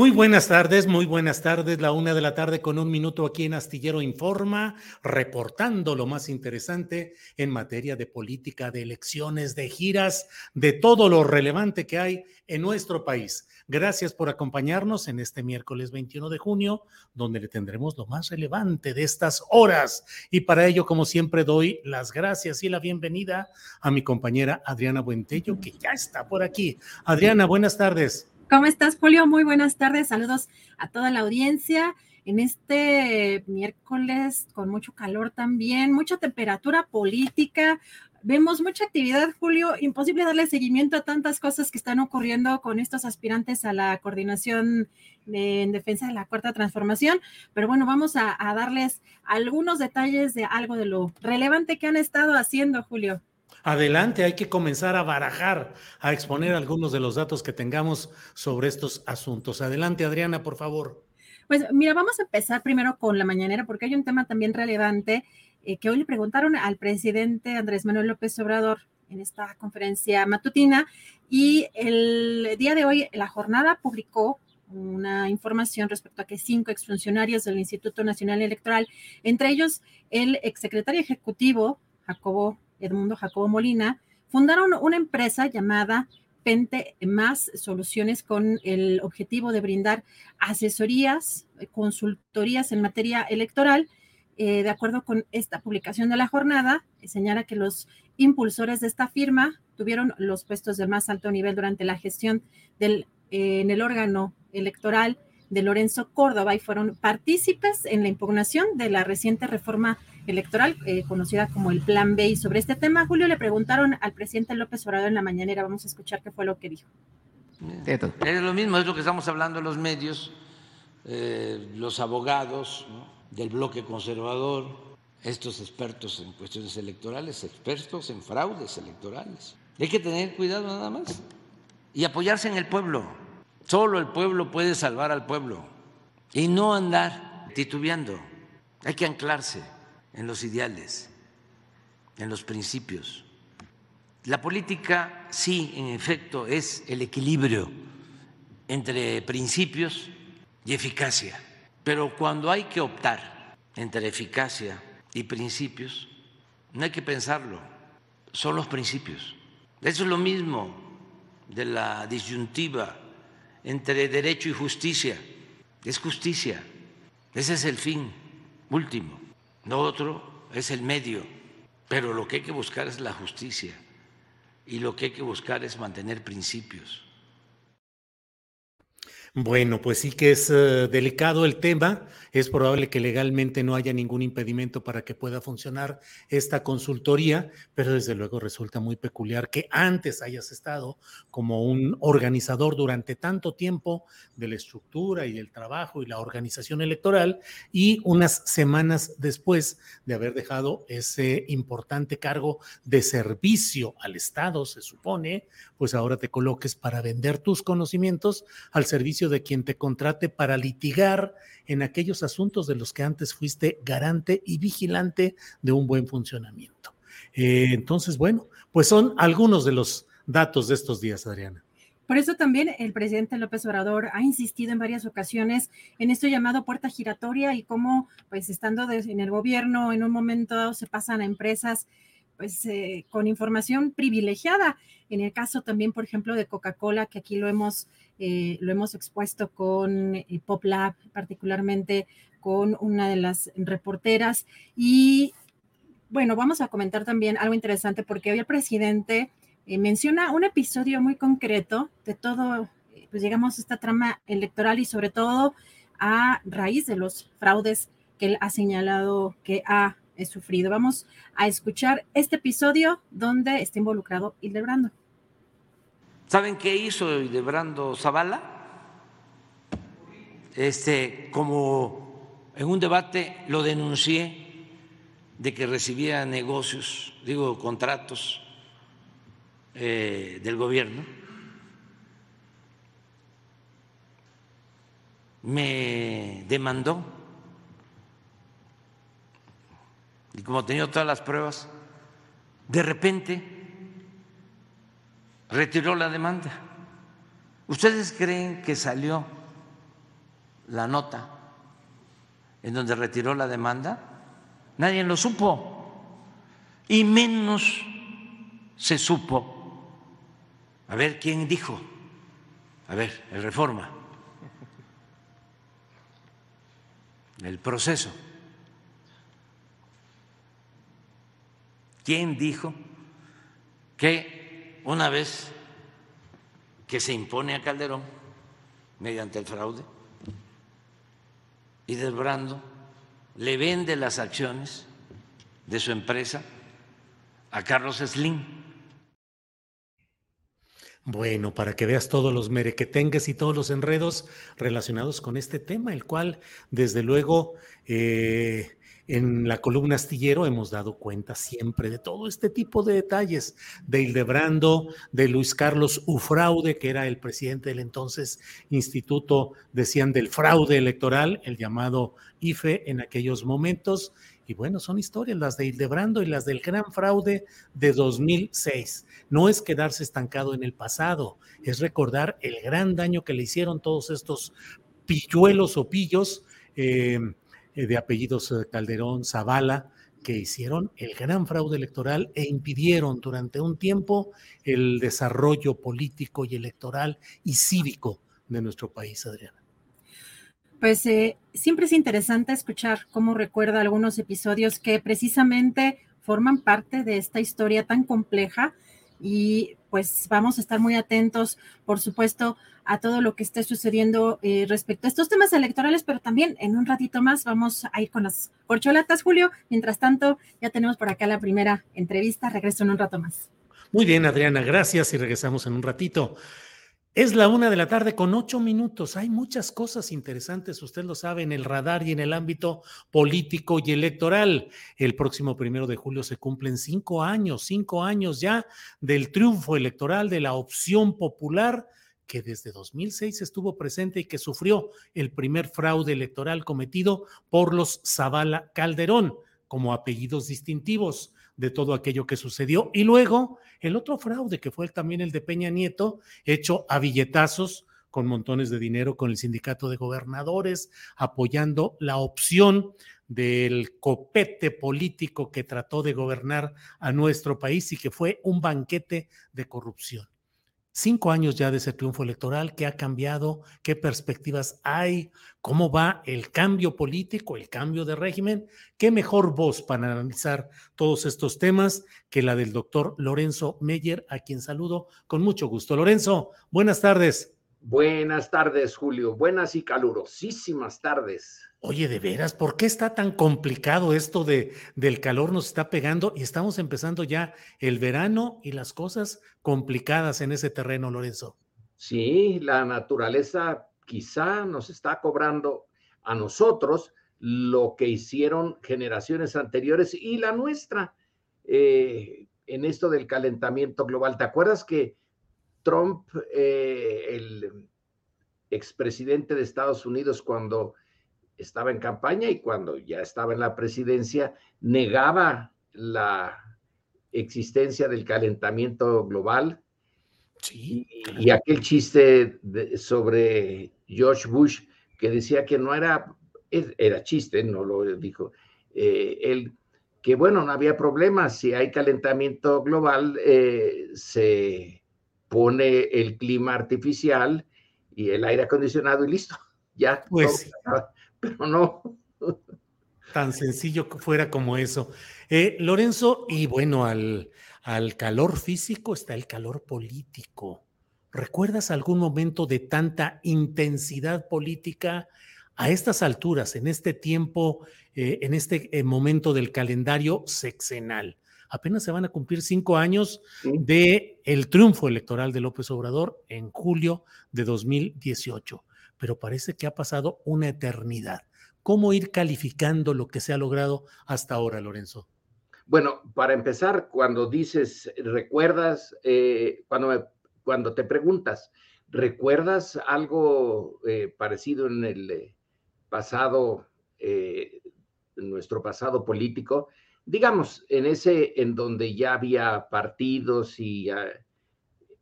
Muy buenas tardes, muy buenas tardes. La una de la tarde con un minuto aquí en Astillero Informa, reportando lo más interesante en materia de política, de elecciones, de giras, de todo lo relevante que hay en nuestro país. Gracias por acompañarnos en este miércoles 21 de junio, donde le tendremos lo más relevante de estas horas. Y para ello, como siempre, doy las gracias y la bienvenida a mi compañera Adriana Buentello, que ya está por aquí. Adriana, buenas tardes. ¿Cómo estás, Julio? Muy buenas tardes. Saludos a toda la audiencia. En este miércoles con mucho calor también, mucha temperatura política. Vemos mucha actividad, Julio. Imposible darle seguimiento a tantas cosas que están ocurriendo con estos aspirantes a la coordinación en defensa de la cuarta transformación. Pero bueno, vamos a darles algunos detalles de algo de lo relevante que han estado haciendo, Julio. Adelante, hay que comenzar a barajar, a exponer algunos de los datos que tengamos sobre estos asuntos. Adelante, Adriana, por favor. Pues mira, vamos a empezar primero con la mañanera, porque hay un tema también relevante eh, que hoy le preguntaron al presidente Andrés Manuel López Obrador en esta conferencia matutina y el día de hoy la jornada publicó una información respecto a que cinco exfuncionarios del Instituto Nacional Electoral, entre ellos el exsecretario ejecutivo Jacobo Edmundo Jacobo Molina, fundaron una empresa llamada Pente Más Soluciones con el objetivo de brindar asesorías, consultorías en materia electoral. Eh, de acuerdo con esta publicación de la jornada, señala que los impulsores de esta firma tuvieron los puestos de más alto nivel durante la gestión del, eh, en el órgano electoral de Lorenzo Córdoba y fueron partícipes en la impugnación de la reciente reforma electoral, eh, conocida como el Plan B. Y sobre este tema, Julio, le preguntaron al presidente López Obrador en la mañanera. Vamos a escuchar qué fue lo que dijo. Es lo mismo, es lo que estamos hablando en los medios, eh, los abogados del bloque conservador, estos expertos en cuestiones electorales, expertos en fraudes electorales. Hay que tener cuidado nada más y apoyarse en el pueblo. Solo el pueblo puede salvar al pueblo y no andar titubeando. Hay que anclarse en los ideales, en los principios. La política sí, en efecto, es el equilibrio entre principios y eficacia, pero cuando hay que optar entre eficacia y principios, no hay que pensarlo, son los principios. Eso es lo mismo de la disyuntiva entre derecho y justicia, es justicia, ese es el fin último. Lo otro es el medio, pero lo que hay que buscar es la justicia y lo que hay que buscar es mantener principios. Bueno, pues sí que es uh, delicado el tema. Es probable que legalmente no haya ningún impedimento para que pueda funcionar esta consultoría, pero desde luego resulta muy peculiar que antes hayas estado como un organizador durante tanto tiempo de la estructura y el trabajo y la organización electoral y unas semanas después de haber dejado ese importante cargo de servicio al Estado, se supone, pues ahora te coloques para vender tus conocimientos al servicio de quien te contrate para litigar en aquellos asuntos de los que antes fuiste garante y vigilante de un buen funcionamiento. Eh, entonces, bueno, pues son algunos de los datos de estos días, Adriana. Por eso también el presidente López Obrador ha insistido en varias ocasiones en esto llamado puerta giratoria y cómo, pues estando en el gobierno, en un momento se pasan a empresas pues eh, con información privilegiada. En el caso también, por ejemplo, de Coca-Cola, que aquí lo hemos, eh, lo hemos expuesto con eh, Pop Lab, particularmente con una de las reporteras. Y bueno, vamos a comentar también algo interesante porque hoy el presidente menciona un episodio muy concreto de todo, pues llegamos a esta trama electoral y sobre todo a raíz de los fraudes que él ha señalado que ha he sufrido. Vamos a escuchar este episodio donde está involucrado Hildebrando. ¿Saben qué hizo Hildebrando Zavala? Este, como en un debate lo denuncié de que recibía negocios, digo, contratos eh, del gobierno, me demandó y como tenía todas las pruebas, de repente retiró la demanda. ¿Ustedes creen que salió la nota en donde retiró la demanda? Nadie lo supo. Y menos se supo. A ver, ¿quién dijo? A ver, el reforma. El proceso. ¿Quién dijo que una vez que se impone a Calderón mediante el fraude y Brando le vende las acciones de su empresa a Carlos Slim? Bueno, para que veas todos los merequetengues y todos los enredos relacionados con este tema, el cual, desde luego, eh, en la columna astillero hemos dado cuenta siempre de todo este tipo de detalles, de Hildebrando, de Luis Carlos Ufraude, que era el presidente del entonces Instituto, decían, del fraude electoral, el llamado IFE en aquellos momentos. Y bueno, son historias las de Hildebrando y las del gran fraude de 2006. No es quedarse estancado en el pasado, es recordar el gran daño que le hicieron todos estos pilluelos o pillos. Eh, de apellidos eh, Calderón, Zavala, que hicieron el gran fraude electoral e impidieron durante un tiempo el desarrollo político y electoral y cívico de nuestro país, Adriana. Pues eh, siempre es interesante escuchar cómo recuerda algunos episodios que precisamente forman parte de esta historia tan compleja y pues vamos a estar muy atentos, por supuesto, a todo lo que esté sucediendo eh, respecto a estos temas electorales, pero también en un ratito más vamos a ir con las corcholatas, Julio. Mientras tanto, ya tenemos por acá la primera entrevista. Regreso en un rato más. Muy bien, Adriana, gracias y regresamos en un ratito. Es la una de la tarde con ocho minutos. Hay muchas cosas interesantes, usted lo sabe, en el radar y en el ámbito político y electoral. El próximo primero de julio se cumplen cinco años, cinco años ya del triunfo electoral de la opción popular que desde 2006 estuvo presente y que sufrió el primer fraude electoral cometido por los Zavala Calderón como apellidos distintivos de todo aquello que sucedió. Y luego el otro fraude, que fue también el de Peña Nieto, hecho a billetazos con montones de dinero con el sindicato de gobernadores, apoyando la opción del copete político que trató de gobernar a nuestro país y que fue un banquete de corrupción. Cinco años ya de ese triunfo electoral, ¿qué ha cambiado? ¿Qué perspectivas hay? ¿Cómo va el cambio político, el cambio de régimen? ¿Qué mejor voz para analizar todos estos temas que la del doctor Lorenzo Meyer, a quien saludo con mucho gusto? Lorenzo, buenas tardes. Buenas tardes, Julio. Buenas y calurosísimas tardes. Oye, de veras, ¿por qué está tan complicado esto de, del calor nos está pegando y estamos empezando ya el verano y las cosas complicadas en ese terreno, Lorenzo? Sí, la naturaleza quizá nos está cobrando a nosotros lo que hicieron generaciones anteriores y la nuestra eh, en esto del calentamiento global. ¿Te acuerdas que Trump, eh, el expresidente de Estados Unidos, cuando estaba en campaña y cuando ya estaba en la presidencia, negaba la existencia del calentamiento global. Sí, y, aquel chiste sobre George Bush que decía que no era, era chiste, no lo dijo, eh, él, que bueno, no había problema, si hay calentamiento global, eh, se pone el clima artificial y el aire acondicionado y listo, ya. Pues, pero no. Tan sencillo que fuera como eso. Eh, Lorenzo, y bueno, al, al calor físico está el calor político. ¿Recuerdas algún momento de tanta intensidad política a estas alturas, en este tiempo, eh, en este eh, momento del calendario sexenal? Apenas se van a cumplir cinco años de el triunfo electoral de López Obrador en julio de 2018 pero parece que ha pasado una eternidad. ¿Cómo ir calificando lo que se ha logrado hasta ahora, Lorenzo? Bueno, para empezar, cuando dices, recuerdas, eh, cuando, cuando te preguntas, ¿recuerdas algo eh, parecido en el eh, pasado, en nuestro pasado político? Digamos, en ese en donde ya había partidos y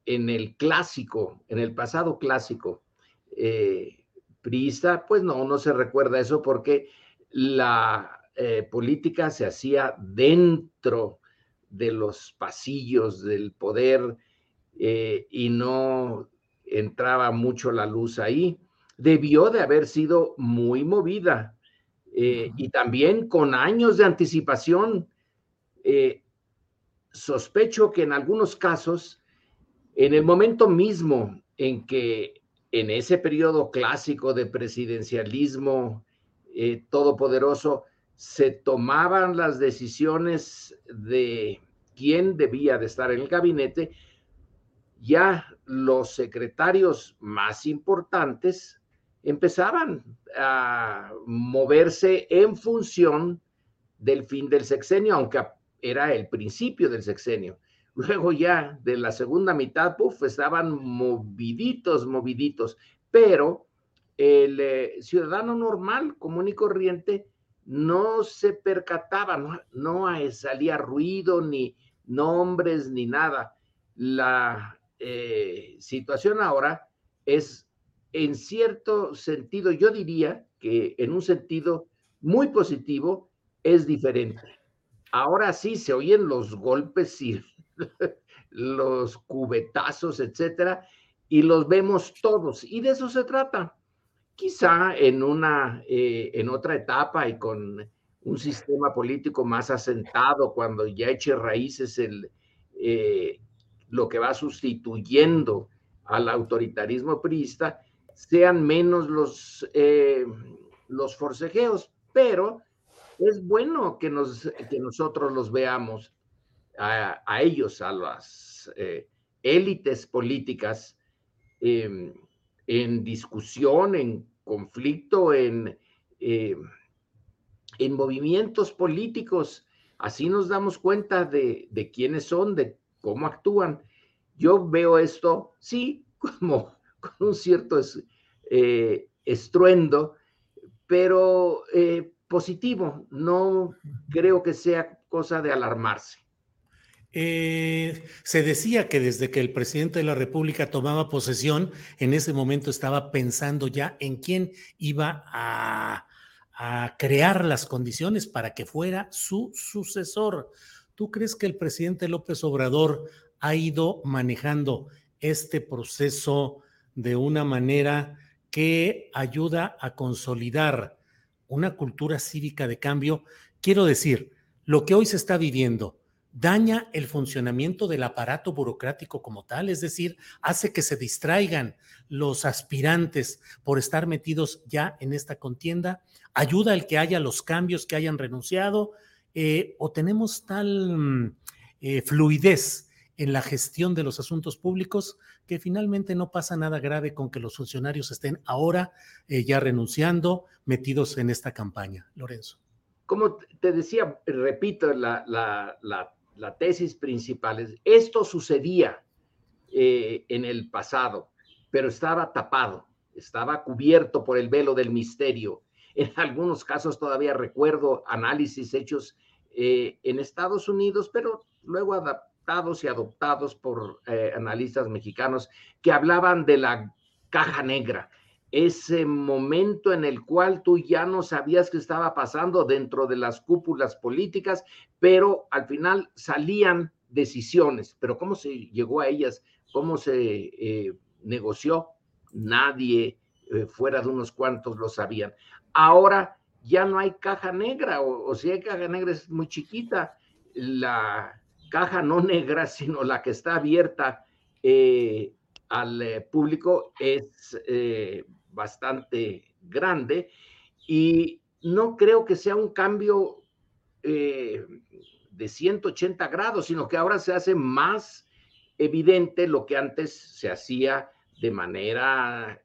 en el clásico, en el pasado clásico, eh, pues no, no se recuerda eso porque la eh, política se hacía dentro de los pasillos del poder eh, y no entraba mucho la luz ahí. Debió de haber sido muy movida y también con años de anticipación. sospecho que en algunos casos, en el momento mismo en que en ese periodo clásico de presidencialismo eh, todopoderoso, se tomaban las decisiones de quién debía de estar en el gabinete, ya los secretarios más importantes empezaban a moverse en función del fin del sexenio, aunque era el principio del sexenio. Luego ya de la segunda mitad, puff, estaban moviditos, moviditos, pero el eh, ciudadano normal, común y corriente, no se percataba, no, salía ruido, ni nombres, ni nada. La eh, situación ahora es, en cierto sentido, yo diría que en un sentido muy positivo, es diferente. Ahora sí se oyen los golpes y los cubetazos, etcétera, y los vemos todos. Y de eso se trata. Quizá en una, eh, en otra etapa y con un sistema político más asentado, cuando ya eche raíces el, eh, lo que va sustituyendo al autoritarismo priista, sean menos los, eh, los forcejeos, pero es bueno que, nos, que nosotros los veamos a, ellos, a las eh, élites políticas, em, en discusión, en conflicto, en, em, en movimientos políticos. Así nos damos cuenta de, quiénes son, de cómo actúan. Yo veo esto, sí, como con un cierto eh, estruendo, pero eh, positivo. No creo que sea cosa de alarmarse. Eh, se decía que desde que el presidente de la República tomaba posesión, en ese momento estaba pensando ya en quién iba a, crear las condiciones para que fuera su sucesor. ¿Tú crees que el presidente López Obrador ha ido manejando este proceso de una manera que ayuda a consolidar una cultura cívica de cambio? Quiero decir, lo que hoy se está viviendo, daña el funcionamiento del aparato burocrático como tal, es decir, hace que se distraigan los aspirantes por estar metidos ya en esta contienda, ayuda al que haya los cambios que hayan renunciado, eh, o tenemos tal mm, eh, fluidez en la gestión de los asuntos públicos que finalmente no pasa nada grave con que los funcionarios estén ahora eh, ya renunciando, metidos en esta campaña. Lorenzo. Como te decía, repito, la, tesis principal es, esto sucedía en el pasado, pero estaba tapado, estaba cubierto por el velo del misterio. En algunos casos todavía recuerdo análisis hechos eh, en Estados Unidos, pero luego adaptados y adoptados por eh, analistas mexicanos que hablaban de la caja negra, ese momento en el cual tú ya no sabías qué estaba pasando dentro de las cúpulas políticas, pero al final salían decisiones, pero cómo se llegó a ellas, cómo se eh, negoció, nadie fuera de unos cuantos lo sabían. Ahora ya no hay caja negra, o, si hay caja negra es muy chiquita. La caja no negra, sino la que está abierta eh, al eh, público es eh, bastante grande y no creo que sea un cambio de 180 grados, sino que ahora se hace más evidente lo que antes se hacía de manera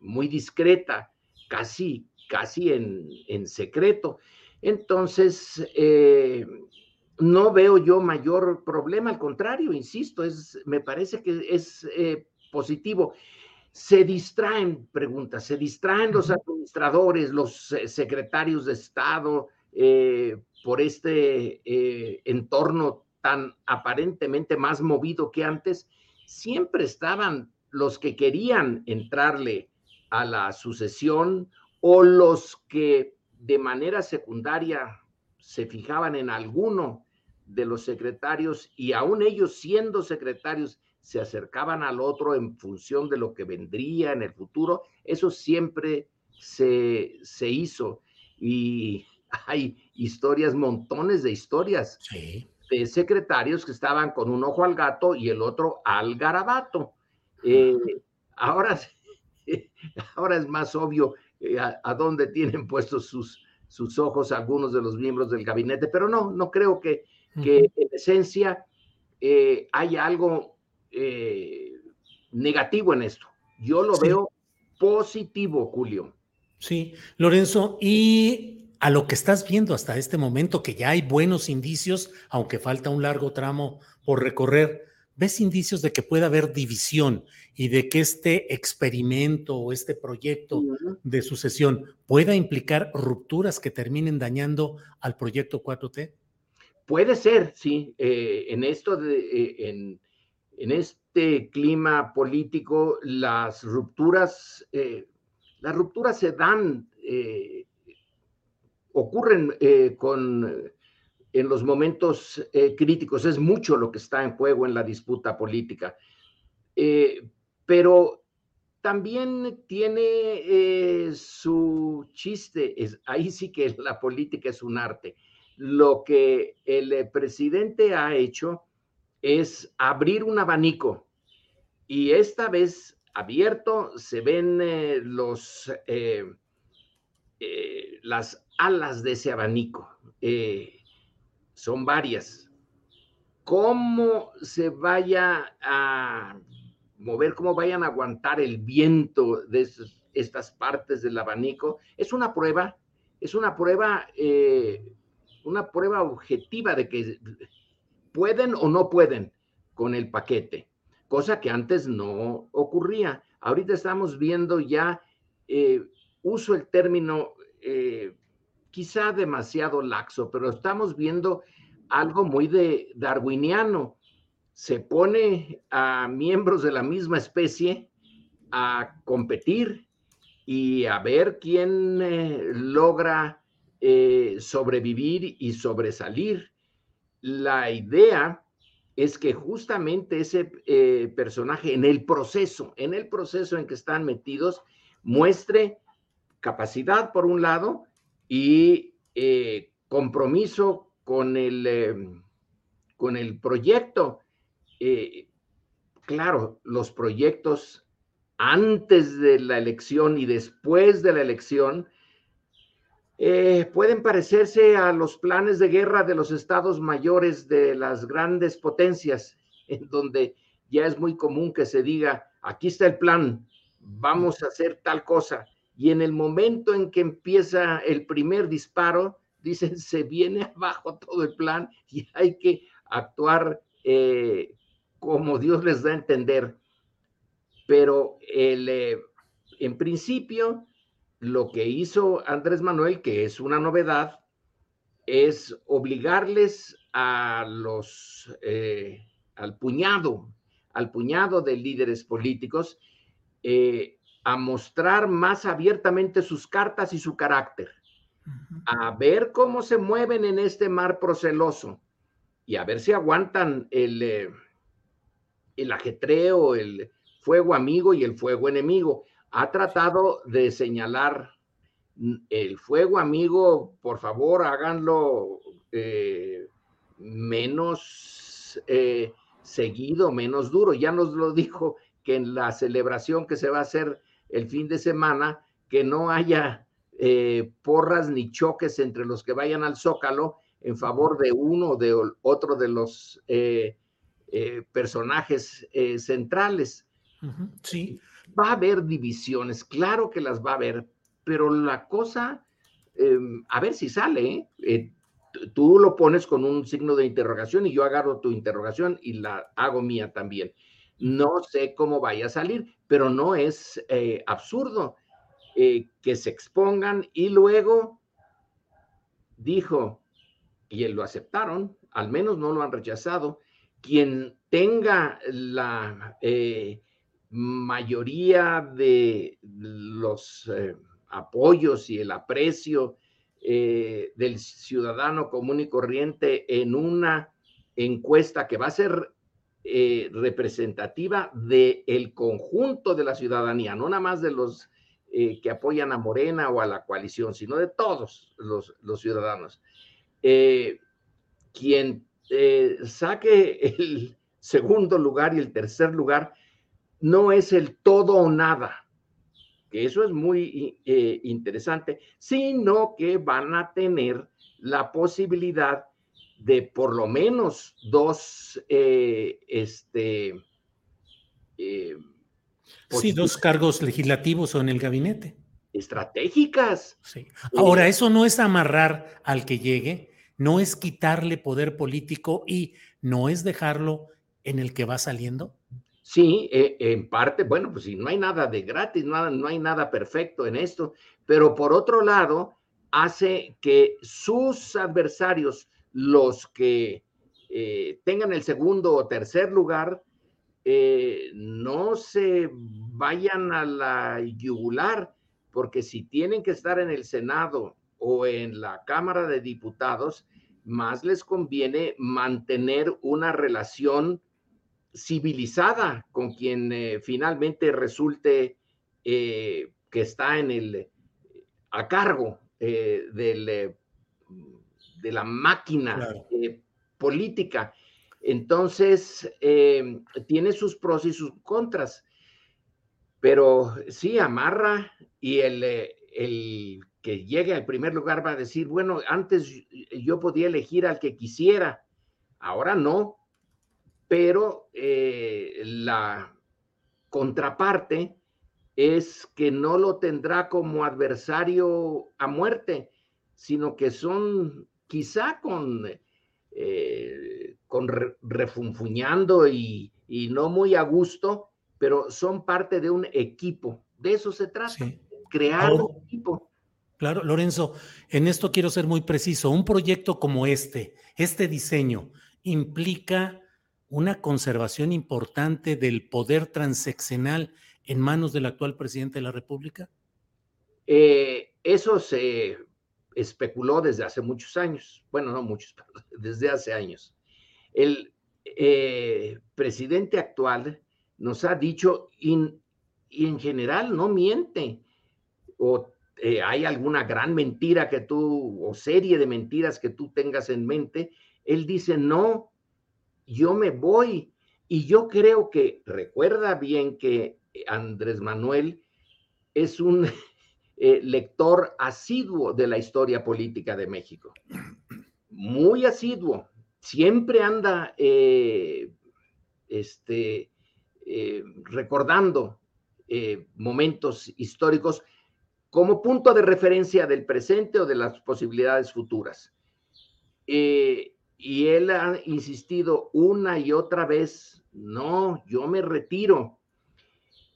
muy discreta, casi casi en, secreto. Entonces, no veo yo mayor problema, al contrario, insisto, es, me parece que es eh, positivo. Se distraen, preguntas, se distraen los administradores, los eh, secretarios de Estado por este entorno tan aparentemente más movido que antes. Siempre estaban los que querían entrarle a la sucesión o los que de manera secundaria se fijaban en alguno de los secretarios y aún ellos siendo secretarios se acercaban al otro en función de lo que vendría en el futuro, eso siempre se, hizo. Y hay historias, montones de historias de secretarios que estaban con un ojo al gato y el otro al garabato. Eh, ahora, ahora es más obvio eh, a, dónde tienen puestos sus, sus ojos algunos de los miembros del gabinete, pero no, no creo que, que en esencia eh, haya algo eh, negativo en esto. Yo lo veo positivo, Julio. Sí, Lorenzo, y a lo que estás viendo hasta este momento, que ya hay buenos indicios, aunque falta un largo tramo por recorrer, ¿ves indicios de que pueda haber división y de que este experimento o este proyecto de sucesión pueda implicar rupturas que terminen dañando al proyecto 4T? Puede ser, sí. Eh, en esto, eh, en, este clima político, las rupturas, eh, las rupturas se dan, ocurren con en los momentos críticos. Es mucho lo que está en juego en la disputa política. Pero también tiene su chiste. Es, ahí sí que la política es un arte. Lo que el presidente ha hecho es abrir un abanico. Y esta vez abierto se ven los, las alas de ese abanico son varias. Cómo se vaya a mover, cómo vayan a aguantar el viento de estas partes del abanico, es una prueba, es una prueba, eh, una prueba objetiva de que pueden o no pueden con el paquete, cosa que antes no ocurría. Ahorita estamos viendo ya, eh, uso el término eh, quizá demasiado laxo, pero estamos viendo algo muy de darwiniano. Se pone a miembros de la misma especie a competir y a ver quién eh, logra eh, sobrevivir y sobresalir. La idea es que justamente ese eh, personaje en el proceso, en el proceso en que están metidos, muestre capacidad por un lado, y eh, compromiso con el, em, con el proyecto. Claro, los proyectos antes de la elección y después de la elección eh, pueden parecerse a los planes de guerra de los estados mayores de las grandes potencias, en donde ya es muy común que se diga, aquí está el plan, vamos a hacer tal cosa. Y en el momento en que empieza el primer disparo, dicen, se viene abajo todo el plan y hay que actuar eh, como Dios les da a entender. Pero el, eh, en principio, lo que hizo Andrés Manuel, que es una novedad, es obligarles a los, eh, al puñado, al puñado de líderes políticos eh, a mostrar más abiertamente sus cartas y su carácter, a ver cómo se mueven en este mar proceloso y a ver si aguantan el, eh, el ajetreo, el fuego amigo y el fuego enemigo. Ha tratado de señalar mm, el fuego amigo, por favor, háganlo eh, menos seguido, menos duro. Ya nos lo dijo que en la celebración que se va a hacer el fin de semana, que no haya eh, porras ni choques entre los que vayan al Zócalo en favor de uno o de otro de los eh, eh, personajes centrales. Sí. Va a haber divisiones, claro que las va a haber, pero la cosa, em, a ver si sale, tú lo pones con un signo de interrogación y yo agarro tu interrogación y la hago mía también. No sé cómo vaya a salir, pero no es eh, absurdo eh, que se expongan y luego dijo, y lo aceptaron, al menos no lo han rechazado, quien tenga la eh, mayoría de los apoyos y el aprecio eh, del ciudadano común y corriente en una encuesta que va a ser eh, representativa del el conjunto de la ciudadanía, no nada más de los eh, que apoyan a Morena o a la coalición, sino de todos los ciudadanos. quien saque el segundo lugar y el tercer lugar no es el todo o nada que eso es muy eh, interesante, sino que van a tener la posibilidad de por lo menos dos, eh, este, eh, sí, dos cargos legislativos o en el gabinete. Estratégicas. Sí. Ahora, eso no es amarrar al que llegue, no es quitarle poder político y no es dejarlo en el que va saliendo. Sí, eh, en parte, bueno, pues si no hay nada de gratis, nada, no hay nada perfecto en esto, pero por otro lado, hace que sus adversarios, los que eh, tengan el segundo o tercer lugar, eh, no se vayan a la yugular, porque si tienen que estar en el Senado o en la Cámara de Diputados, más les conviene mantener una relación civilizada con quien eh, finalmente resulte eh, que está en el a cargo eh, del, de la máquina política. Entonces, tiene sus pros y sus contras, pero sí amarra y el, el que llegue al primer lugar va a decir, bueno, antes yo podía elegir al que quisiera, ahora no, pero eh, la contraparte es que no lo tendrá como adversario a muerte, sino que son quizá con, eh, con refunfuñando y, no muy a gusto, pero son parte de un equipo. De eso se trata, crear un equipo. Claro, Lorenzo, en esto quiero ser muy preciso. Un proyecto como este, este diseño, implica una conservación importante del poder transeccional en manos del actual presidente de la República? Eh, eso se especuló desde hace muchos años, bueno, no muchos, desde hace años. El eh, presidente actual nos ha dicho, y en general no miente, o eh, hay alguna gran mentira que tú, o serie de mentiras que tú tengas en mente, él dice, no, yo me voy. Y yo creo que recuerda bien que Andrés Manuel es un eh, lector asiduo de la historia política de México. Muy asiduo. Siempre anda eh, este, eh, recordando momentos históricos como punto de referencia del presente o de las posibilidades futuras. Y él ha insistido una y otra vez, no, yo me retiro.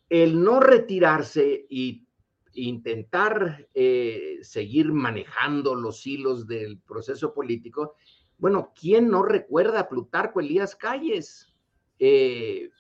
El no retirarse y intentar eh, seguir manejando los hilos del proceso político, bueno, ¿quién no recuerda a Plutarco Elías Calles? Eh,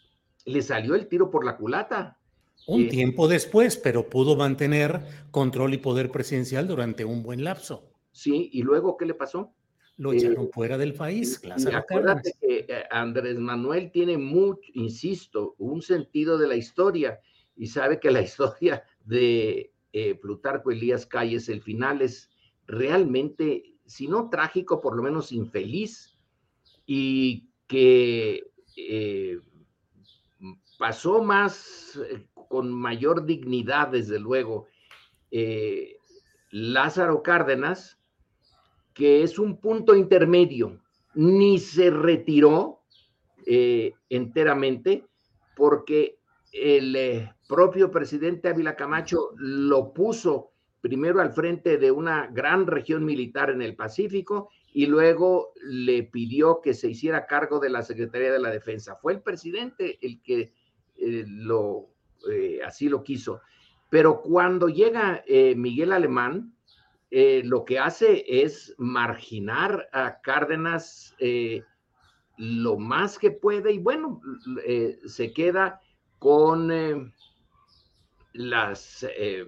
le salió el tiro por la culata. Un eh, tiempo después, pero pudo mantener control y poder presidencial durante un buen lapso. Sí, y luego, ¿qué le pasó? Lo echaron fuera del país. acuérdate que Andrés Manuel tiene mucho, insisto, un sentido de la historia y sabe que la historia de eh, Plutarco Elías Calles, el final es realmente, si no trágico, por lo menos infeliz, y que eh, pasó más, eh, con mayor dignidad, desde luego, Lázaro Cárdenas, que es un punto intermedio, ni se retiró enteramente, porque el eh, propio presidente Ávila Camacho lo puso primero al frente de una gran región militar en el Pacífico y luego le pidió que se hiciera cargo de la Secretaría de la Defensa. Fue el presidente el que eh, lo, eh, así lo quiso. Pero cuando llega Miguel Alemán, lo que hace es marginar a Cárdenas lo más que puede y bueno, se queda con eh, las, eh,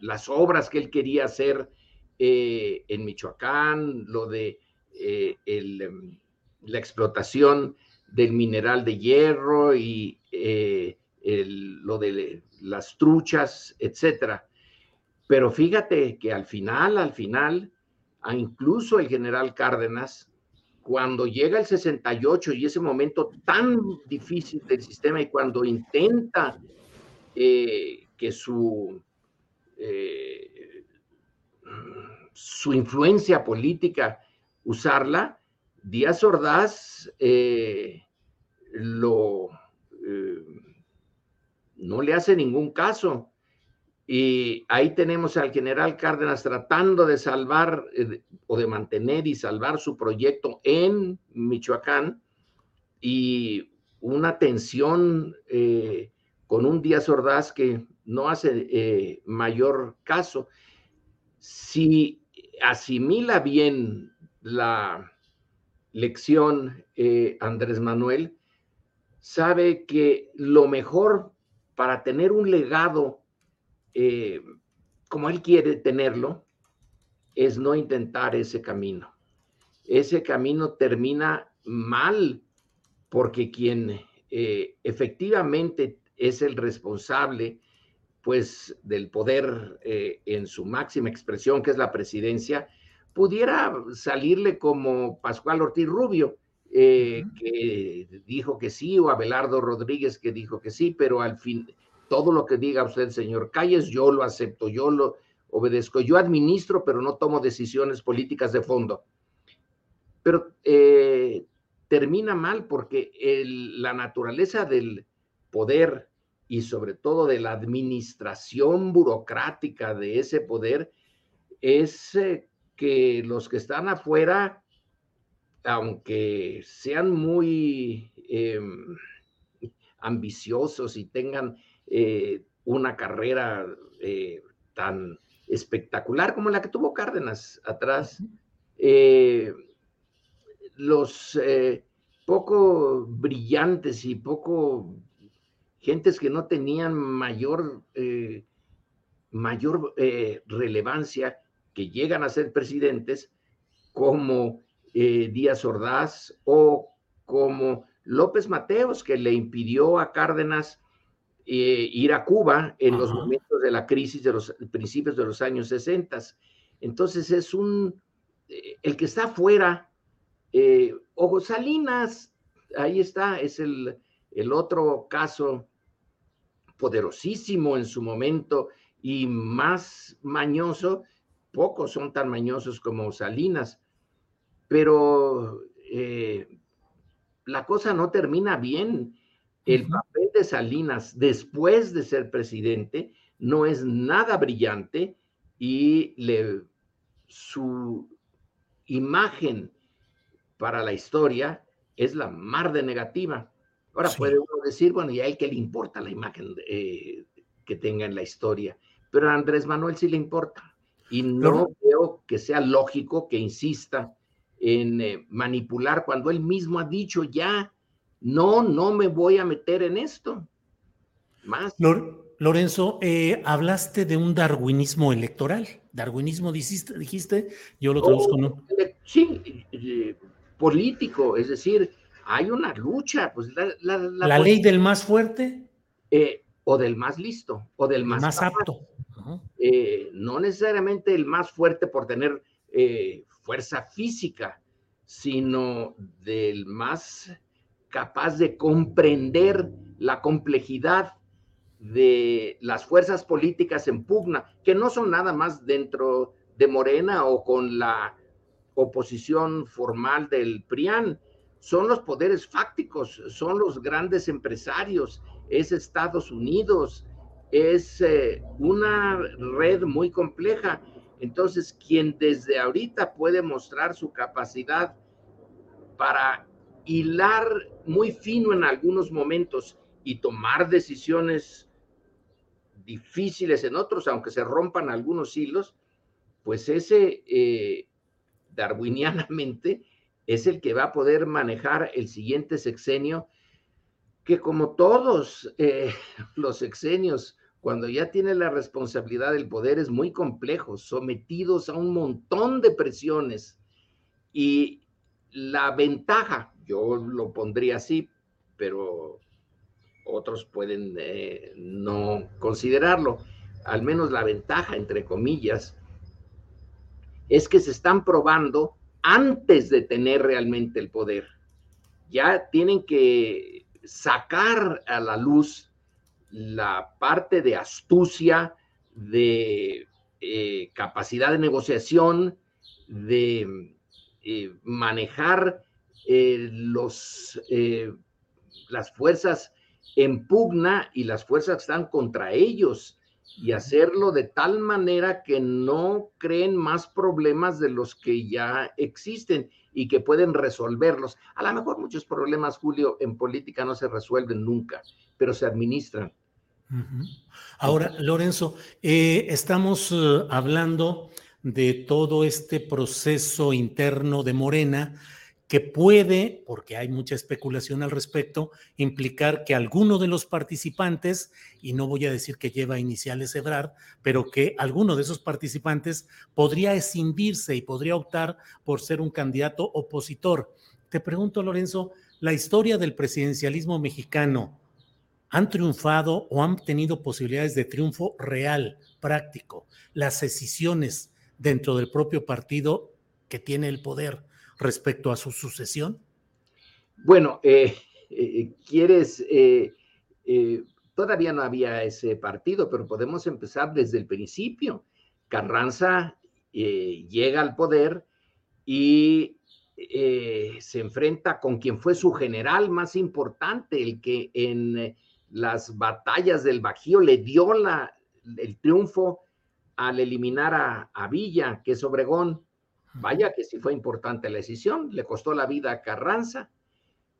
las obras que él quería hacer eh, en Michoacán, lo de em, la explotación del mineral de hierro y lo de las truchas, etcétera. Pero fíjate que al final, al final, incluso el general Cárdenas cuando llega el 68 y ese momento tan difícil del sistema y cuando intenta eh, que su, eh, su influencia política usarla, Díaz Ordaz eh, lo, no le hace ningún caso y ahí tenemos al general Cárdenas tratando de salvar eh, o de mantener y salvar su proyecto en Michoacán y una tensión eh, con un Díaz Ordaz que no hace eh, mayor caso. Si asimila bien la lección Andrés Manuel, sabe que lo mejor para tener un legado eh, como él quiere tenerlo, es no intentar ese camino. Ese camino termina mal porque quien eh, efectivamente es el responsable, pues, del poder eh, en su máxima expresión, que es la presidencia, pudiera salirle como Pascual Ortiz Rubio, que dijo que sí, o Abelardo Rodríguez que dijo que sí, pero al fin, todo lo que diga usted, señor Calles, yo lo acepto, yo lo obedezco. Yo administro, pero no tomo decisiones políticas de fondo. Pero eh, termina mal porque la naturaleza del poder y sobre todo de la administración burocrática de ese poder es eh, que los que están afuera, aunque sean muy em, ambiciosos y tengan eh, una carrera eh, tan espectacular como la que tuvo Cárdenas atrás. Eh, los poco brillantes y poco gentes que no tenían mayor, mayor relevancia, que llegan a ser presidentes, como Díaz Ordaz o como López Mateos, que le impidió a Cárdenas eh, ir a Cuba en los momentos de la crisis de los principios de los años 60. Entonces es un, eh, el que está afuera, eh, Ojo Salinas, ahí está, es el, el otro caso poderosísimo en su momento y más mañoso, pocos son tan mañosos como Salinas, pero eh, la cosa no termina bien. El papel Salinas después de ser presidente no es nada brillante y le, su imagen para la historia es la mar de negativa. Ahora puede uno decir, bueno, y a él que le importa la imagen eh, que tenga en la historia, pero a Andrés Manuel sí le importa. Y no creo que sea lógico que insista en eh, manipular cuando él mismo ha dicho ya, no, no me voy a meter en esto. Más. Lorenzo, eh, hablaste de un darwinismo electoral. Darwinismo dijiste, dijiste yo lo traduzco, ¿no? Sí, político, es decir, hay una lucha. Pues la, la, ley del más fuerte. Eh, o del más listo, o del más, apto. Eh, no necesariamente el más fuerte por tener eh, fuerza física, sino del más capaz de comprender la complejidad de las fuerzas políticas en pugna, que no son nada más dentro de Morena o con la oposición formal del PRIAN, son los poderes fácticos, son los grandes empresarios, es Estados Unidos, es eh, una red muy compleja. Entonces, quien desde ahorita puede mostrar su capacidad para hilar muy fino en algunos momentos y tomar decisiones difíciles en otros, aunque se rompan algunos hilos, pues ese eh, darwinianamente es el que va a poder manejar el siguiente sexenio, que como todos eh, los sexenios, cuando ya tiene la responsabilidad del poder, es muy complejo, sometidos a un montón de presiones. Y la ventaja, yo lo pondría así, pero otros pueden eh, no considerarlo, al menos la ventaja, entre comillas, es que se están probando antes de tener realmente el poder. Ya tienen que sacar a la luz la parte de astucia, de eh, capacidad de negociación, de eh, manejar eh, los, las fuerzas en pugna y las fuerzas que están contra ellos y hacerlo de tal manera que no creen más problemas de los que ya existen y que pueden resolverlos. A lo mejor muchos problemas, Julio, en política no se resuelven nunca, pero se administran. Ahora, Lorenzo, eh, estamos eh, hablando de todo este proceso interno de Morena que puede, porque hay mucha especulación al respecto, implicar que alguno de los participantes, y no voy a decir que lleva iniciales Ebrard, pero que alguno de esos participantes podría escindirse y podría optar por ser un candidato opositor. Te pregunto, Lorenzo, ¿la historia del presidencialismo mexicano han triunfado o han tenido posibilidades de triunfo real, práctico? Las decisiones dentro del propio partido que tiene el poder respecto a su sucesión? Bueno, eh, eh, quieres, eh, todavía no había ese partido, pero podemos empezar desde el principio. Carranza llega al poder y se enfrenta con quien fue su general más importante, el que en las batallas del Bajío le dio la, el triunfo al eliminar a, a Villa, que es Obregón. Vaya que sí fue importante la decisión, le costó la vida a Carranza,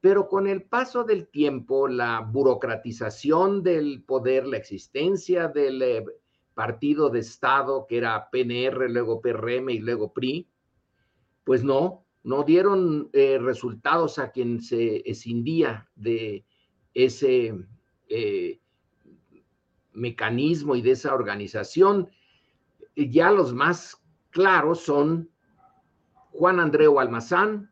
pero con el paso del tiempo, la burocratización del poder, la existencia del eh, partido de Estado, que era PNR, luego PRM y luego PRI, pues no, no dieron eh, resultados a quien se escindía de ese eh, mecanismo y de esa organización. Ya los más claros son Juan Andreu Almazán,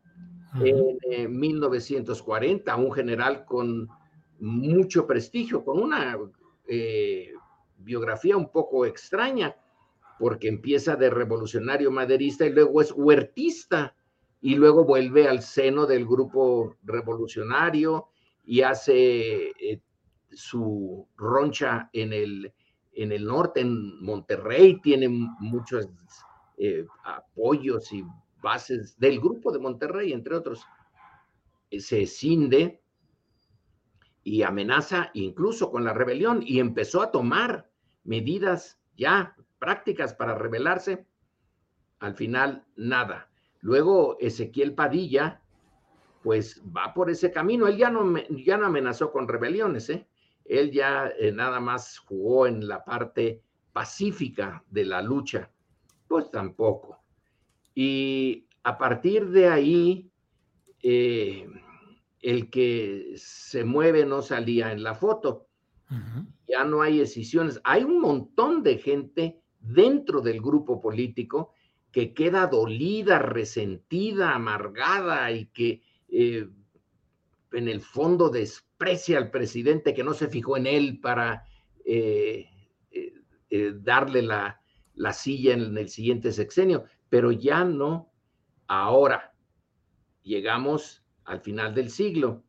en 1940, un general con mucho prestigio, con una eh, biografía un poco extraña, porque empieza de revolucionario maderista y luego es huertista, y luego vuelve al seno del grupo revolucionario y hace eh, su roncha en el, en el norte, en Monterrey, tiene muchos eh, apoyos y bases del grupo de Monterrey, entre otros. Se cinde y amenaza incluso con la rebelión y empezó a tomar medidas ya prácticas para rebelarse. Al final, nada. Luego Ezequiel Padilla, pues va por ese camino. Él ya no, ya no amenazó con rebeliones, ¿eh? Él ya eh, nada más jugó en la parte pacífica de la lucha. Pues tampoco. Y a partir de ahí, eh, el que se mueve no salía en la foto. Ya no hay decisiones. Hay un montón de gente dentro del grupo político que queda dolida, resentida, amargada y que eh, en el fondo desprecia al presidente que no se fijó en él para eh, eh, darle la, la silla en el siguiente sexenio, pero ya no ahora. Llegamos al final del siglo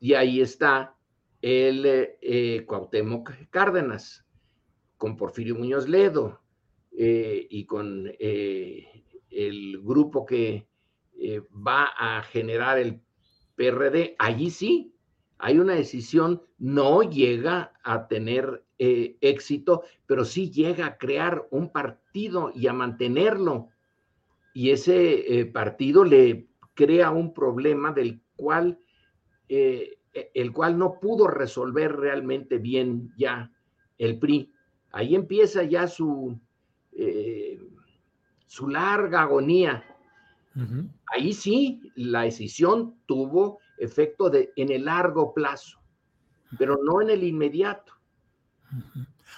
y ahí está el eh, Cuauhtémoc Cárdenas con Porfirio Muñoz Ledo y con el grupo que va a generar el PRD, allí sí hay una decisión, no llega a tener eh, éxito, pero sí llega a crear un partido y a mantenerlo. Y ese eh, partido le crea un problema del cual, eh, e, el cual no pudo resolver realmente bien ya el PRI. Ahí empieza ya su, su larga agonía Ahí sí, la decisión tuvo efecto de, en el largo plazo, pero no en el inmediato.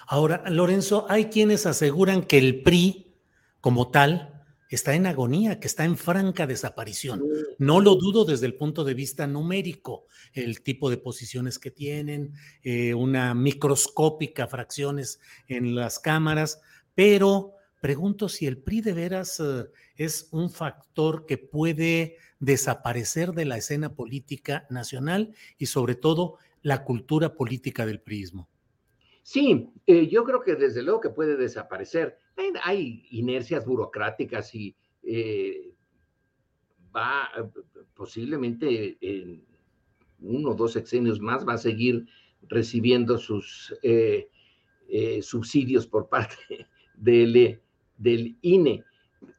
Ahora, Lorenzo, hay quienes aseguran que el PRI como tal está en agonía, que está en franca desaparición. No lo dudo desde el punto de vista numérico, el tipo de posiciones que tienen, eh, una microscópica fracciones en las cámaras, pero pregunto si el PRI de veras eh, es un factor que puede desaparecer de la escena política nacional y sobre todo la cultura política del priismo. Sí, eh, yo creo que desde luego que puede desaparecer. Hay, inercias burocráticas y eh, va posiblemente en uno o dos sexenios más va a seguir recibiendo sus subsidios por parte del, del INE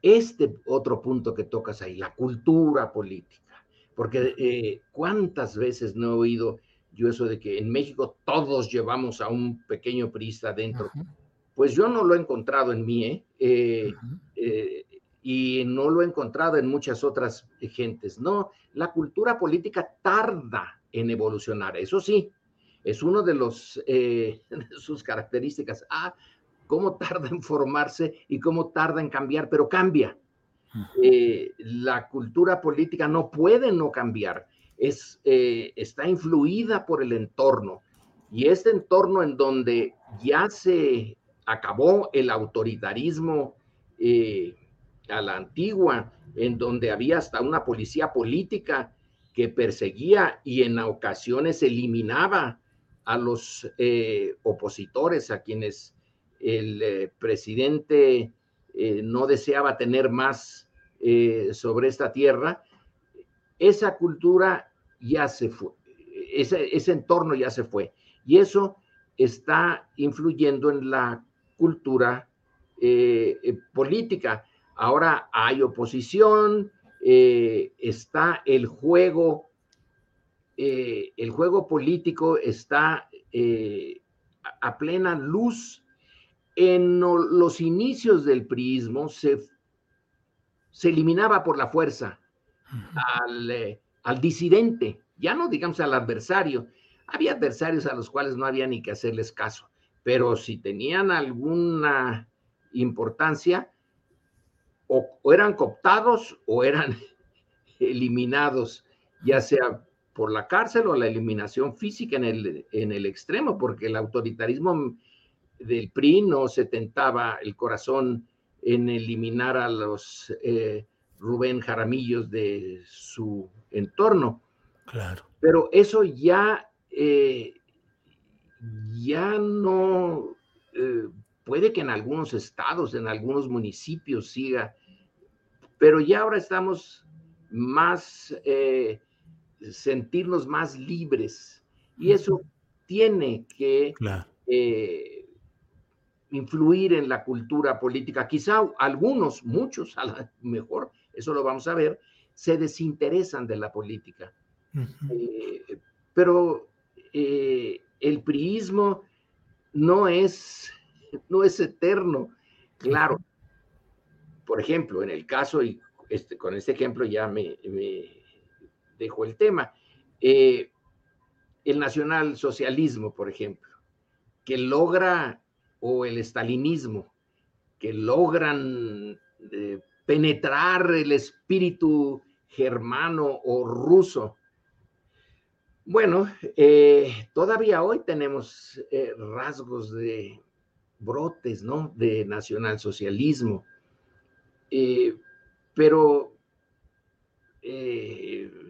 este otro punto que tocas ahí, la cultura política, porque eh, cuántas veces no he oído yo eso de que en México todos llevamos a un pequeño priista dentro. Pues yo no lo he encontrado en mí, ¿eh? Eh, ¿eh? y no lo he encontrado en muchas otras gentes. No, la cultura política tarda en evolucionar, eso sí, es uno de los de sus características. Ah, cómo tarda en formarse y cómo tarda en cambiar, pero cambia. Eh, la cultura política no puede no cambiar, es, eh, está influida por el entorno. Y este entorno en donde ya se acabó el autoritarismo eh, a la antigua, en donde había hasta una policía política que perseguía y en ocasiones eliminaba a los opositores, a quienes el eh, presidente eh, no deseaba tener más eh, sobre esta tierra, esa cultura ya se fue, ese, ese entorno ya se fue. Y eso está influyendo en la cultura política. Ahora hay oposición, está el juego, el juego político está a plena luz en los inicios del priismo se, se eliminaba por la fuerza al, eh, al, disidente, ya no digamos al adversario. Había adversarios a los cuales no había ni que hacerles caso, pero si tenían alguna importancia, o, eran cooptados o eran eliminados, ya sea por la cárcel o la eliminación física en el, en el extremo, porque el autoritarismo del PRI no se tentaba el corazón en eliminar a los eh, Rubén Jaramillos de su entorno. Claro. Pero eso ya, eh, ya no, eh, puede que en algunos estados, en algunos municipios siga, pero ya ahora estamos más, sentirnos más libres y eso tiene que influir en la cultura política. Quizá algunos, muchos, a lo mejor, eso lo vamos a ver, se desinteresan de la política. Eh, pero eh, el priismo no es, no es eterno. Claro, por ejemplo, en el caso, y este, con este ejemplo ya me, dejo el tema, eh, el nacionalsocialismo, por ejemplo, que logra o el estalinismo, que logran eh, penetrar el espíritu germano o ruso. Bueno, eh, todavía hoy tenemos eh, rasgos de brotes, ¿no? De nacionalsocialismo. pero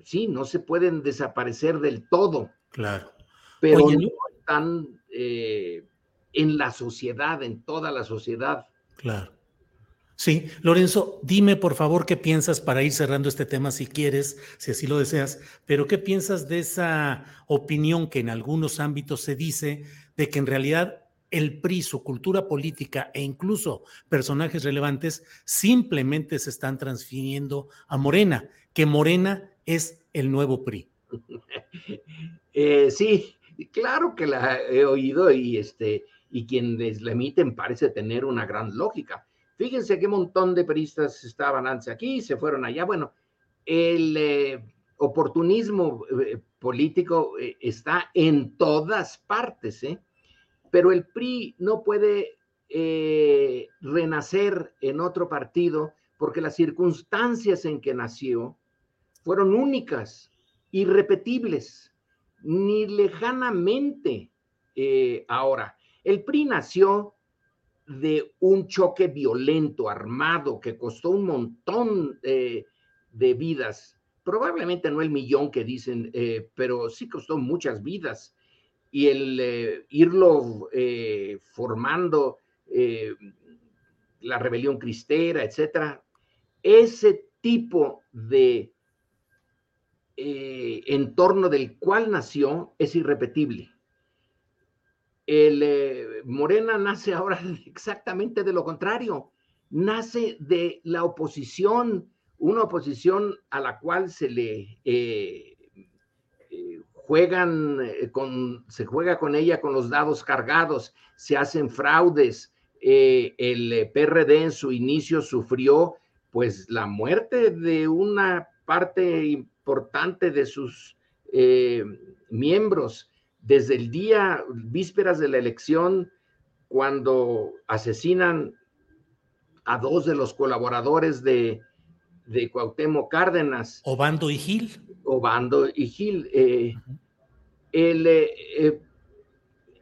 sí, no se pueden desaparecer del todo. Claro. Pero no están en la sociedad, en toda la sociedad. Claro. Sí, Lorenzo, dime por favor qué piensas para ir cerrando este tema si quieres, si así lo deseas, pero qué piensas de esa opinión que en algunos ámbitos se dice de que en realidad el PRI, su cultura política e incluso personajes relevantes simplemente se están transfiriendo a Morena, que Morena es el nuevo PRI. Eh, sí, claro que la he oído y este y quienes la emiten parece tener una gran lógica. Fíjense qué montón de peristas estaban antes aquí, se fueron allá. Bueno, el eh, oportunismo eh, político eh, está en todas partes, pero el PRI no puede renacer en otro partido porque las circunstancias en que nació fueron únicas, irrepetibles, ni lejanamente ahora. El PRI nació de un choque violento, armado, que costó un montón de vidas. Probablemente no el millón que dicen, eh, pero sí costó muchas vidas. Y el eh, irlo eh, formando, la rebelión cristera, etcétera, ese tipo de entorno del cual nació es irrepetible el eh, Morena nace ahora exactamente de lo contrario, nace de la oposición, una oposición a la cual se le eh, eh, juegan con, se juega con ella con los dados cargados, se hacen fraudes. el PRD en su inicio sufrió pues la muerte de una parte importante de sus miembros desde el día vísperas de la elección, cuando asesinan a dos de los colaboradores de, de Cuauhtémoc Cárdenas. Obando y Gil. Obando y Gil. Eh, el, eh, eh,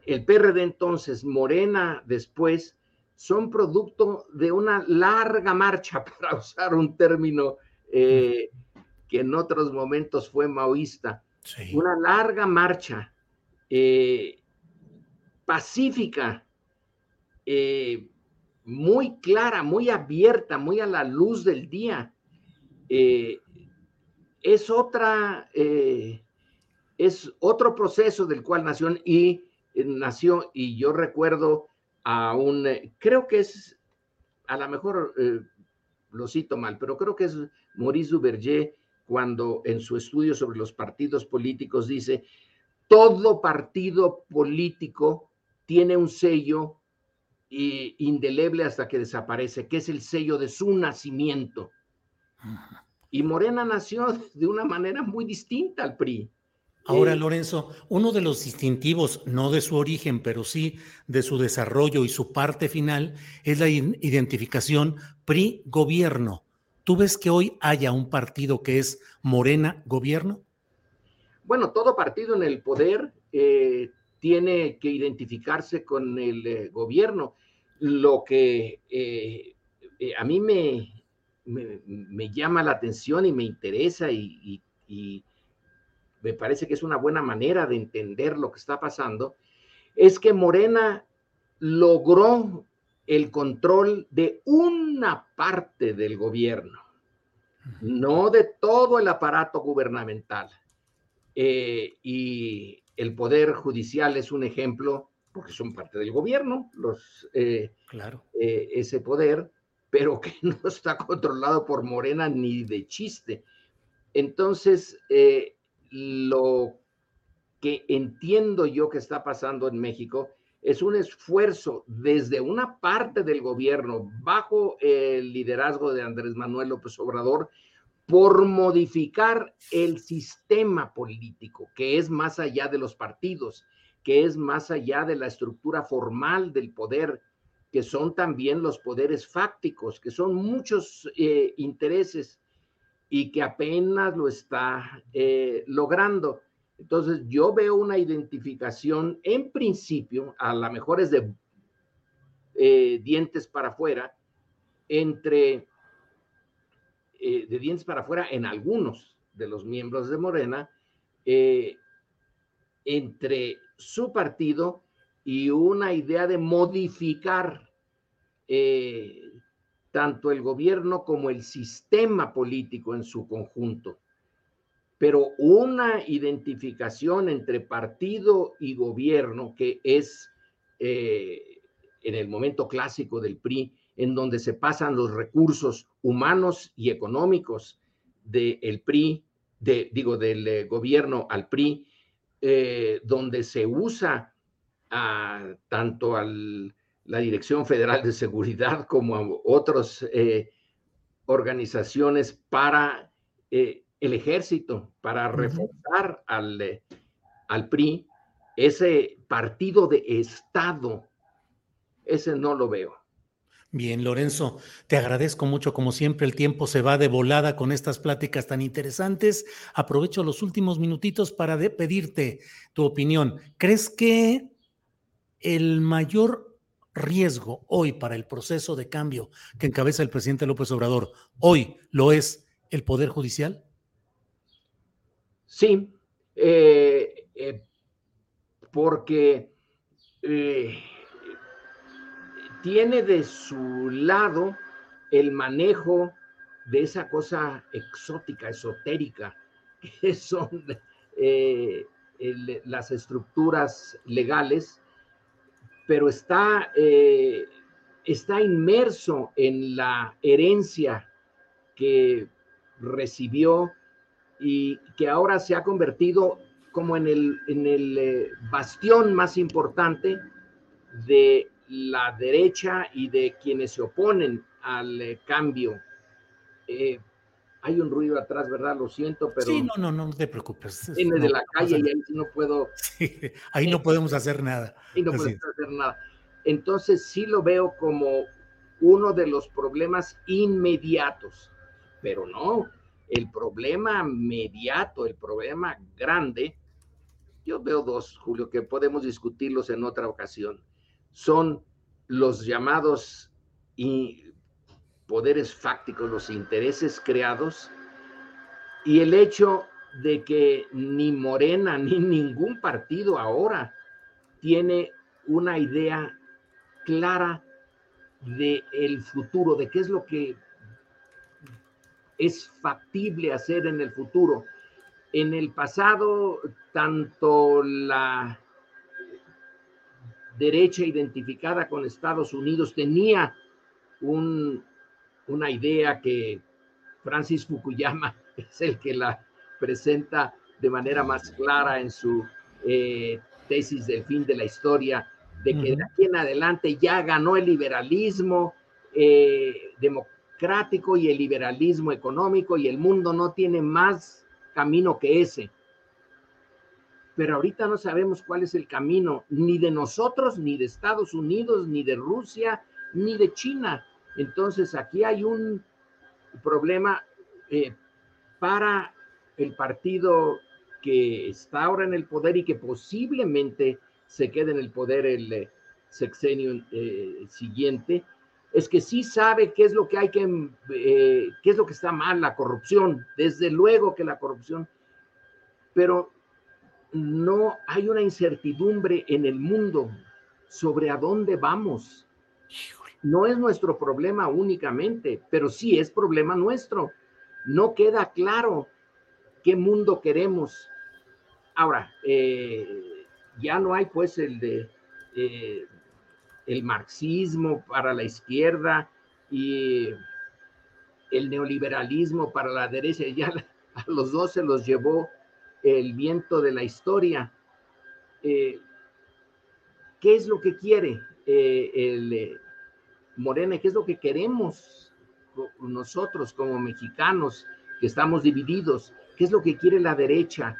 el PRD entonces, Morena después, son producto de una larga marcha, para usar un término que en otros momentos fue maoísta. Una larga marcha eh, pacífica, eh, muy clara, muy abierta, muy a la luz del día. Eh, es otra, es otro proceso del cual nació y nació, y yo recuerdo a un, creo que es, a lo mejor lo cito mal, pero creo que es Maurice Duverger cuando en su estudio sobre los partidos políticos dice todo partido político tiene un sello indeleble hasta que desaparece, que es el sello de su nacimiento. Y Morena nació de una manera muy distinta al PRI. Ahora, eh, Lorenzo, uno de los distintivos, no de su origen, pero sí de su desarrollo y su parte final, es la identificación PRI-gobierno. ¿Tú ves que hoy haya un partido que es Morena-gobierno? Bueno, todo partido en el poder eh, tiene que identificarse con el eh, gobierno. Lo que eh, a mí me me, llama la atención y me interesa y, y me parece que es una buena manera de entender lo que está pasando, es que Morena logró el control de una parte del gobierno, no de todo el aparato gubernamental. Eh, y el Poder Judicial es un ejemplo, porque son parte del gobierno, los, eh, claro. Eh, ese poder, pero que no está controlado por Morena ni de chiste. Entonces, lo que entiendo yo que está pasando en México es un esfuerzo desde una parte del gobierno bajo el liderazgo de Andrés Manuel López Obrador por modificar el sistema político, que es más allá de los partidos, que es más allá de la estructura formal del poder, que son también los poderes fácticos, que son muchos eh, intereses y que apenas lo está eh, logrando. Entonces, yo veo una identificación, en principio, a lo mejor es de eh, dientes para afuera, entre, eh, de dientes para afuera en algunos de los miembros de Morena, eh, entre su partido y una idea de modificar tanto el gobierno como el sistema político en su conjunto. Pero una identificación entre partido y gobierno que es eh, en el momento clásico del PRI, en donde se pasan los recursos humanos y económicos del PRI, de, digo, del eh, gobierno al PRI, eh, donde se usa tanto a la Dirección Federal de Seguridad como a otras organizaciones para el ejército para reforzar al, eh, al PRI, ese partido de Estado, ese no lo veo. Bien, Lorenzo, te agradezco mucho. Como siempre, el tiempo se va de volada con estas pláticas tan interesantes. Aprovecho los últimos minutitos para pedirte tu opinión. ¿Crees que el mayor riesgo hoy para el proceso de cambio que encabeza el presidente López Obrador, hoy lo es el Poder Judicial? Sí, eh, eh, porque eh, tiene de su lado el manejo de esa cosa exótica, esotérica, que son las estructuras legales, pero está, está inmerso en la herencia que recibió y que ahora se ha convertido como en el, en el eh, bastión más importante de la derecha y de quienes se oponen al eh, cambio. Eh, hay un ruido atrás, ¿verdad? Lo siento, pero... Sí, no, no, no, te preocupes. Viene de la calle y ahí no puedo... ahí no podemos hacer nada. Ahí no podemos hacer nada. Entonces sí lo veo como uno de los problemas inmediatos, pero no, el problema mediato, el problema grande, yo veo dos, Julio, que podemos discutirlos en otra ocasión. Son los llamados poderes fácticos, los intereses creados y el hecho de que ni Morena ni ningún partido ahora tiene una idea clara de el futuro, de qué es lo que es factible hacer en el futuro. En el pasado, tanto la derecha identificada con Estados Unidos tenía una idea que Francis Fukuyama es el que la presenta de manera más clara en su eh, tesis del fin de la historia, de que de aquí en adelante ya ganó el liberalismo, eh, y el liberalismo económico y el mundo no tiene más camino que ese. Pero ahorita no sabemos cuál es el camino, ni de nosotros, ni de Estados Unidos, ni de Rusia, ni de China. Entonces aquí hay un problema eh, para el partido que está ahora en el poder y que posiblemente se quede en el poder el eh, sexenio eh, siguiente, es que sí sabe qué es lo que hay que, qué es lo que está mal, la corrupción, desde luego que la corrupción, pero no hay una incertidumbre en el mundo sobre a dónde vamos. No es nuestro problema únicamente, pero sí es problema nuestro. No queda claro qué mundo queremos. Ahora, eh, ya no hay pues el de eh, el marxismo para la izquierda y el neoliberalismo para la derecha, ya a los dos se los llevó el viento de la historia. Eh, ¿Qué es lo que quiere eh, el eh, Morena? ¿Qué es lo que queremos nosotros como mexicanos que estamos divididos? ¿Qué es lo que quiere la derecha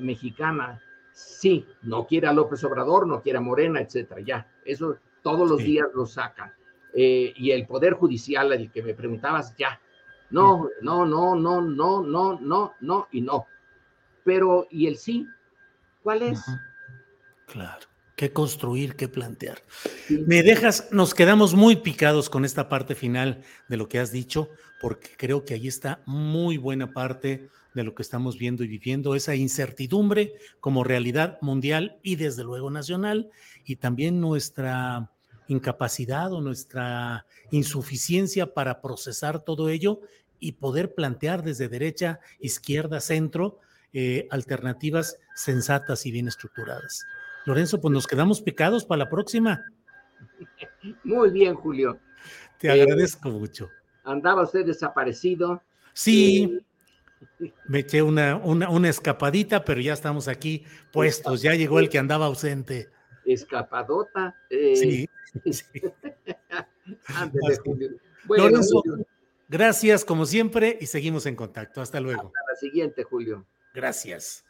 mexicana? Sí, no quiere a López Obrador, no quiere a Morena, etcétera, ya, eso todos los días lo sacan. Y el Poder Judicial, el que me preguntabas, ya, no, no, no, no, no, no, no, no y no. Pero, ¿y el sí? ¿Cuál es? Claro qué construir, qué plantear. Me dejas, nos quedamos muy picados con esta parte final de lo que has dicho, porque creo que ahí está muy buena parte de lo que estamos viendo y viviendo, esa incertidumbre como realidad mundial y desde luego nacional, y también nuestra incapacidad o nuestra insuficiencia para procesar todo ello y poder plantear desde derecha, izquierda, centro, eh, alternativas sensatas y bien estructuradas. Lorenzo, pues nos quedamos picados para la próxima. Muy bien, Julio. Te agradezco mucho. ¿Andaba usted desaparecido? Sí. Eh, me eché una, una, escapadita, pero ya estamos aquí puestos. Ya llegó el que andaba ausente. Escapadota. Eh. Sí. Lorenzo, gracias como siempre y seguimos en contacto. Hasta luego. Hasta la siguiente, Julio. Gracias.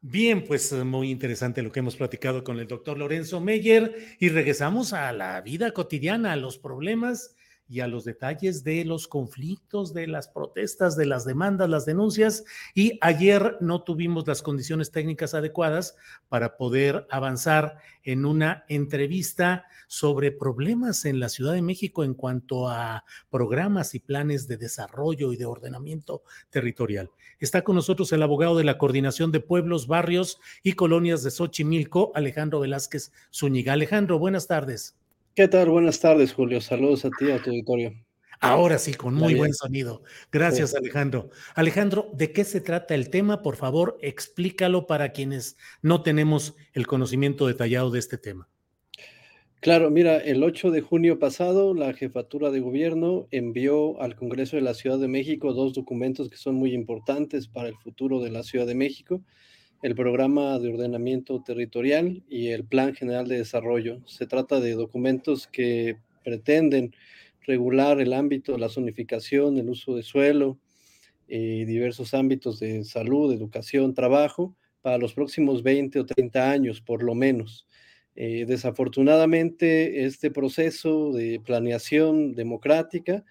Bien, pues eh, muy interesante lo que hemos platicado con el doctor Lorenzo Meyer y regresamos a la vida cotidiana, a los problemas y a los detalles de los conflictos, de las protestas, de las demandas, las denuncias. Y ayer no tuvimos las condiciones técnicas adecuadas para poder avanzar en una entrevista sobre problemas en la Ciudad de México en cuanto a programas y planes de desarrollo y de ordenamiento territorial. Está con nosotros el abogado de la Coordinación de Pueblos, Barrios y Colonias de Xochimilco, Alejandro Velázquez Zúñiga. Alejandro, buenas tardes. ¿Qué tal? Buenas tardes, Julio. Saludos a ti, a tu auditorio. Ahora sí, con muy buen sonido. Gracias, Alejandro. Alejandro, ¿de qué se trata el tema? Por favor, explícalo para quienes no tenemos el conocimiento detallado de este tema. Claro, mira, el 8 de junio pasado la jefatura de gobierno envió al Congreso de la Ciudad de México dos documentos que son muy importantes para el futuro de la Ciudad de México el programa de ordenamiento territorial y el plan general de desarrollo. Se trata de documentos que pretenden regular el ámbito de la zonificación, el uso de suelo y eh, diversos ámbitos de salud, educación, trabajo para los próximos 20 o 30 años, por lo menos. Eh, desafortunadamente, este proceso de planeación democrática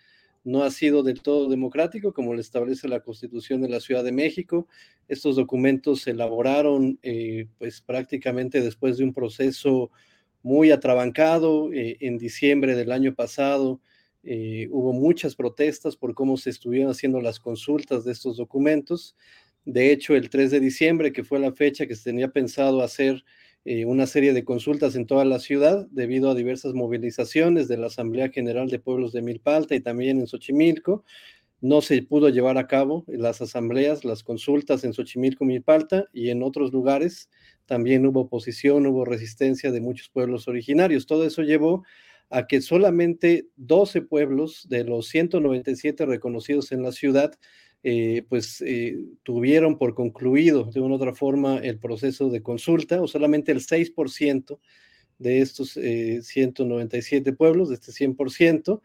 no ha sido del todo democrático, como lo establece la Constitución de la Ciudad de México. Estos documentos se elaboraron eh, pues prácticamente después de un proceso muy atrabancado. Eh, en diciembre del año pasado eh, hubo muchas protestas por cómo se estuvieron haciendo las consultas de estos documentos. De hecho, el 3 de diciembre, que fue la fecha que se tenía pensado hacer eh, una serie de consultas en toda la ciudad debido a diversas movilizaciones de la Asamblea General de Pueblos de Milpalta y también en Xochimilco. No se pudo llevar a cabo las asambleas, las consultas en Xochimilco, Milpalta y en otros lugares. También hubo oposición, hubo resistencia de muchos pueblos originarios. Todo eso llevó a que solamente 12 pueblos de los 197 reconocidos en la ciudad eh, pues eh, tuvieron por concluido de una u otra forma el proceso de consulta, o solamente el 6% de estos 197 eh, pueblos, de este 100%,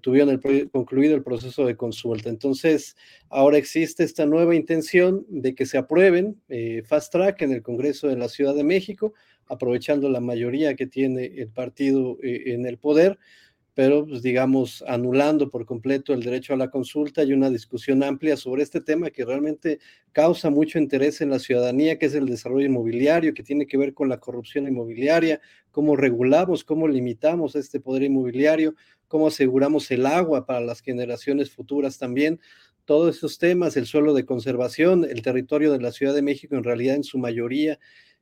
tuvieron concluido el proceso de consulta. Entonces, ahora existe esta nueva intención de que se aprueben fast track en el Congreso de la Ciudad de México, aprovechando la mayoría que tiene el partido en el poder pero pues, digamos anulando por completo el derecho a la consulta y una discusión amplia sobre este tema que realmente causa mucho interés en la ciudadanía, que es el desarrollo inmobiliario, que tiene que ver con la corrupción inmobiliaria, cómo regulamos, cómo limitamos este poder inmobiliario, cómo aseguramos el agua para las generaciones futuras también. Todos esos temas, el suelo de conservación, el territorio de la Ciudad de México en realidad en su mayoría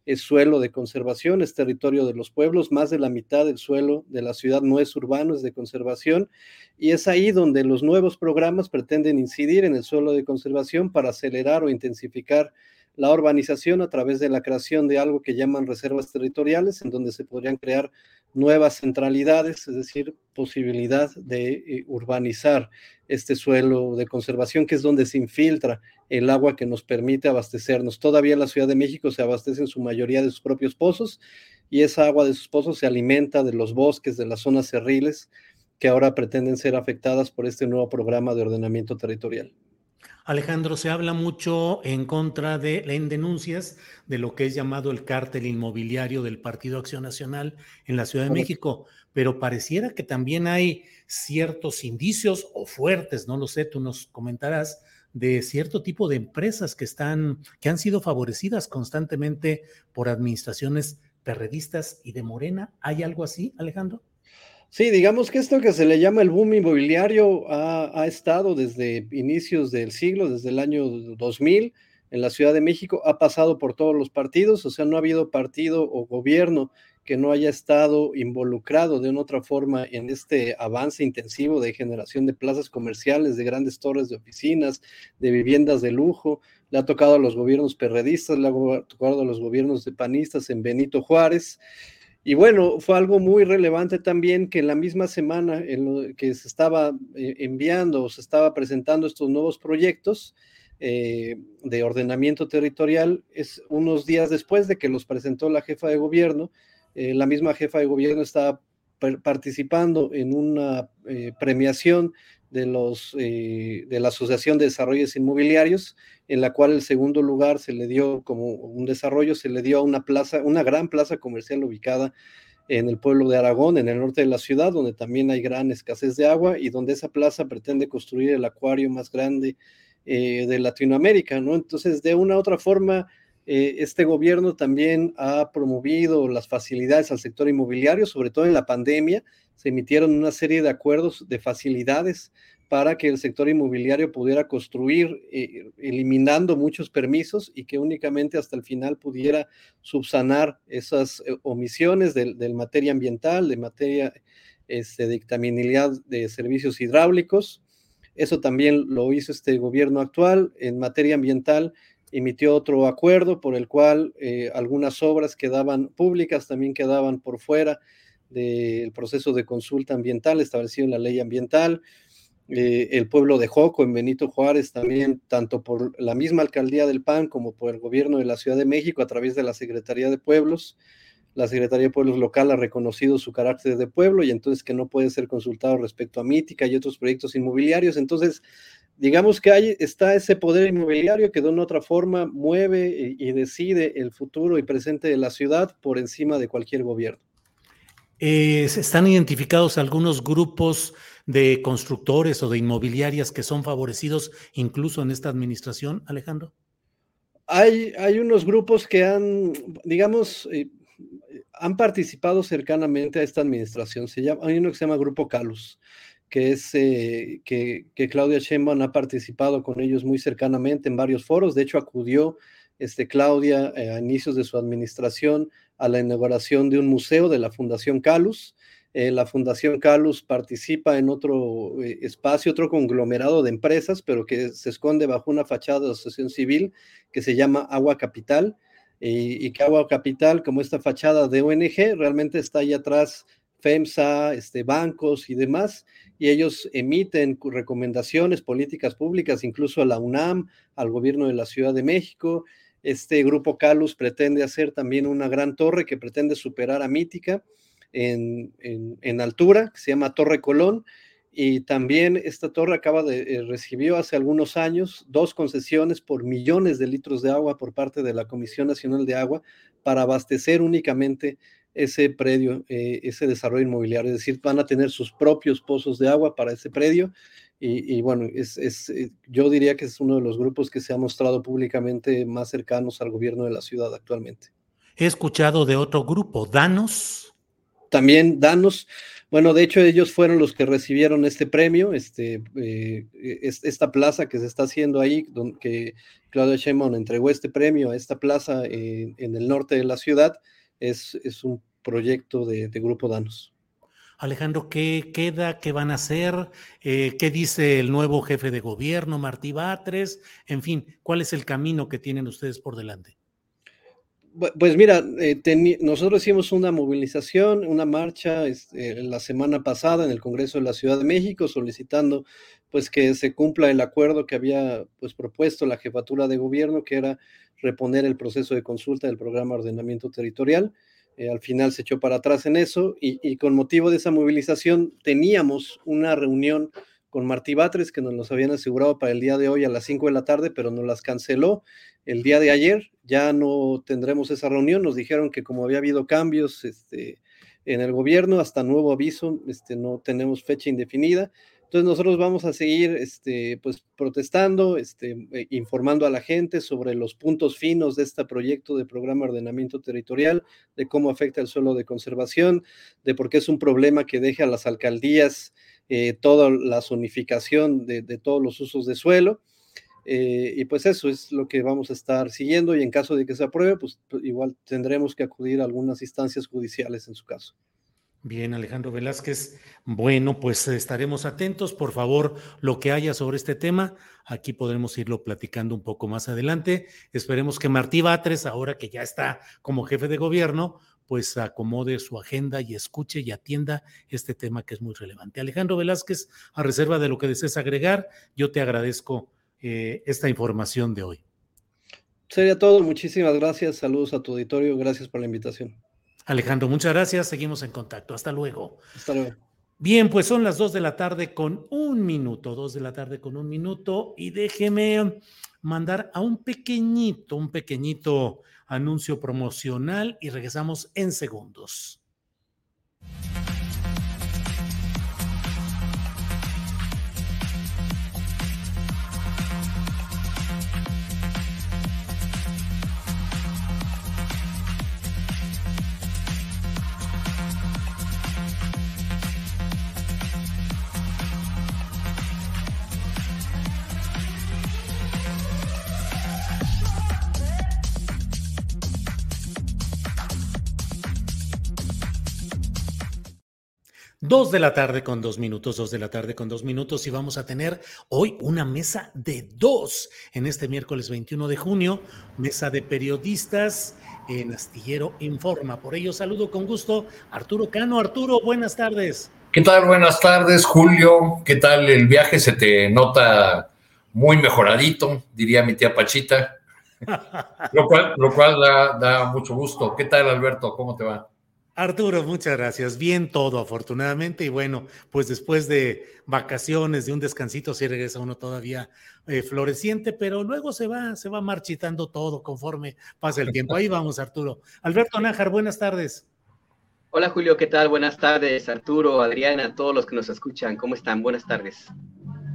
es suelo de conservación, es territorio de los pueblos, más de la mitad del suelo de la ciudad no es urbano, es de conservación, y es ahí donde los nuevos programas pretenden incidir en el suelo de conservación para acelerar o intensificar la urbanización a través de la creación de algo que llaman reservas territoriales, en donde se podrían crear nuevas centralidades, es decir, posibilidad de eh, urbanizar este suelo de conservación, que es donde se infiltra el agua que nos permite abastecernos. Todavía la Ciudad de México se abastece en su mayoría de sus propios pozos y esa agua de sus pozos se alimenta de los bosques, de las zonas cerriles, que ahora pretenden ser afectadas por este nuevo programa de ordenamiento territorial. Alejandro, se habla mucho en contra de, en denuncias de lo que es llamado el cártel inmobiliario del Partido Acción Nacional en la Ciudad de México, pero pareciera que también hay ciertos indicios o fuertes, no lo sé, tú nos comentarás, de cierto tipo de empresas que están, que han sido favorecidas constantemente por administraciones perredistas y de Morena. ¿Hay algo así, Alejandro? Sí, digamos que esto que se le llama el boom inmobiliario ha, estado desde inicios del siglo, desde el año 2000 en la Ciudad de México, ha pasado por todos los partidos, o sea, no ha habido partido o gobierno que no haya estado involucrado de una otra forma en este avance intensivo de generación de plazas comerciales, de grandes torres de oficinas, de viviendas de lujo. Le ha tocado a los gobiernos perredistas, le ha tocado a los gobiernos de panistas en Benito Juárez. Y bueno, fue algo muy relevante también que en la misma semana en que se estaba eh, enviando o se estaba presentando estos nuevos proyectos eh, de ordenamiento territorial, es unos días después de que los presentó la jefa de gobierno, eh, la misma jefa de gobierno estaba participando en una premiación de, los, de la Asociación de Desarrollos Inmobiliarios, en la cual el segundo lugar se le dio como un desarrollo, se le dio a una plaza, una gran plaza comercial ubicada en el pueblo de Aragón, en el norte de la ciudad, donde también hay gran escasez de agua y donde esa plaza pretende construir el acuario más grande eh, de Latinoamérica, ¿no? Entonces, de una u otra forma, eh, este gobierno también ha promovido las facilidades al sector inmobiliario, sobre todo en la pandemia. Se emitieron una serie de acuerdos de facilidades para que el sector inmobiliario pudiera construir, eh, eliminando muchos permisos y que únicamente hasta el final pudiera subsanar esas eh, omisiones de, materia ambiental, de materia este, de dictaminalidad de servicios hidráulicos. Eso también lo hizo este gobierno actual. En materia ambiental emitió otro acuerdo por el cual eh, algunas obras quedaban públicas, también quedaban por fuera del proceso de consulta ambiental establecido en la ley ambiental. Eh, el pueblo de Joco en Benito Juárez también, tanto por la misma alcaldía del PAN como por el gobierno de la Ciudad de México a través de la Secretaría de Pueblos. La Secretaría de Pueblos Local ha reconocido su carácter de pueblo y entonces que no puede ser consultado respecto a Mítica y otros proyectos inmobiliarios. Entonces, digamos que ahí está ese poder inmobiliario que de una otra forma mueve y, decide el futuro y presente de la ciudad por encima de cualquier gobierno. Eh, ¿Están identificados algunos grupos de constructores o de inmobiliarias que son favorecidos incluso en esta administración, Alejandro? Hay, hay unos grupos que han, digamos, eh, han participado cercanamente a esta administración. Se llama, hay uno que se llama Grupo Calus, que es eh, que, que, Claudia Sheinbaum ha participado con ellos muy cercanamente en varios foros. De hecho, acudió este, Claudia eh, a inicios de su administración a la inauguración de un museo de la Fundación Calus eh, la Fundación Calus participa en otro espacio, otro conglomerado de empresas, pero que se esconde bajo una fachada de asociación civil que se llama Agua Capital. y que Agua Capital, como esta fachada de ONG, realmente está ahí atrás FEMSA, este, bancos y demás, y ellos emiten recomendaciones, políticas públicas, incluso a la UNAM, al gobierno de la Ciudad de México. Este grupo Calus pretende hacer también una gran torre que pretende superar a Mítica en, altura, que se llama Torre Colón, y también esta torre acaba de eh, recibió hace algunos años dos concesiones por millones de litros de agua por parte de la Comisión Nacional de Agua para abastecer únicamente ese predio, eh, ese desarrollo inmobiliario, es decir, van a tener sus propios pozos de agua para ese predio. Y, bueno, es, es, eh, yo diría que es uno de los grupos que se ha mostrado públicamente más cercanos al gobierno de la ciudad actualmente. He escuchado de otro grupo, Danos. También Danos, bueno, de hecho ellos fueron los que recibieron este premio, este, eh, esta plaza que se está haciendo ahí, donde, que Claudia Sheinbaum entregó este premio a esta plaza en el norte de la ciudad, es, es un proyecto de, Grupo Danos. Alejandro, ¿qué queda? ¿Qué van a hacer? Eh, ¿Qué dice el nuevo jefe de gobierno, Martí Batres? En fin, ¿cuál es el camino que tienen ustedes por delante? Pues mira, eh, nosotros hicimos una movilización, una marcha este, la semana pasada en el Congreso de la Ciudad de México solicitando pues que se cumpla el acuerdo que había pues propuesto la jefatura de gobierno, que era reponer el proceso de consulta del programa de ordenamiento territorial. Eh, al final se echó para atrás en eso y, con motivo de esa movilización teníamos una reunión con Martí Batres que nos los habían asegurado para el día de hoy a las 5 de la tarde, pero nos las canceló el día de ayer. Ya no tendremos esa reunión. Nos dijeron que como había habido cambios este, en el gobierno, hasta nuevo aviso, este, no tenemos fecha indefinida. Entonces nosotros vamos a seguir este, pues, protestando, eh, informando a la gente sobre los puntos finos de este proyecto de programa de ordenamiento territorial, de cómo afecta el suelo de conservación, de por qué es un problema que deja a las alcaldías eh, toda la zonificación de, todos los usos de suelo. Eh, y pues eso es lo que vamos a estar siguiendo y en caso de que se apruebe, pues, pues igual tendremos que acudir a algunas instancias judiciales en su caso. Bien, Alejandro Velázquez. Bueno, pues estaremos atentos. Por favor, lo que haya sobre este tema, aquí podremos irlo platicando un poco más adelante. Esperemos que Martí Batres, ahora que ya está como jefe de gobierno, pues acomode su agenda y escuche y atienda este tema que es muy relevante. Alejandro Velázquez, a reserva de lo que desees agregar, yo te agradezco eh, esta información de hoy. Sería todo. Muchísimas gracias. Saludos a tu auditorio. Gracias por la invitación. Alejandro, muchas gracias. Seguimos en contacto. Hasta luego. Hasta luego. Bien, pues son las dos de la tarde con un minuto, dos de la tarde con un minuto y déjeme mandar a un pequeñito, un pequeñito anuncio promocional y regresamos en segundos. Dos de la tarde con dos minutos, dos de la tarde con dos minutos y vamos a tener hoy una mesa de dos en este miércoles 21 de junio, mesa de periodistas en Astillero Informa. Por ello saludo con gusto Arturo Cano. Arturo, buenas tardes. ¿Qué tal? Buenas tardes, Julio. ¿Qué tal el viaje? Se te nota muy mejoradito, diría mi tía Pachita. lo cual, lo cual da, da mucho gusto. ¿Qué tal, Alberto? ¿Cómo te va? Arturo, muchas gracias. Bien todo, afortunadamente. Y bueno, pues después de vacaciones, de un descansito, sí regresa uno todavía eh, floreciente, pero luego se va, se va marchitando todo conforme pasa el tiempo. Ahí vamos, Arturo. Alberto Nájar, buenas tardes. Hola Julio, ¿qué tal? Buenas tardes, Arturo, Adriana, todos los que nos escuchan. ¿Cómo están? Buenas tardes.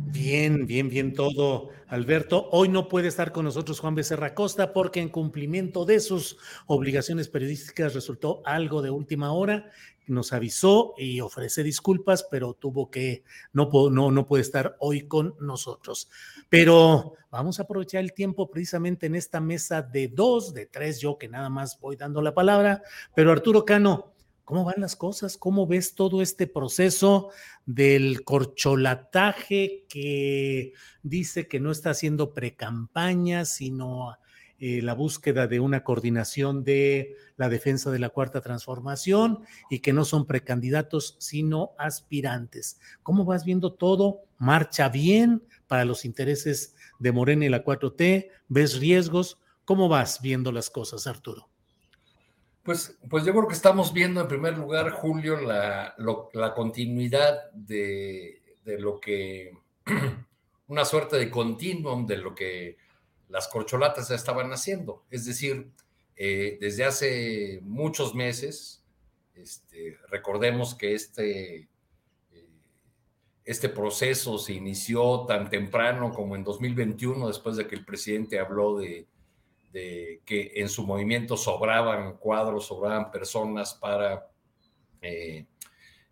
Bien, bien, bien todo, Alberto. Hoy no puede estar con nosotros Juan Becerra Costa porque en cumplimiento de sus obligaciones periodísticas resultó algo de última hora. Nos avisó y ofrece disculpas, pero tuvo que, no, no, no puede estar hoy con nosotros. Pero vamos a aprovechar el tiempo precisamente en esta mesa de dos, de tres, yo que nada más voy dando la palabra. Pero Arturo Cano, ¿Cómo van las cosas? ¿Cómo ves todo este proceso del corcholataje que dice que no está haciendo precampaña, sino eh, la búsqueda de una coordinación de la defensa de la cuarta transformación y que no son precandidatos, sino aspirantes? ¿Cómo vas viendo todo? ¿Marcha bien para los intereses de Morena y la 4T? ¿Ves riesgos? ¿Cómo vas viendo las cosas, Arturo? Pues, pues yo creo que estamos viendo en primer lugar, Julio, la, la continuidad de, de, lo que, una suerte de continuum de lo que las corcholatas ya estaban haciendo. Es decir, eh, desde hace muchos meses, Este, recordemos que este, este proceso se inició tan temprano como en 2021, después de que el presidente habló de, que en su movimiento sobraban cuadros, sobraban personas para, eh,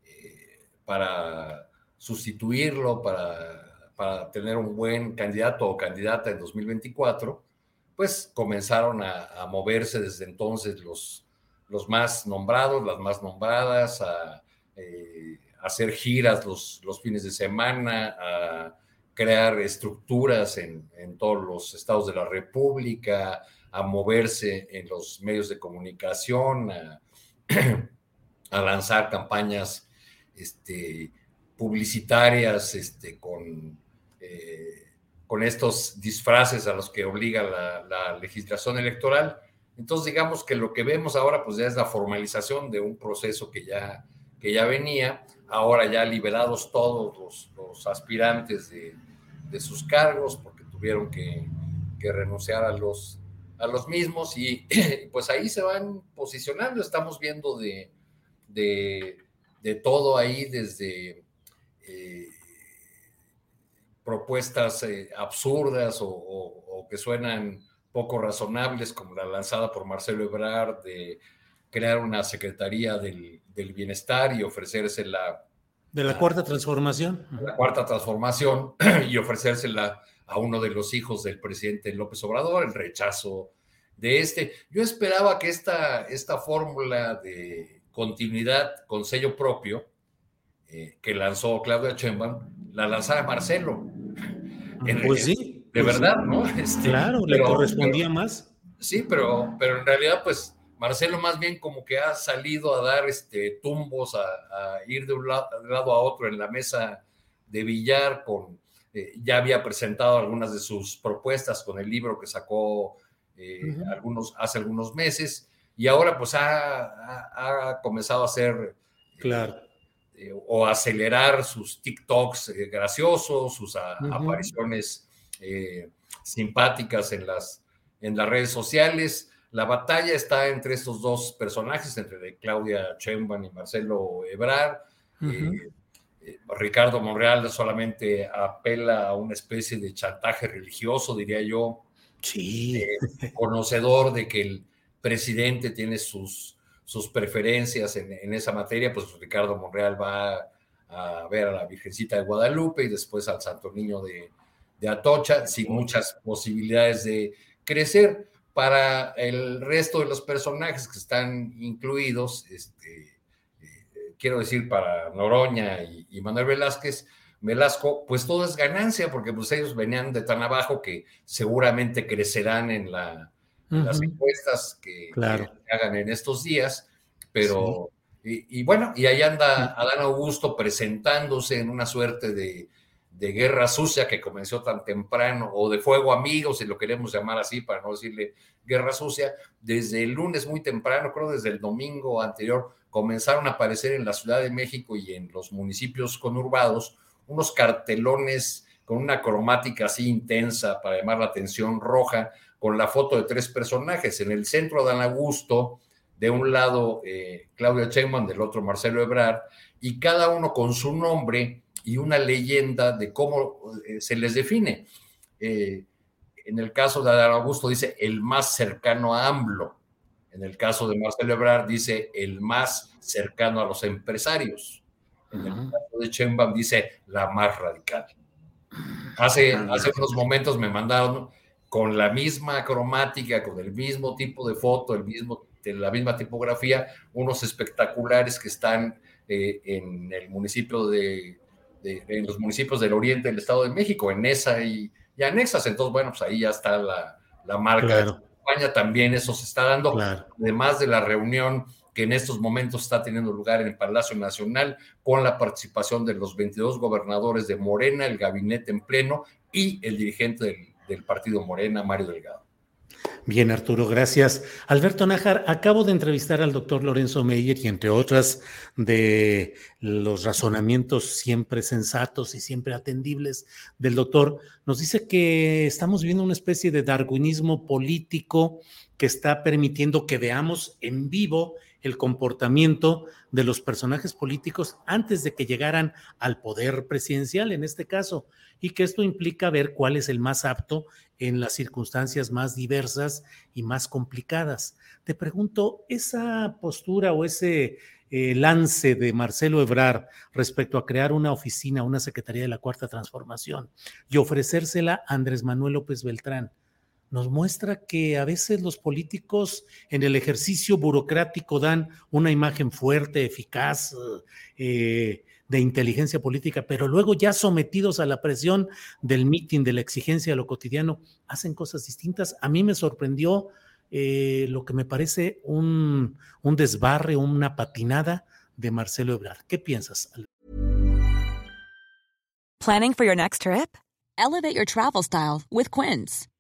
eh, para sustituirlo, para, para, tener un buen candidato o candidata en 2024, pues comenzaron a, moverse desde entonces los, los más nombrados, las más nombradas, a... Eh, hacer giras los, los fines de semana, a crear estructuras en, en, todos los estados de la República, a moverse en los medios de comunicación, a, lanzar campañas este, publicitarias este, con, eh, con estos disfraces a los que obliga la, la, legislación electoral. Entonces, digamos que lo que vemos ahora pues es la formalización de un proceso que ya, que ya venía ahora ya liberados todos los, aspirantes de, sus cargos porque tuvieron que, renunciar a los, a los mismos y pues ahí se van posicionando, estamos viendo de, de, todo ahí desde eh, propuestas eh, absurdas o, que suenan poco razonables como la lanzada por Marcelo Ebrard de crear una secretaría del, del bienestar y ofrecérsela. De la cuarta transformación. La cuarta transformación y ofrecérsela a uno de los hijos del presidente López Obrador, el rechazo de este. Yo esperaba que esta, esta fórmula de continuidad con sello propio eh, que lanzó Claudia Sheinbaum la lanzara Marcelo. pues sí. De pues verdad, ¿no? Este, claro, le correspondía más. Sí, pero, pero en realidad, pues Marcelo más bien como que ha salido a dar este, tumbos, a, ir de un, lado, a otro en la mesa de billar, con, eh, ya había presentado algunas de sus propuestas con el libro que sacó eh, algunos, hace algunos meses, y ahora pues ha, comenzado a hacer... Claro. Eh, o acelerar sus TikToks graciosos, sus apariciones simpáticas en las, en las redes sociales la batalla está entre estos dos personajes, entre Claudia Sheinbaum y Marcelo Ebrard. Eh, eh, Ricardo Monreal solamente apela a una especie de chantaje religioso, diría yo. Sí. Eh, conocedor de que el presidente tiene sus, sus preferencias en, esa materia, pues Ricardo Monreal va a ver a la Virgencita de Guadalupe y después al Santo Niño de, de Atocha, sin muchas posibilidades de crecer para el resto de los personajes que están incluidos, este, eh, quiero decir, para Noroña y, Manuel Velázquez, Velasco, pues todo es ganancia, porque pues ellos venían de tan abajo que seguramente crecerán en, la, las encuestas que, hagan en estos días, pero, y, bueno, y ahí anda Adán Augusto presentándose en una suerte de, de guerra sucia que comenzó tan temprano, o de fuego amigo, si lo queremos llamar así, para no decirle guerra sucia, desde el lunes muy temprano, creo desde el domingo anterior, comenzaron a aparecer en la Ciudad de México y en los municipios conurbados unos cartelones con una cromática así intensa para llamar la atención roja, con la foto de tres personajes. En el centro, Dan Augusto, de un lado eh, Claudia Sheinbaum, del otro Marcelo Ebrard, y cada uno con su nombre y una leyenda de cómo eh, se les define. Eh, en el caso de Adán Augusto dice el más cercano a AMLO. En el caso de Marcelo Ebrard dice el más cercano a los empresarios. En el caso de Chembam dice la más radical. Hace, hace unos momentos me mandaron con la misma cromática, con el mismo tipo de foto, el mismo, la misma tipografía, unos espectaculares que están eh, en el municipio de en los municipios del oriente del Estado de México, en esa y, anexas. Entonces, bueno, pues ahí ya está la, la marca de España, también eso se está dando, además de la reunión que en estos momentos está teniendo lugar en el Palacio Nacional con la participación de los 22 gobernadores de Morena, el gabinete en pleno y el dirigente del, del partido Morena, Mario Delgado. Bien, Arturo, gracias. Alberto Nájar, acabo de entrevistar al doctor Lorenzo Meyer y entre otras de los razonamientos siempre sensatos y siempre atendibles del doctor, nos dice que estamos viviendo una especie de darwinismo político que está permitiendo que veamos en vivo el comportamiento de los personajes políticos antes de que llegaran al poder presidencial en este caso, y que esto implica ver cuál es el más apto en las circunstancias más diversas y más complicadas. Te pregunto, esa postura o ese eh, lance de Marcelo Ebrar respecto a crear una oficina, una Secretaría de la Cuarta Transformación y ofrecérsela a Andrés Manuel López Beltrán, nos muestra que a veces los políticos en el ejercicio burocrático dan una imagen fuerte, eficaz, eh, de inteligencia política, pero luego ya sometidos a la presión del mitin, de la exigencia de lo cotidiano, hacen cosas distintas. A mí me sorprendió eh, lo que me parece un, un desbarre, una patinada de Marcelo Ebrard. ¿Qué piensas? Planning for your next trip? Elevate your travel style with Quince.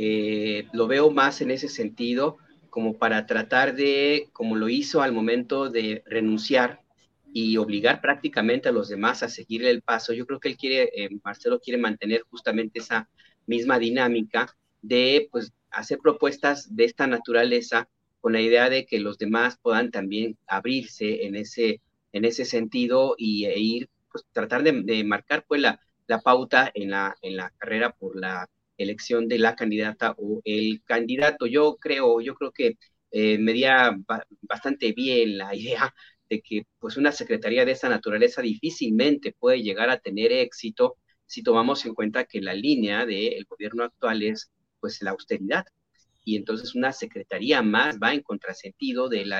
Eh, lo veo más en ese sentido, como para tratar de, como lo hizo al momento de renunciar y obligar prácticamente a los demás a seguirle el paso. Yo creo que él quiere, eh, Marcelo quiere mantener justamente esa misma dinámica de pues, hacer propuestas de esta naturaleza con la idea de que los demás puedan también abrirse en ese, en ese sentido y, e ir, pues tratar de, marcar pues la, la pauta en la, en la carrera por la elección de la candidata o el candidato. Yo creo, yo creo que eh, me medía bastante bien la idea de que pues una secretaría de esa naturaleza difícilmente puede llegar a tener éxito si tomamos en cuenta que la línea del gobierno actual es pues la austeridad y entonces una secretaría más va en contrasentido del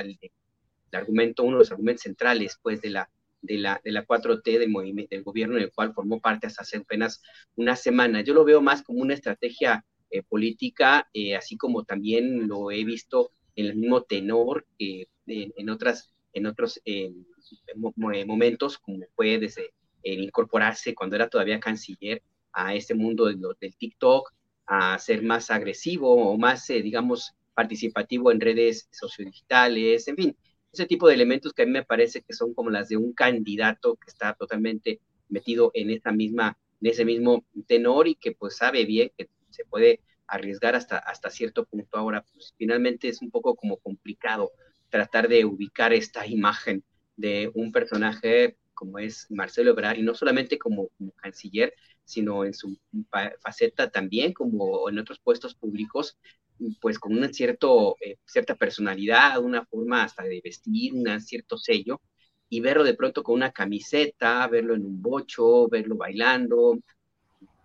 argumento, uno de los argumentos centrales pues de la de la, de la 4T del, movimiento, del gobierno en el cual formó parte hasta hace apenas una semana. Yo lo veo más como una estrategia eh, política, eh, así como también lo he visto en el mismo tenor eh, en, otras, en otros momentos, como fue desde el incorporarse cuando era todavía canciller a este mundo del, del TikTok, a ser más agresivo o más, digamos, participativo en redes sociodigitales, en fin, ese tipo de elementos que a mí me parece que son como las de un candidato que está totalmente metido en esa misma, en ese mismo tenor y que pues sabe bien que se puede arriesgar hasta, hasta cierto punto. Ahora, pues finalmente es un poco como complicado tratar de ubicar esta imagen de un personaje como es Marcelo Ebrard, y no solamente como, como canciller, sino en su faceta también como en otros puestos públicos, pues con una cierto, eh, cierta personalidad, una forma hasta de vestir, un cierto sello, y verlo de pronto con una camiseta, verlo en un bocho, verlo bailando,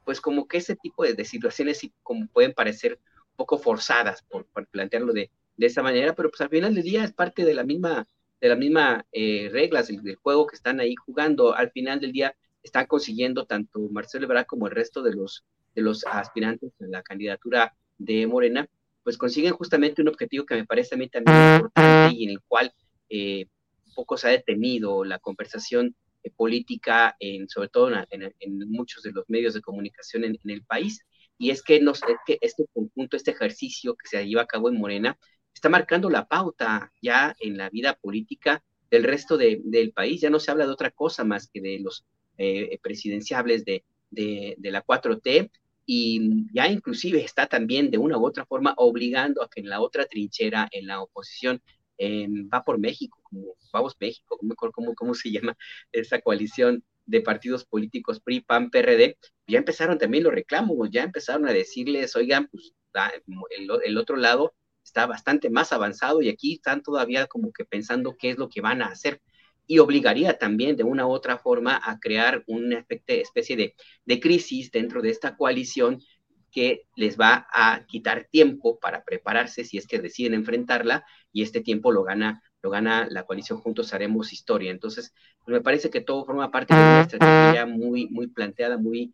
pues como que ese tipo de, situaciones sí como pueden parecer un poco forzadas por, plantearlo de, de, esa manera, pero pues al final del día es parte de la misma, de las mismas eh, reglas del, juego que están ahí jugando. Al final del día están consiguiendo tanto Marcelo Ebrard como el resto de los, de los aspirantes en la candidatura de Morena, pues consiguen justamente un objetivo que me parece a mí también importante y en el cual eh, poco se ha detenido la conversación eh, política, en, sobre todo en, muchos de los medios de comunicación en, el país, y es que, nos, que este conjunto, este ejercicio que se lleva a cabo en Morena, está marcando la pauta ya en la vida política del resto del país. Ya no se habla de otra cosa más que de los eh, presidenciables de, de, de, la 4T, y ya inclusive está también de una u otra forma obligando a que en la otra trinchera, en la oposición, va por México, como Vamos México, ¿cómo, cómo, se llama esa coalición de partidos políticos PRI, PAN, PRD, ya empezaron también los reclamos, ya empezaron a decirles, oigan, pues el, otro lado está bastante más avanzado y aquí están todavía como que pensando qué es lo que van a hacer y obligaría también de una u otra forma a crear una especie de, crisis dentro de esta coalición que les va a quitar tiempo para prepararse si es que deciden enfrentarla y este tiempo lo gana lo gana la coalición Juntos Haremos Historia. Entonces, pues me parece que todo forma parte de una estrategia muy, muy planteada, muy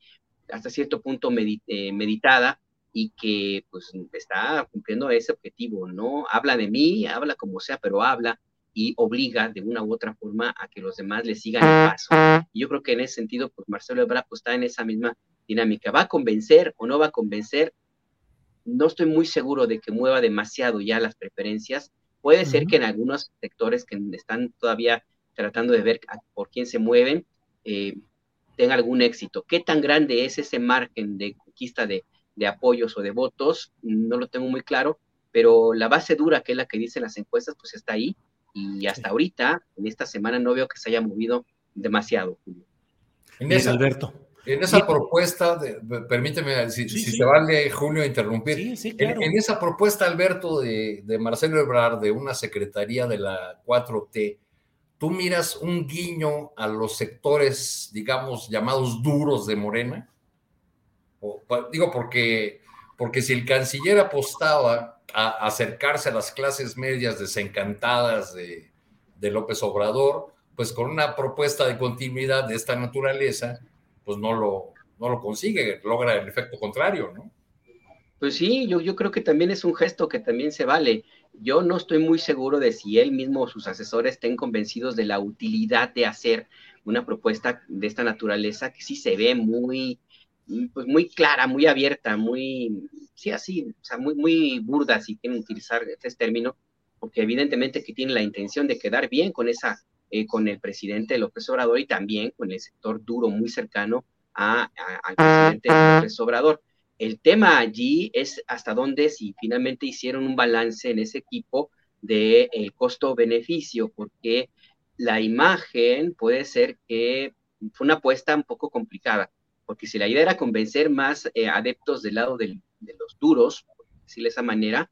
hasta cierto punto eh, meditada y que pues está cumpliendo ese objetivo, ¿no? Habla de mí, habla como sea, pero habla y obliga de una u otra forma a que los demás le sigan el paso. Y yo creo que en ese sentido, pues Marcelo Ebrard pues, está en esa misma dinámica. ¿Va a convencer o no va a convencer? No estoy muy seguro de que mueva demasiado ya las preferencias. Puede ser que en algunos sectores que están todavía tratando de ver por quién se mueven, eh, tenga algún éxito. ¿Qué tan grande es ese margen de conquista de, de apoyos o de votos? No lo tengo muy claro, pero la base dura, que es la que dicen las encuestas, pues está ahí y hasta ahorita, en esta semana, no veo que se haya movido demasiado, Julio. En esa, Alberto. En esa propuesta, permíteme, si, se vale, Julio, interrumpir. en, esa propuesta, Alberto, de, de, Marcelo Ebrard, de una secretaría de la 4T, tú miras un guiño a los sectores, digamos, llamados duros de Morena. O, digo, porque, porque si el canciller apostaba a acercarse a las clases medias desencantadas de, López Obrador, pues con una propuesta de continuidad de esta naturaleza, pues no lo, no lo consigue, logra el efecto contrario, ¿no? Pues sí, yo, yo creo que también es un gesto que también se vale. Yo no estoy muy seguro de si él mismo o sus asesores estén convencidos de la utilidad de hacer una propuesta de esta naturaleza que sí se ve muy, pues muy clara, muy abierta, muy, sí, así, o sea, muy, muy burda, si quieren utilizar este término, porque evidentemente que tiene la intención de quedar bien con esa, eh, con el presidente López Obrador y también con el sector duro muy cercano a, al presidente López Obrador. El tema allí es hasta dónde si finalmente hicieron un balance en ese equipo de el costo-beneficio, porque la imagen puede ser que fue una apuesta un poco complicada porque si la idea era convencer más eh, adeptos del lado de los duros, por decirlo de esa manera,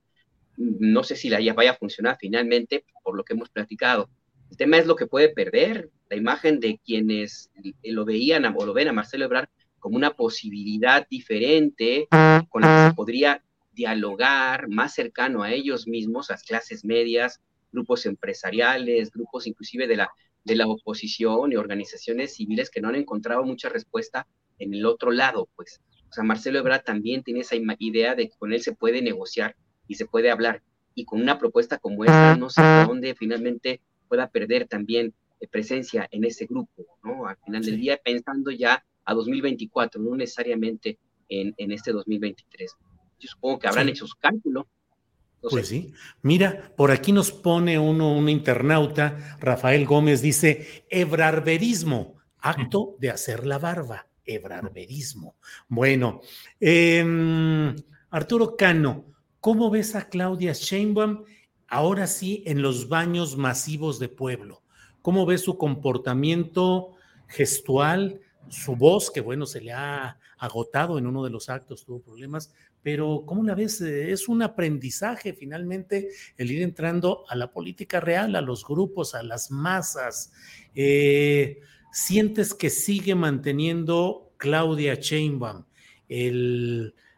no sé si la idea vaya a funcionar finalmente, por lo que hemos platicado. El tema es lo que puede perder, la imagen de quienes lo veían o lo ven a Marcelo Ebrard como una posibilidad diferente con la que se podría dialogar más cercano a ellos mismos, las clases medias, grupos empresariales, grupos inclusive de la, de la oposición y organizaciones civiles que no han encontrado mucha respuesta en el otro lado, pues. O sea, Marcelo Ebrard también tiene esa idea de que con él se puede negociar y se puede hablar. Y con una propuesta como esta, no sé dónde finalmente pueda perder también eh, presencia en ese grupo, ¿no? Al final del día, pensando ya a 2024, no necesariamente en, en este 2023. Yo supongo que habrán hecho su cálculo. pues sí. Mira, por aquí nos pone uno, un internauta, Rafael Gómez, dice, ebrarberismo, acto de hacer la barba ebrarberismo. Bueno, em, Arturo Cano, ¿cómo ves a Claudia Sheinbaum ahora sí en los baños masivos de pueblo? ¿Cómo ves su comportamiento gestual, su voz, que bueno, se le ha agotado en uno de los actos, tuvo problemas, pero ¿cómo la ves? Es un aprendizaje finalmente el ir entrando a la política real, a los grupos, a las masas. Eh, sientes que sigue manteniendo Claudia Sheinbaum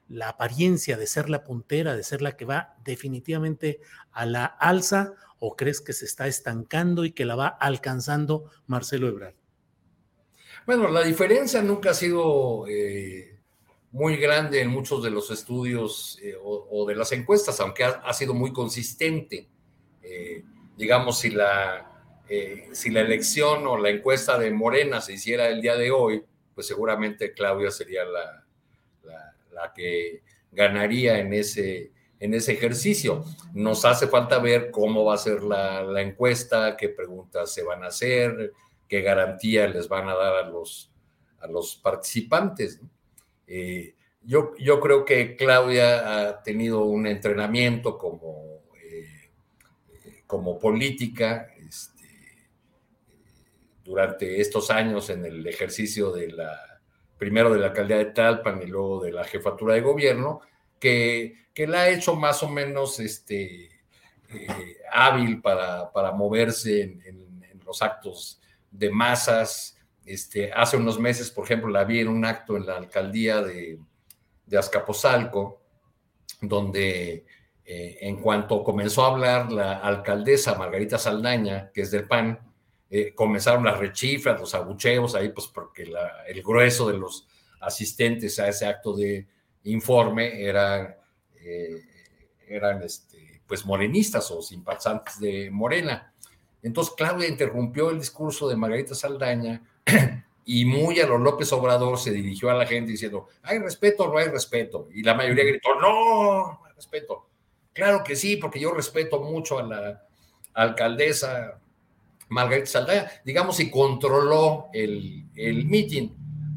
la apariencia de ser la puntera, de ser la que va definitivamente a la alza, o crees que se está estancando y que la va alcanzando Marcelo Ebrard? Bueno, la diferencia nunca ha sido eh, muy grande en muchos de los estudios eh, o, de las encuestas, aunque ha, sido muy consistente. Eh, digamos, si la eh, si la elección o la encuesta de Morena se hiciera el día de hoy, pues seguramente Claudia sería la, la, que ganaría en ese, en ese ejercicio. Nos hace falta ver cómo va a ser la, la, encuesta, qué preguntas se van a hacer, qué garantía les van a dar a los, a los participantes. Eh, yo, yo creo que Claudia ha tenido un entrenamiento como, eh, como política, durante estos años en el ejercicio de la, primero de la alcaldía de Talpan y luego de la jefatura de gobierno, que, que la ha hecho más o menos este, eh, hábil para, para moverse en, los actos de masas. Este, hace unos meses, por ejemplo, la vi en un acto en la alcaldía de, de Azcapotzalco, donde eh, en cuanto comenzó a hablar la alcaldesa Margarita Saldaña, que es del PAN, eh, comenzaron las rechifras, los abucheos ahí, pues porque el grueso de los asistentes a ese acto de informe eran, eh, eran este, pues morenistas o simpatizantes de Morena. Entonces Claudia interrumpió el discurso de Margarita Saldaña y muy a lo López Obrador se dirigió a la gente diciendo, ¿hay respeto o no hay respeto? Y la mayoría gritó, no, no hay respeto. Claro que sí, porque yo respeto mucho a la alcaldesa Margarita Saldaña, digamos, y controló el, el meeting.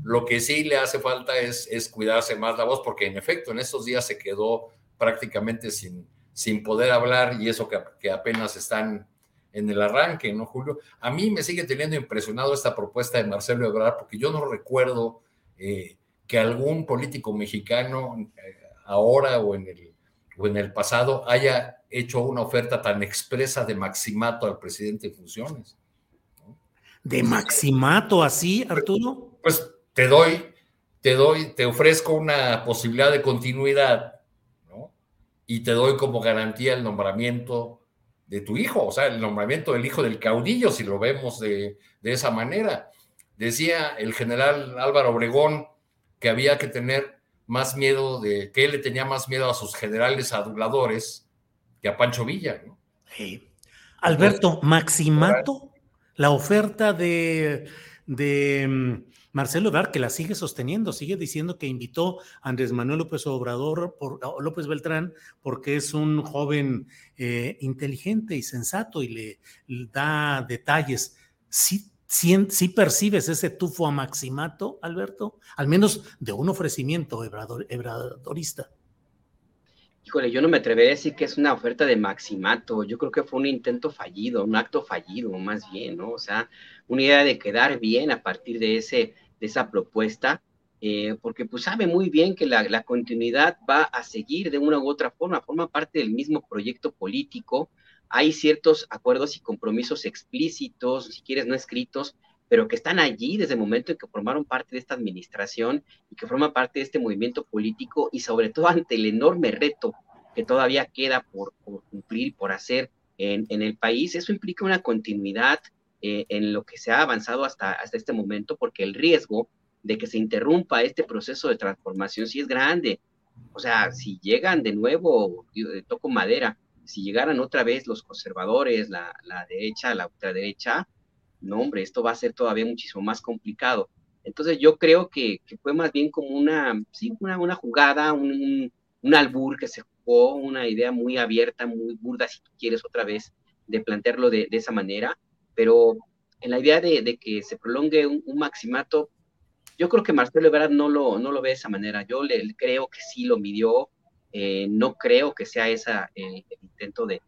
Lo que sí le hace falta es, es cuidarse más la voz, porque en efecto en estos días se quedó prácticamente sin, sin poder hablar y eso que, que apenas están en el arranque, ¿no, Julio? A mí me sigue teniendo impresionado esta propuesta de Marcelo Ebrard, porque yo no recuerdo eh, que algún político mexicano eh, ahora o en el o en el pasado haya hecho una oferta tan expresa de maximato al presidente en funciones. ¿De maximato así, Arturo? Pues te doy, te doy, te ofrezco una posibilidad de continuidad, ¿no? Y te doy como garantía el nombramiento de tu hijo, o sea, el nombramiento del hijo del caudillo, si lo vemos de, de esa manera. Decía el general Álvaro Obregón que había que tener más miedo de, que él le tenía más miedo a sus generales aduladores que a Pancho Villa. ¿no? Alberto, Maximato, la oferta de, de mm, Marcelo Ebrard, que la sigue sosteniendo, sigue diciendo que invitó a Andrés Manuel López Obrador, por, López Beltrán, porque es un joven eh, inteligente y sensato y le, le da detalles. ¿Sí ¿Sí, percibes ese tufo a maximato, Alberto? Al menos de un ofrecimiento ebradorista. Híjole, yo no me atrevería a decir que es una oferta de maximato. Yo creo que fue un intento fallido, un acto fallido, más bien, ¿no? O sea, una idea de quedar bien a partir de, ese, de esa propuesta, eh, porque pues sabe muy bien que la, la, continuidad va a seguir de una u otra forma, forma parte del mismo proyecto político, hay ciertos acuerdos y compromisos explícitos, si quieres no escritos, pero que están allí desde el momento en que formaron parte de esta administración y que forman parte de este movimiento político y sobre todo ante el enorme reto que todavía queda por, cumplir, por hacer en, el país. Eso implica una continuidad eh, en lo que se ha avanzado hasta, hasta este momento, porque el riesgo de que se interrumpa este proceso de transformación sí es grande. O sea, si llegan de nuevo, toco madera, si llegaran otra vez los conservadores, la, derecha, la ultraderecha, no, hombre, esto va a ser todavía muchísimo más complicado. Entonces yo creo que, fue más bien como una, sí, una, una jugada, un, un, albur que se jugó, una idea muy abierta, muy burda, si tú quieres otra vez, de plantearlo de, esa manera, pero en la idea de, que se prolongue un, maximato, yo creo que Marcelo Ebrard no lo, no lo ve de esa manera. Yo le creo que sí lo midió, eh, no creo que sea esa el, intento de,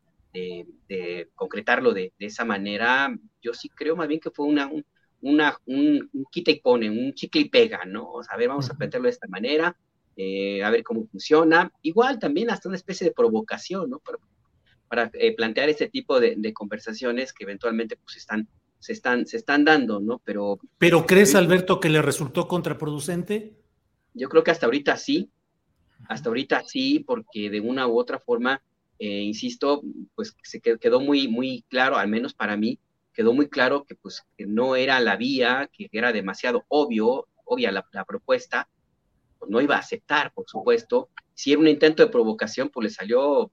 concretarlo de, esa manera. Yo sí creo más bien que fue una, un, una, un, quita y pone, un chicle y pega, ¿no? O sea, a ver, vamos a plantearlo de esta manera, eh, a ver cómo funciona. Igual también hasta una especie de provocación, ¿no? Para, para eh, plantear este tipo de, conversaciones que eventualmente pues están, se, están, se están dando, ¿no? Pero, ¿Pero crees, Alberto, que le resultó contraproducente? Yo creo que hasta ahorita sí, hasta ahorita sí, porque de una u otra forma, eh, insisto, pues se quedó muy, muy claro, al menos para mí, quedó muy claro que pues que no era la vía, que era demasiado obvio, obvia la, propuesta, pues no iba a aceptar, por supuesto. Si era un intento de provocación, pues le salió,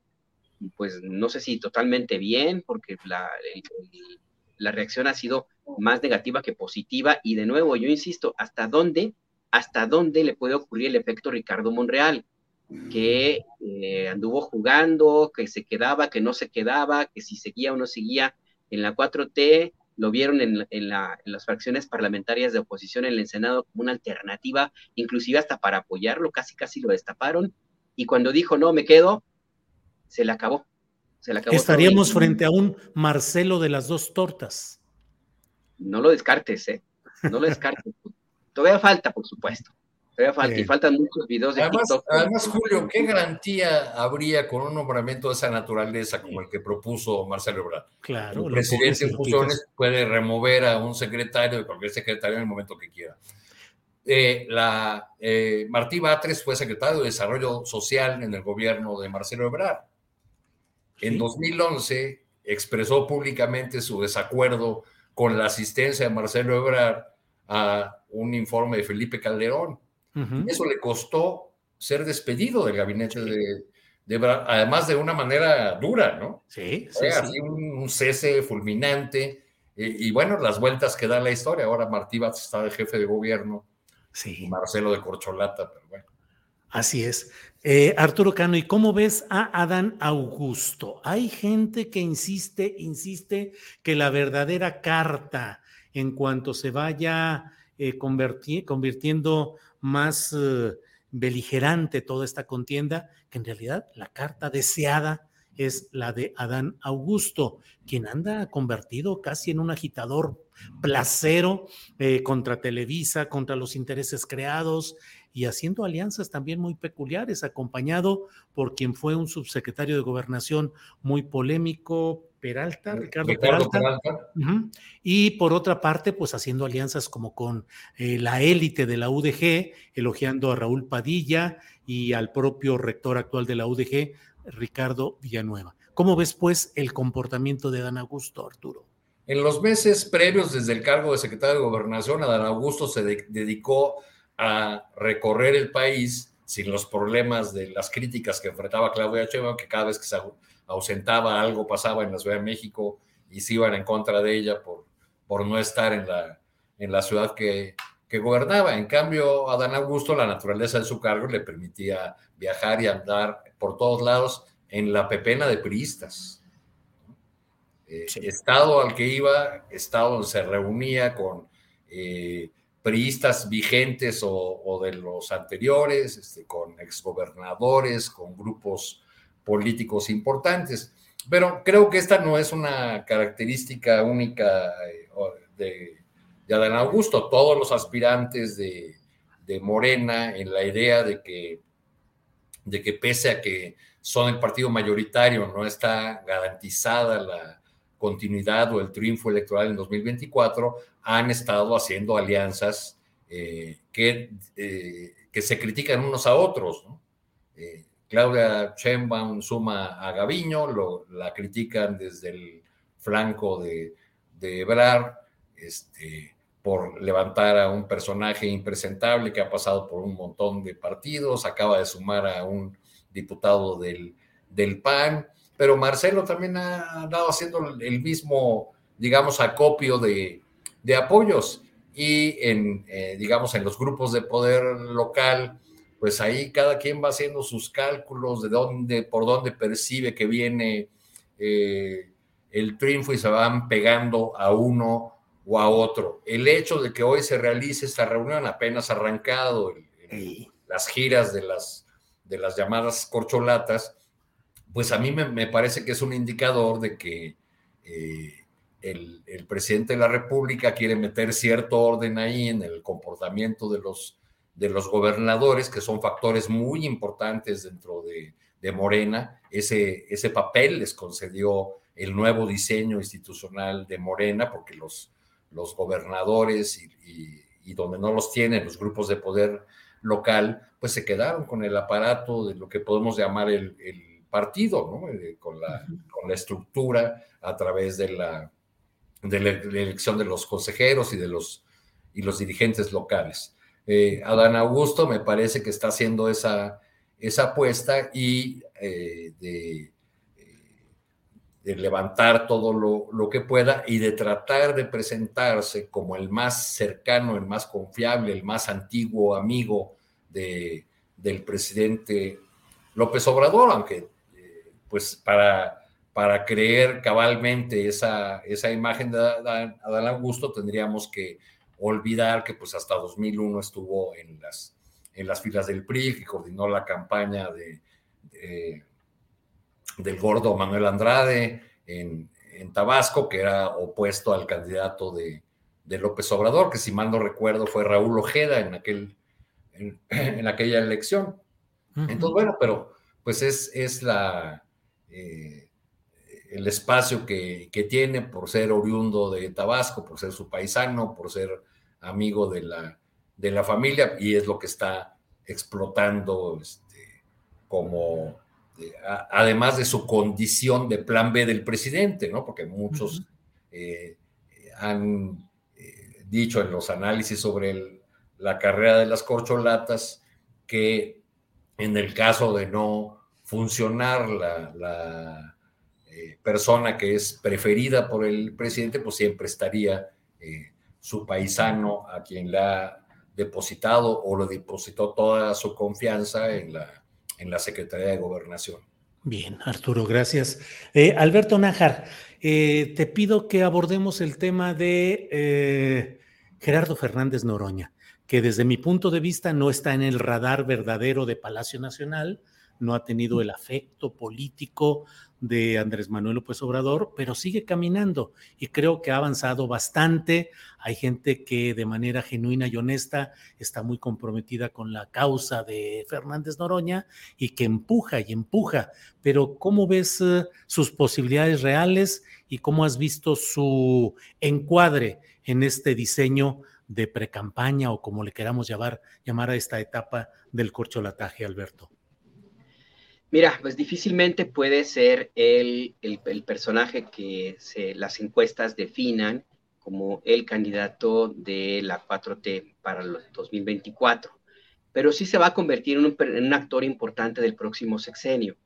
pues no sé si totalmente bien, porque la, la reacción ha sido más negativa que positiva. Y de nuevo, yo insisto, ¿hasta dónde, hasta dónde le puede ocurrir el efecto Ricardo Monreal? Que eh, anduvo jugando, que se quedaba, que no se quedaba, que si seguía o no seguía en la 4T, lo vieron en, las fracciones parlamentarias de oposición en el Senado como una alternativa, inclusive hasta para apoyarlo, casi casi lo destaparon, y cuando dijo no me quedo, se le acabó. Se le acabó Estaríamos frente a un Marcelo de las dos tortas. No lo descartes, ¿eh? No lo descartes. Todavía falta, por supuesto y faltan muchos videos de además, TikTok. Además, Julio, ¿qué garantía habría con un nombramiento de esa naturaleza como el que propuso Marcelo Ebrard? Claro. El presidente en funciones puede remover a un secretario de cualquier secretario en el momento que quiera. Eh, la, eh, Martí Batres fue secretario de Desarrollo Social en el gobierno de Marcelo Ebrard. En 2011 expresó públicamente su desacuerdo con la asistencia de Marcelo Ebrard a un informe de Felipe Calderón. Eso le costó ser despedido del gabinete de, Ebrard, además de una manera dura, ¿no? Sí, sí, así Un, cese fulminante. Y, bueno, las vueltas que da la historia. Ahora Martí Batres está de jefe de gobierno. Sí. Marcelo de Corcholata, pero bueno. Así es. Eh, Arturo Cano, ¿y cómo ves a Adán Augusto? Hay gente que insiste, insiste que la verdadera carta en cuanto se vaya eh, convirtiendo más eh, beligerante toda esta contienda, que en realidad la carta deseada es la de Adán Augusto, quien anda convertido casi en un agitador placero contra Televisa, contra los intereses creados, y haciendo alianzas también muy peculiares, acompañado por quien fue un subsecretario de gobernación muy polémico, Peralta, Ricardo, Peralta. Y por otra parte, pues haciendo alianzas como con eh, la élite de la UDG, elogiando a Raúl Padilla y al propio rector actual de la UDG, Ricardo Villanueva. ¿Cómo ves, pues, el comportamiento de Dan Augusto, Arturo? En los meses previos desde el cargo de secretario de Gobernación, Dan Augusto se dedicó a recorrer el país sin los problemas de las críticas que enfrentaba Claudia Sheinbaum, que cada vez que se ausentaba algo pasaba en la Ciudad de México y se iban en contra de ella por, por no estar en la, en la ciudad que, que gobernaba. En cambio, a Dan Augusto, la naturaleza de su cargo le permitía viajar y andar por todos lados en la pepena de priistas. Eh, estado al que iba, estado donde se reunía con eh, priistas vigentes o, de los anteriores, este, con exgobernadores, con grupos políticos importantes. Pero creo que esta no es una característica única eh, de, de Adán Augusto. Todos los aspirantes de, de, Morena en la idea de que, de que pese a que son el partido mayoritario, no está garantizada la, continuidad o el triunfo electoral en 2024, han estado haciendo alianzas eh, que, eh, que se critican unos a otros. Eh, Claudia Sheinbaum suma a Gaviño, lo, la critican desde el flanco de, de Ebrard, este, por levantar a un personaje impresentable que ha pasado por un montón de partidos, acaba de sumar a un diputado del, del PAN, pero Marcelo también ha dado haciendo el mismo, digamos, acopio de, de apoyos. Y en, eh, digamos, en los grupos de poder local, pues ahí cada quien va haciendo sus cálculos de dónde, por dónde percibe que viene eh, el triunfo y se van pegando a uno o a otro. El hecho de que hoy se realice esta reunión apenas arrancado, las giras de las, de las llamadas corcholatas, pues a mí me, parece que es un indicador de que eh, el, presidente de la República quiere meter cierto orden ahí en el comportamiento de los, de los gobernadores, que son factores muy importantes dentro de, Morena. Ese, ese papel les concedió el nuevo diseño institucional de Morena, porque los, los gobernadores y, donde no los tienen, los grupos de poder local, pues se quedaron con el aparato de lo que podemos llamar el partido, ¿no? Eh, con, la, con la estructura a través de la, de la elección de los consejeros y de los, y los dirigentes locales. Eh, Adán Augusto me parece que está haciendo esa, esa apuesta y eh, de, de, levantar todo lo, lo, que pueda y de tratar de presentarse como el más cercano, el más confiable, el más antiguo amigo de, del presidente López Obrador, aunque pues para, para creer cabalmente esa, esa imagen de Adán, Augusto tendríamos que olvidar que pues hasta 2001 estuvo en las, en las filas del PRI, que coordinó la campaña de, del gordo Manuel Andrade en, en, Tabasco, que era opuesto al candidato de, de, López Obrador, que si mal no recuerdo fue Raúl Ojeda en aquel en, aquella elección. Entonces, bueno, pero pues es, es la, eh, el espacio que, que, tiene por ser oriundo de Tabasco, por ser su paisano, por ser amigo de la, de la familia, y es lo que está explotando este, como, eh, además de su condición de plan B del presidente, ¿no? Porque muchos eh, han dicho en los análisis sobre la carrera de las corcholatas que en el caso de no funcionar la, eh, persona que es preferida por el presidente, pues siempre estaría eh, su paisano a quien le ha depositado o le depositó toda su confianza en la, en la Secretaría de Gobernación. Bien, Arturo, gracias. Eh, Alberto Nájar, te pido que abordemos el tema de Gerardo Fernández Noroña, que desde mi punto de vista no está en el radar verdadero de Palacio Nacional, no ha tenido el afecto político de Andrés Manuel López Obrador, pero sigue caminando y creo que ha avanzado bastante. Hay gente que de manera genuina y honesta está muy comprometida con la causa de Fernández Noroña y que empuja y empuja. Pero ¿cómo ves eh, sus posibilidades reales y cómo has visto su encuadre en este diseño de precampaña o como le queramos llamar, llamar a esta etapa del corcholataje, Alberto? Mira, pues difícilmente puede ser el, el, personaje que se, las encuestas definan como el candidato de la 4T para el 2024, pero sí se va a convertir en un, en un actor importante del próximo sexenio,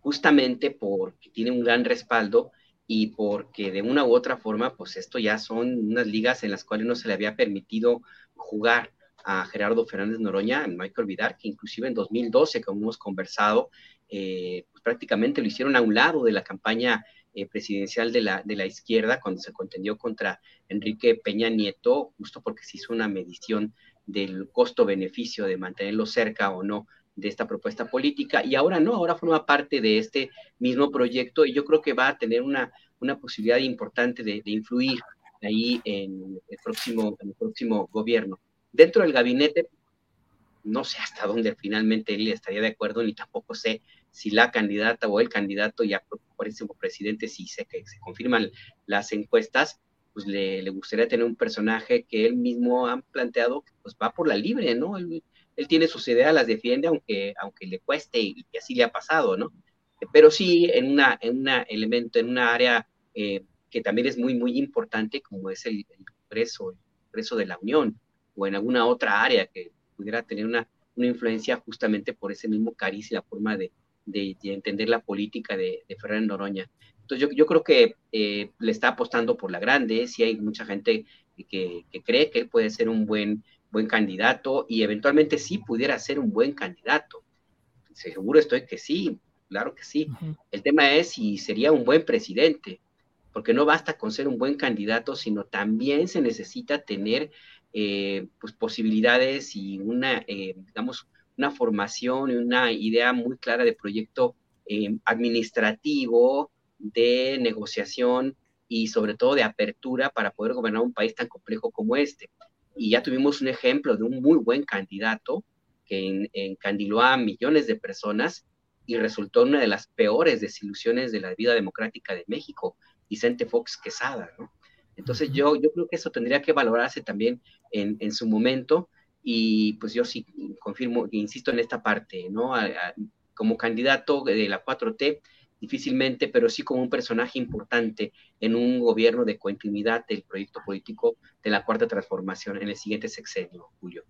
justamente porque tiene un gran respaldo y porque de una u otra forma, pues esto ya son unas ligas en las cuales no se le había permitido jugar a Gerardo Fernández Noroña, no hay que olvidar que inclusive en 2012, como hemos conversado, eh, pues prácticamente lo hicieron a un lado de la campaña eh, presidencial de la, de la izquierda cuando se contendió contra Enrique Peña Nieto, justo porque se hizo una medición del costo-beneficio de mantenerlo cerca o no de esta propuesta política y ahora no, ahora forma parte de este mismo proyecto y yo creo que va a tener una, una posibilidad importante de, influir ahí en el, próximo, en el próximo gobierno. Dentro del gabinete, no sé hasta dónde finalmente él estaría de acuerdo, ni tampoco sé si la candidata o el candidato ya por ese presidente, si sé que se confirman las encuestas, pues le, le, gustaría tener un personaje que él mismo ha planteado, pues va por la libre, ¿no? él tiene sus ideas, las defiende, aunque, aunque le cueste y, así le ha pasado, ¿no? Pero sí en una, en una elemento, en una área eh, que también es muy, muy importante, como es el, Congreso, el Congreso de la Unión, o en alguna otra área que pudiera tener una, una influencia justamente por ese mismo cariz y la forma de, de, entender la política de, de Ferran Noroña. Entonces yo, yo creo que eh, le está apostando por la grande, sí hay mucha gente que, que, cree que él puede ser un buen buen candidato y eventualmente sí pudiera ser un buen candidato. Seguro estoy que sí, claro que sí. El tema es si sería un buen presidente, porque no basta con ser un buen candidato, sino también se necesita tener eh, pues, posibilidades y una, eh, digamos, una formación y una idea muy clara de proyecto eh, administrativo, de negociación y sobre todo de apertura para poder gobernar un país tan complejo como este y ya tuvimos un ejemplo de un muy buen candidato que encandiló a millones de personas y resultó una de las peores desilusiones de la vida democrática de México, Vicente Fox Quesada, ¿no? Entonces yo, yo creo que eso tendría que valorarse también en, en su momento y pues yo sí confirmo, insisto en esta parte, ¿no? como candidato de la 4T, difícilmente, pero sí como un personaje importante en un gobierno de continuidad del proyecto político de la Cuarta Transformación en el siguiente sexenio, Julio.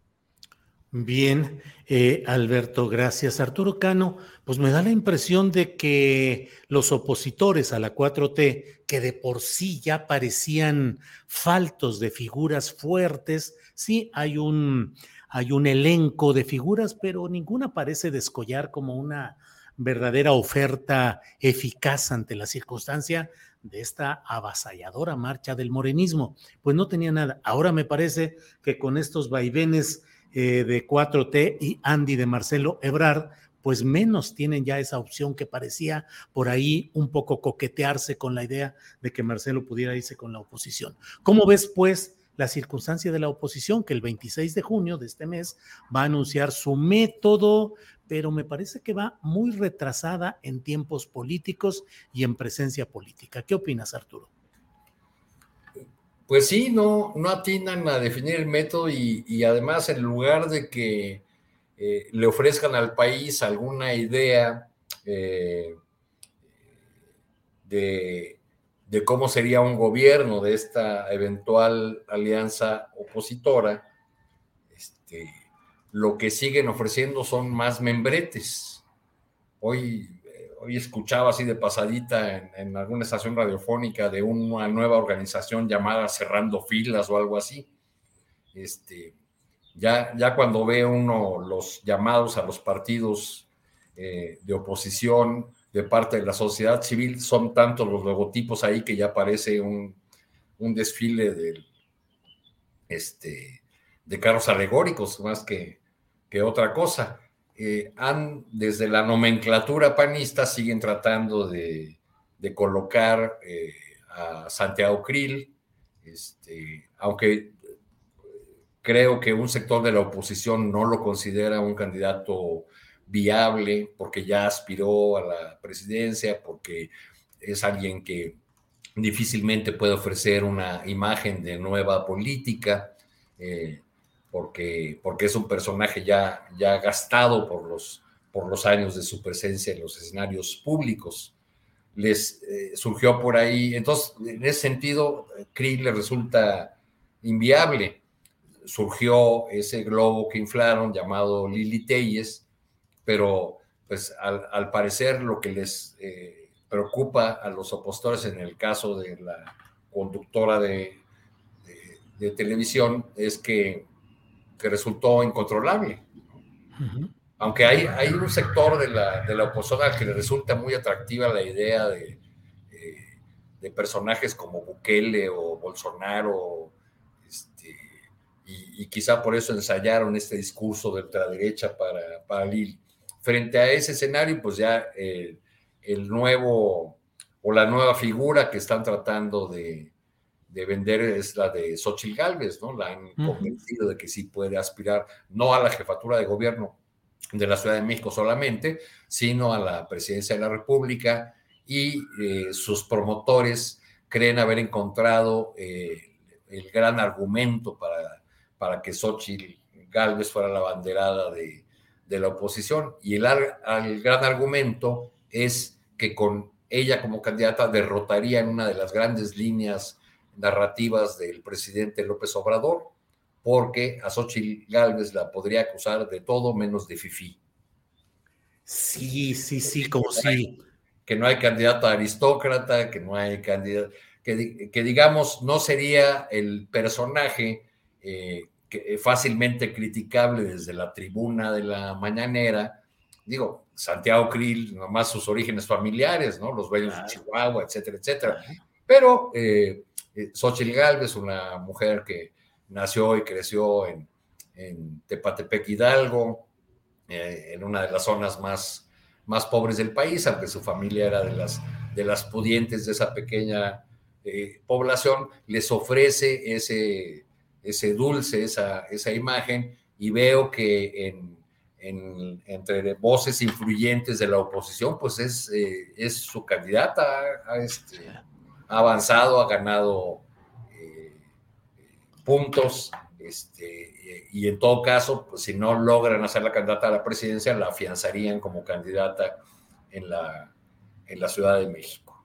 Bien, eh, Alberto, gracias. Arturo Cano, pues me da la impresión de que los opositores a la 4T, que de por sí ya parecían faltos de figuras fuertes, sí hay un, hay un elenco de figuras, pero ninguna parece descollar como una verdadera oferta eficaz ante la circunstancia de esta avasalladora marcha del morenismo. Pues no tenía nada. Ahora me parece que con estos vaivenes eh, de 4T y Andy de Marcelo Ebrard, pues menos tienen ya esa opción que parecía por ahí un poco coquetearse con la idea de que Marcelo pudiera irse con la oposición. ¿Cómo ves, pues, la circunstancia de la oposición, que el 26 de junio de este mes va a anunciar su método, pero me parece que va muy retrasada en tiempos políticos y en presencia política. ¿Qué opinas, Arturo? Pues sí, no, no atinan a definir el método y, además en lugar de que eh, le ofrezcan al país alguna idea eh, de, cómo sería un gobierno de esta eventual alianza opositora, este, lo que siguen ofreciendo son más membretes. Hoy hoy escuchaba así de pasadita en, alguna estación radiofónica de una nueva organización llamada Cerrando Filas o algo así. Este, ya, ya cuando ve uno los llamados a los partidos eh, de oposición de parte de la sociedad civil, son tantos los logotipos ahí que ya parece un, desfile de, este, de carros alegóricos más que, que otra cosa. Eh, han, desde la nomenclatura panista, siguen tratando de, colocar eh, a Santiago Krill, este, aunque creo que un sector de la oposición no lo considera un candidato viable porque ya aspiró a la presidencia, porque es alguien que difícilmente puede ofrecer una imagen de nueva política. Eh, porque, porque es un personaje ya, ya gastado por los, por los años de su presencia en los escenarios públicos. Les eh, surgió por ahí, entonces, en ese sentido, Krieg le resulta inviable. Surgió ese globo que inflaron llamado Lili Telles, pero pues al, parecer lo que les eh, preocupa a los opositores en el caso de la conductora de, de televisión es que que resultó incontrolable. Aunque hay, hay un sector de la, de la oposición al que le resulta muy atractiva la idea de, eh, de personajes como Bukele o Bolsonaro, este, y, quizá por eso ensayaron este discurso de ultraderecha para, para Lili. Frente a ese escenario, pues ya eh, el nuevo o la nueva figura que están tratando de, de vender es la de Xochitl Galvez, ¿no? La han convencido de que sí puede aspirar no a la jefatura de gobierno de la Ciudad de México solamente, sino a la presidencia de la República y eh, sus promotores creen haber encontrado eh, el gran argumento para, para que Xochitl Galvez fuera la banderada de, de la oposición. Y el, el gran argumento es que con ella como candidata derrotaría en una de las grandes líneas narrativas del presidente López Obrador, porque a Xochitl Gálvez la podría acusar de todo menos de FIFI. Sí, sí, sí, como si. Que no hay candidato aristócrata, que no hay candidato. Que, que digamos, no sería el personaje eh, que, fácilmente criticable desde la tribuna de la mañanera. Digo, Santiago Krill, nomás sus orígenes familiares, ¿no? Los bellos de Chihuahua, etcétera, etcétera. Pero eh, eh, Galvez, una mujer que nació y creció en, Tepatepec Hidalgo, eh, en una de las zonas más, más pobres del país, aunque su familia era de las, de las pudientes de esa pequeña eh, población, les ofrece ese, ese dulce, esa, esa imagen, y veo que en, entre voces influyentes de la oposición, pues es, es su candidata a este ha avanzado, ha ganado eh, puntos, este, y en todo caso, pues si no logran hacer la candidata a la presidencia, la afianzarían como candidata en la, en la Ciudad de México.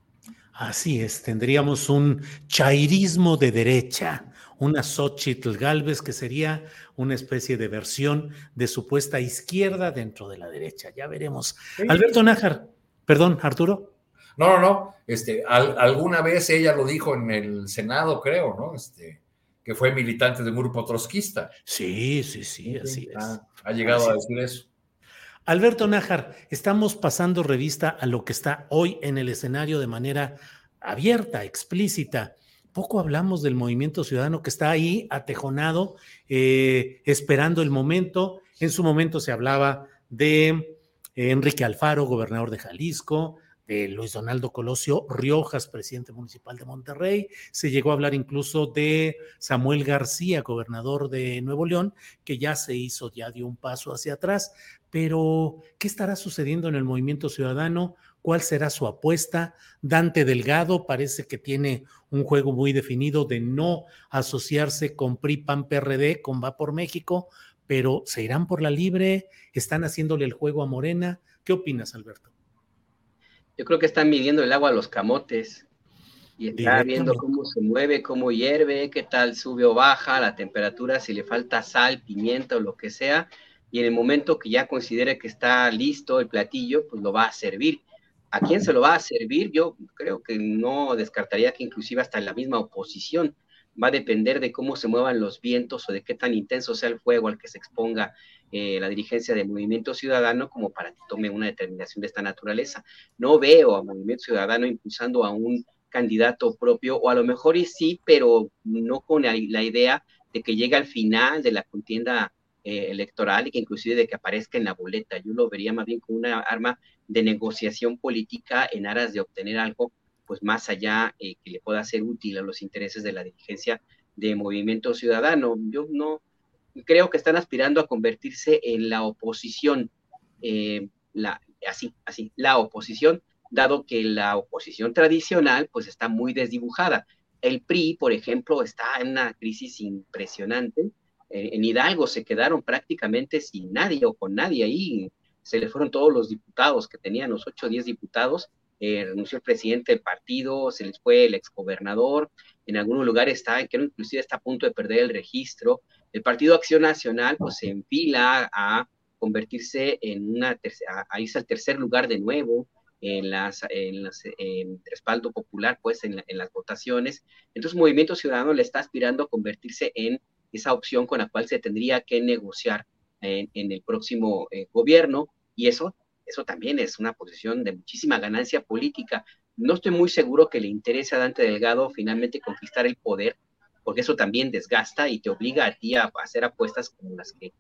Así es, tendríamos un chairismo de derecha, una Xochitl Galvez que sería una especie de versión de supuesta izquierda dentro de la derecha. Ya veremos. Alberto Nájar, perdón, Arturo. No, no, no. Este, alguna vez ella lo dijo en el Senado, creo, ¿no? Este, que fue militante de un grupo trotskista. Sí, sí, sí, así es. Ha, llegado a decir eso. Alberto Nájar, estamos pasando revista a lo que está hoy en el escenario de manera abierta, explícita. Poco hablamos del movimiento ciudadano que está ahí atejonado, eh, esperando el momento. En su momento se hablaba de Enrique Alfaro, gobernador de Jalisco, de Luis Donaldo Colosio Riojas, presidente municipal de Monterrey. Se llegó a hablar incluso de Samuel García, gobernador de Nuevo León, que ya se hizo, ya dio un paso hacia atrás. Pero, ¿qué estará sucediendo en el movimiento ciudadano? ¿Cuál será su apuesta? Dante Delgado parece que tiene un juego muy definido de no asociarse con PRI, PAN, PRD, con Va por México, pero ¿se irán por la libre? ¿Están haciéndole el juego a Morena? ¿Qué opinas, Alberto? Yo creo que están midiendo el agua a los camotes y está viendo cómo se mueve, cómo hierve, qué tal sube o baja la temperatura, si le falta sal, pimienta o lo que sea, y en el momento que ya considere que está listo el platillo, pues lo va a servir. ¿A quién se lo va a servir? Yo creo que no descartaría que inclusive hasta en la misma oposición va a depender de cómo se muevan los vientos o de qué tan intenso sea el fuego al que se exponga eh, la dirigencia del Movimiento Ciudadano como para que tome una determinación de esta naturaleza. No veo a Movimiento Ciudadano impulsando a un candidato propio, o a lo mejor sí, pero no con la, idea de que llegue al final de la contienda eh, electoral y que inclusive de que aparezca en la boleta. Yo lo vería más bien como una arma de negociación política en aras de obtener algo pues más allá eh, que le pueda ser útil a los intereses de la dirigencia de Movimiento Ciudadano. Yo no creo que están aspirando a convertirse en la oposición, eh, la, así, así, la oposición, dado que la oposición tradicional pues está muy desdibujada. El PRI, por ejemplo, está en una crisis impresionante. en Hidalgo se quedaron prácticamente sin nadie o con nadie ahí. Se le fueron todos los diputados que tenían, los 8 o 10 diputados, eh, renunció el presidente del partido, se les fue el exgobernador, en algunos lugares está, que inclusive está a punto de perder el registro. El Partido Acción Nacional pues se enfila a convertirse en una, a, irse al tercer lugar de nuevo en las en respaldo popular, pues en, las votaciones. Entonces, Movimiento Ciudadano le está aspirando a convertirse en esa opción con la cual se tendría que negociar en, el próximo eh, gobierno y eso eso también es una posición de muchísima ganancia política. No estoy muy seguro que le interese a Dante Delgado finalmente conquistar el poder, porque eso también desgasta y te obliga a ti a hacer apuestas como las que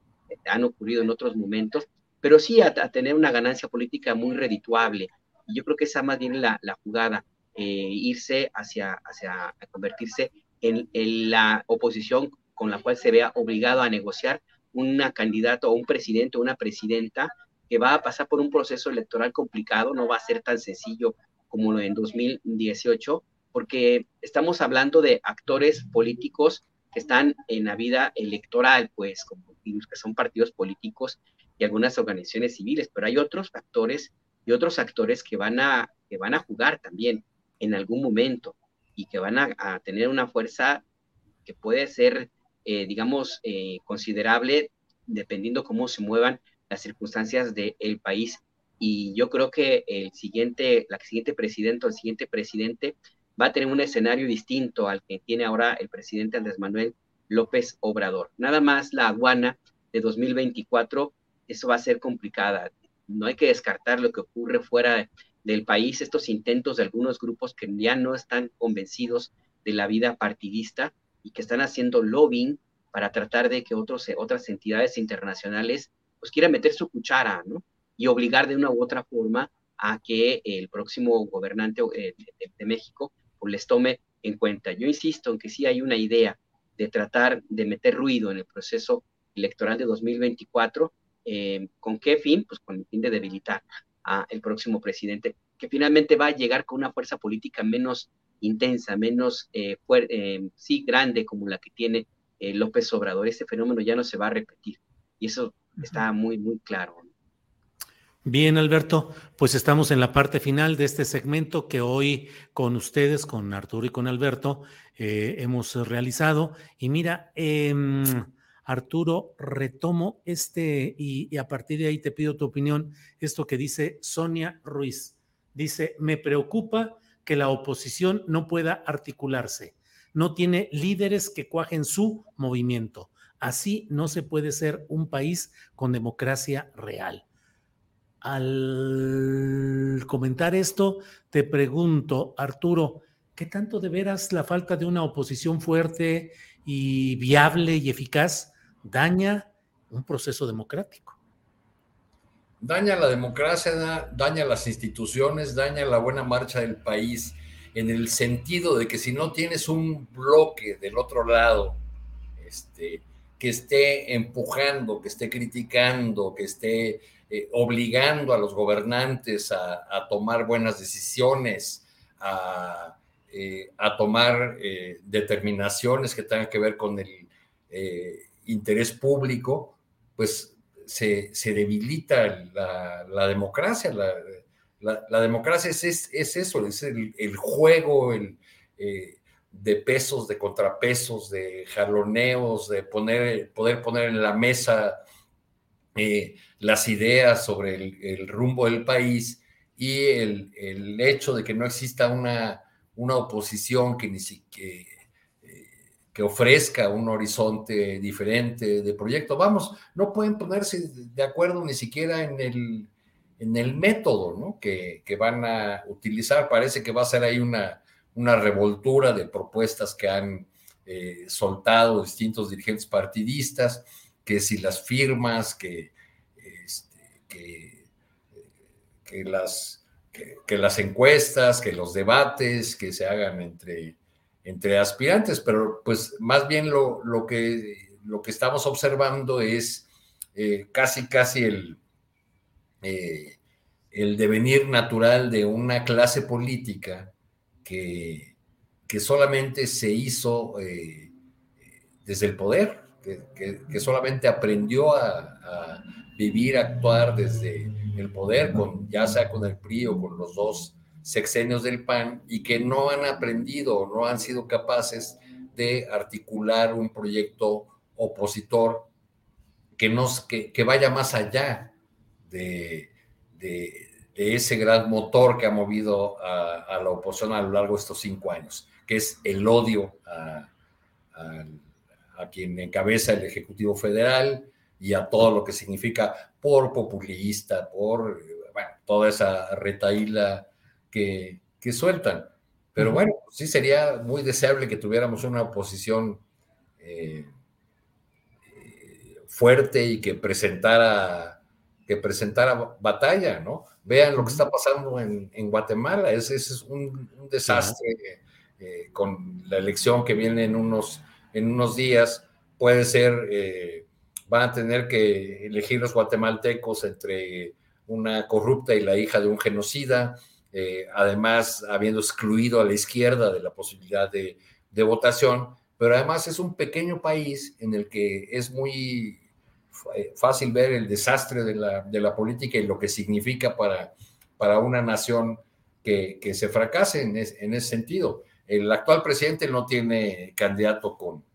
han ocurrido en otros momentos, pero sí a, tener una ganancia política muy redituable. Y yo creo que esa más bien la, jugada, eh, irse hacia, hacia convertirse en, en, la oposición con la cual se vea obligado a negociar una candidata o un presidente o una presidenta que va a pasar por un proceso electoral complicado, no va a ser tan sencillo como en 2018, porque estamos hablando de actores políticos que están en la vida electoral, pues, como que son partidos políticos y algunas organizaciones civiles, pero hay otros actores y otros actores que van a, que van a jugar también en algún momento y que van a, tener una fuerza que puede ser, eh, digamos, eh, considerable dependiendo cómo se muevan las circunstancias del país. Y yo creo que el siguiente, la siguiente presidente o el siguiente presidente va a tener un escenario distinto al que tiene ahora el presidente Andrés Manuel López Obrador. Nada más la aduana de 2024, eso va a ser complicada. No hay que descartar lo que ocurre fuera del país, estos intentos de algunos grupos que ya no están convencidos de la vida partidista y que están haciendo lobbying para tratar de que otros, otras entidades internacionales pues quiera meter su cuchara, ¿no? Y obligar de una u otra forma a que el próximo gobernante eh, de, México pues, les tome en cuenta. Yo insisto en que sí hay una idea de tratar de meter ruido en el proceso electoral de 2024. Eh, ¿Con qué fin? Pues con el fin de debilitar al próximo presidente, que finalmente va a llegar con una fuerza política menos intensa, menos eh, sí grande como la que tiene López Obrador. Este fenómeno ya no se va a repetir. Y eso está muy, muy claro. Bien, Alberto, pues estamos en la parte final de este segmento que hoy con ustedes, con Arturo y con Alberto, eh, hemos realizado. Y mira, em, Arturo, retomo este y, a partir de ahí te pido tu opinión, esto que dice Sonia Ruiz. Dice, me preocupa que la oposición no pueda articularse, no tiene líderes que cuajen su movimiento. Así no se puede ser un país con democracia real. Al comentar esto, te pregunto, Arturo, ¿qué tanto de veras la falta de una oposición fuerte y viable y eficaz daña un proceso democrático? daña la democracia, daña las instituciones, daña la buena marcha del país, en el sentido de que si no tienes un bloque del otro lado, este, que esté empujando, que esté criticando, que esté eh, obligando a los gobernantes a, tomar buenas decisiones, a, eh, tomar eh, determinaciones que tengan que ver con el interés público, pues se, debilita la, democracia. La, democracia es, es, eso, es el, juego el, de pesos, de contrapesos, de jaloneos, de poner, poder poner en la mesa las ideas sobre el, rumbo del país y el, hecho de que no exista una, una oposición que, ni eh, que ofrezca un horizonte diferente de proyecto. Vamos, no pueden ponerse de acuerdo ni siquiera en el, en el método ¿no? que, que van a utilizar. Parece que va a ser ahí una, una revoltura de propuestas que han eh, soltado distintos dirigentes partidistas, que si las firmas, que, que, las, que, las encuestas, que los debates que se hagan entre, entre aspirantes, pero pues más bien lo, lo, que, lo que estamos observando es eh, casi, casi el, eh, el devenir natural de una clase política que, que solamente se hizo eh, desde el poder, que, solamente aprendió a, vivir, a actuar desde el poder, con, ya sea con el PRI o con los dos sexenios del PAN, y que no han aprendido, no han sido capaces de articular un proyecto opositor que, nos, que, vaya más allá de, de ese gran motor que ha movido a, la oposición a lo largo de estos cinco años, que es el odio a, quien encabeza el Ejecutivo Federal y a todo lo que significa por populista, por toda esa retaíla que, que sueltan. Pero bueno, sí sería muy deseable que tuviéramos una oposición eh, eh, fuerte y que presentara, que presentara batalla, ¿no? Vean lo que está pasando en, Guatemala, ese, es un, desastre eh, con la elección que viene en unos, en unos días. Puede ser, eh, van a tener que elegir los guatemaltecos entre una corrupta y la hija de un genocida, eh, además habiendo excluido a la izquierda de la posibilidad de, votación, pero además es un pequeño país en el que es muy eh, fácil ver el desastre de la, política y lo que significa para, para una nación que, que se fracase en, en, ese sentido. El actual presidente no tiene candidato con,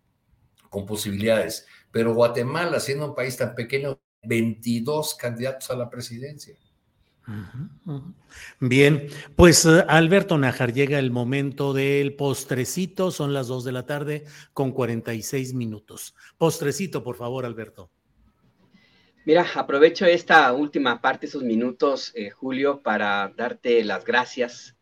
con posibilidades, pero Guatemala, siendo un país tan pequeño, 22 candidatos a la presidencia. Bien, pues eh, Alberto Najar, llega el momento del postrecito, son las 2 de la tarde con 46 minutos. Postrecito, por favor, Alberto. Mira, aprovecho esta última parte, esos minutos, eh, Julio, para darte las gracias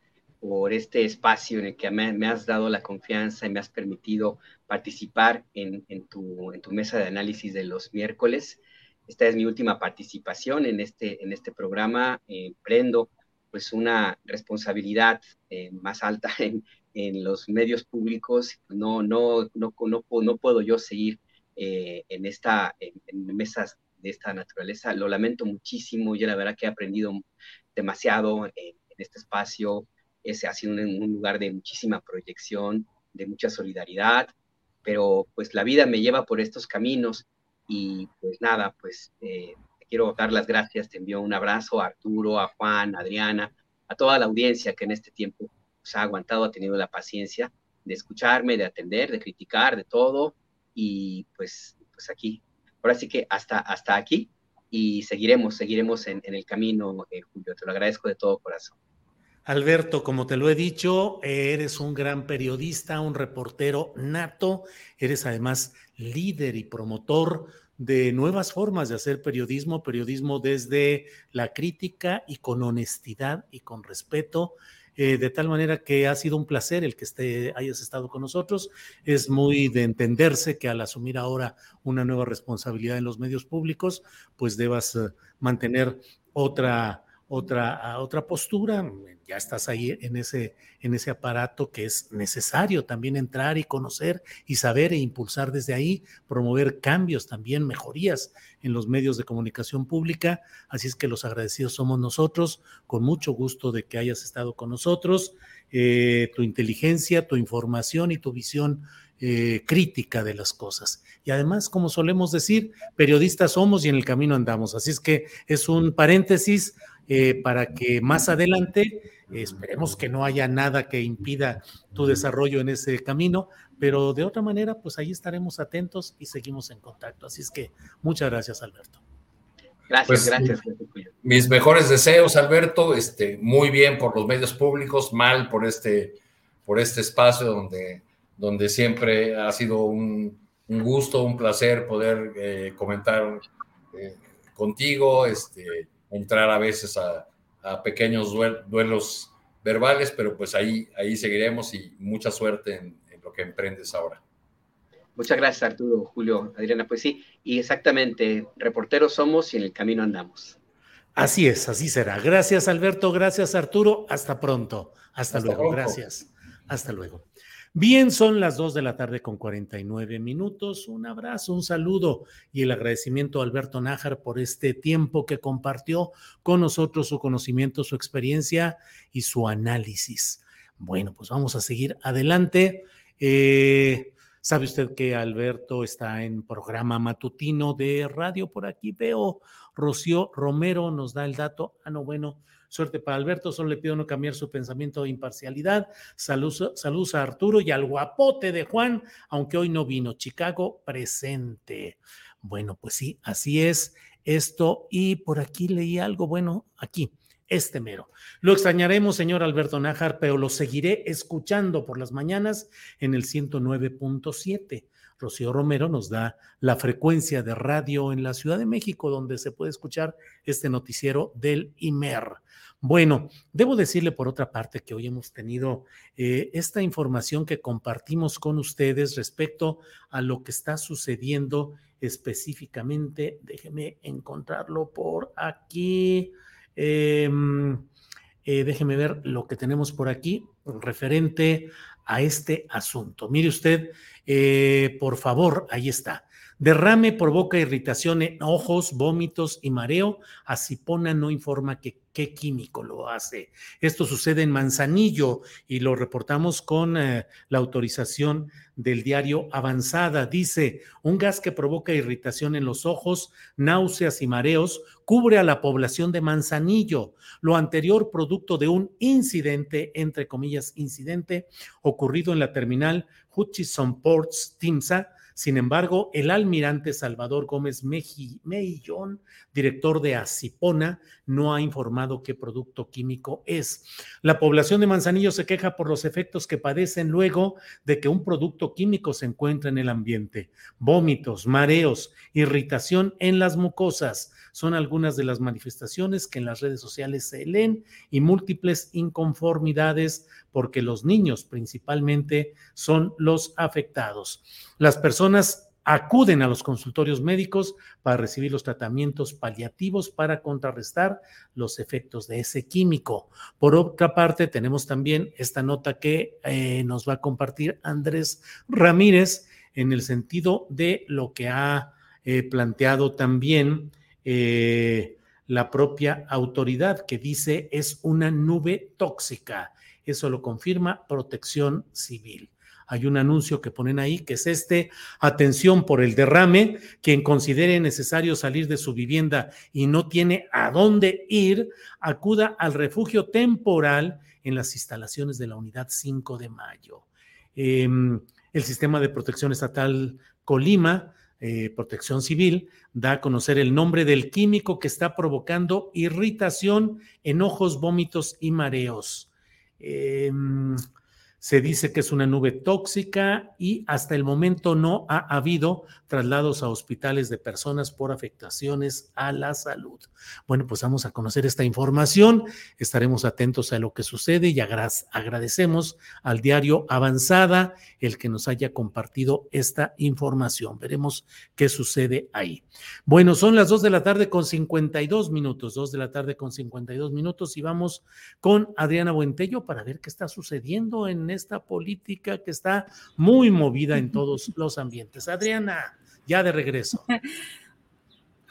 por este espacio en el que me, has dado la confianza y me has permitido participar en, tu, mesa de análisis de los miércoles. Esta es mi última participación en este, en este programa. Eh, prendo pues una responsabilidad eh, más alta en, los medios públicos. No, no, no, no, no puedo yo seguir en, esta, en mesas de esta naturaleza. Lo lamento muchísimo, yo la verdad que he aprendido demasiado en, este espacio. Ese ha sido un, lugar de muchísima proyección, de mucha solidaridad, pero pues la vida me lleva por estos caminos y pues nada, pues eh, te quiero dar las gracias, te envío un abrazo a Arturo, a Juan, a Adriana, a toda la audiencia que en este tiempo pues, ha aguantado, ha tenido la paciencia de escucharme, de atender, de criticar, de todo y pues, pues aquí ahora sí que hasta, hasta aquí y seguiremos, seguiremos en, el camino, eh, Julio. Te lo agradezco de todo corazón. Alberto, como te lo he dicho, eres un gran periodista, un reportero nato, eres además líder y promotor de nuevas formas de hacer periodismo, periodismo desde la crítica y con honestidad y con respeto eh, de tal manera que ha sido un placer el que hayas estado con nosotros. Es muy de entenderse que al asumir ahora una nueva responsabilidad en los medios públicos, pues debas eh, mantener otra, otra, otra postura, ya estás ahí en ese, en ese aparato que es necesario también entrar y conocer y saber e impulsar desde ahí, promover cambios también, mejorías en los medios de comunicación pública. Así es que los agradecidos somos nosotros, con mucho gusto de que hayas estado con nosotros, eh, tu inteligencia, tu información y tu visión eh, crítica de las cosas. Y además, como solemos decir, periodistas somos y en el camino andamos. Así es que es un paréntesis eh, para que más adelante esperemos que no haya nada que impida tu desarrollo en ese camino, pero de otra manera, pues ahí estaremos atentos y seguimos en contacto. Así es que muchas gracias, Alberto. Gracias, pues, gracias. Mis mejores deseos, Alberto. Este, muy bien por los medios públicos, mal por este, por este espacio donde, donde siempre ha sido un, gusto, un placer poder eh, comentar eh, contigo. Este, entrar a veces a, pequeños duelos verbales, pero pues ahí, ahí seguiremos y mucha suerte en, lo que emprendes ahora. Muchas gracias, Arturo, Julio, Adriana. Pues sí, y exactamente, reporteros somos y en el camino andamos. Así es, así será. Gracias, Alberto. Gracias, Arturo. Hasta pronto. Hasta, luego. Gracias. Hasta luego. Bien, son las 2 de la tarde con 49 minutos. Un abrazo, un saludo y el agradecimiento a Alberto Nájar por este tiempo que compartió con nosotros su conocimiento, su experiencia y su análisis. Bueno, pues vamos a seguir adelante. Eh, Sabe usted que Alberto está en programa matutino de radio por aquí. Veo, Rocío Romero nos da el dato. Ah, no, bueno, Suerte para Alberto, solo le pido no cambiar su pensamiento de imparcialidad. Saludos, a Arturo y al guapote de Juan, aunque hoy no vino. Chicago presente. Bueno, pues sí, así es esto. Y por aquí leí algo, bueno, aquí, este mero. Lo extrañaremos, señor Alberto Nájar, pero lo seguiré escuchando por las mañanas en el 109.7. Rocío Romero nos da la frecuencia de radio en la Ciudad de México, donde se puede escuchar este noticiero del IMER. Bueno, debo decirle por otra parte que hoy hemos tenido eh, esta información que compartimos con ustedes respecto a lo que está sucediendo específicamente. Déjeme encontrarlo por aquí. Em, eh, déjeme ver lo que tenemos por aquí referente a este asunto. Mire usted, eh, por favor, ahí está. Derrame provoca irritación en ojos, vómitos y mareo. Asipona no informa qué químico lo hace. Esto sucede en Manzanillo y lo reportamos con eh, la autorización del diario Avanzada. Dice, un gas que provoca irritación en los ojos, náuseas y mareos cubre a la población de Manzanillo. Lo anterior producto de un incidente, entre comillas, incidente, ocurrido en la terminal Hutchison Ports Timsa, sin embargo, el almirante Salvador Gómez Meillón, director de Asipona, no ha informado qué producto químico es. La población de Manzanillo se queja por los efectos que padecen luego de que un producto químico se encuentra en el ambiente. Vómitos, mareos, irritación en las mucosas son algunas de las manifestaciones que en las redes sociales se leen y múltiples inconformidades porque los niños principalmente son los afectados. Las personas acuden a los consultorios médicos para recibir los tratamientos paliativos para contrarrestar los efectos de ese químico. Por otra parte, tenemos también esta nota que eh, nos va a compartir Andrés Ramírez en el sentido de lo que ha eh, planteado también eh, la propia autoridad que dice es una nube tóxica. Eso lo confirma Protección Civil. Hay un anuncio que ponen ahí que es este, atención por el derrame, quien considere necesario salir de su vivienda y no tiene a dónde ir, acuda al refugio temporal en las instalaciones de la unidad 5 de mayo. Em, el sistema de protección estatal Colima eh, Protección Civil da a conocer el nombre del químico que está provocando irritación, enojos, vómitos y mareos. Em, Se dice que es una nube tóxica y hasta el momento no ha habido traslados a hospitales de personas por afectaciones a la salud. Bueno, pues vamos a conocer esta información. Estaremos atentos a lo que sucede y agradecemos al diario Avanzada el que nos haya compartido esta información. Veremos qué sucede ahí. Bueno, son las dos de la tarde con 52 minutos, dos de la tarde con 52 minutos y vamos con Adriana Buentello para ver qué está sucediendo en esta política que está muy movida en todos los ambientes. Adriana, ya de regreso.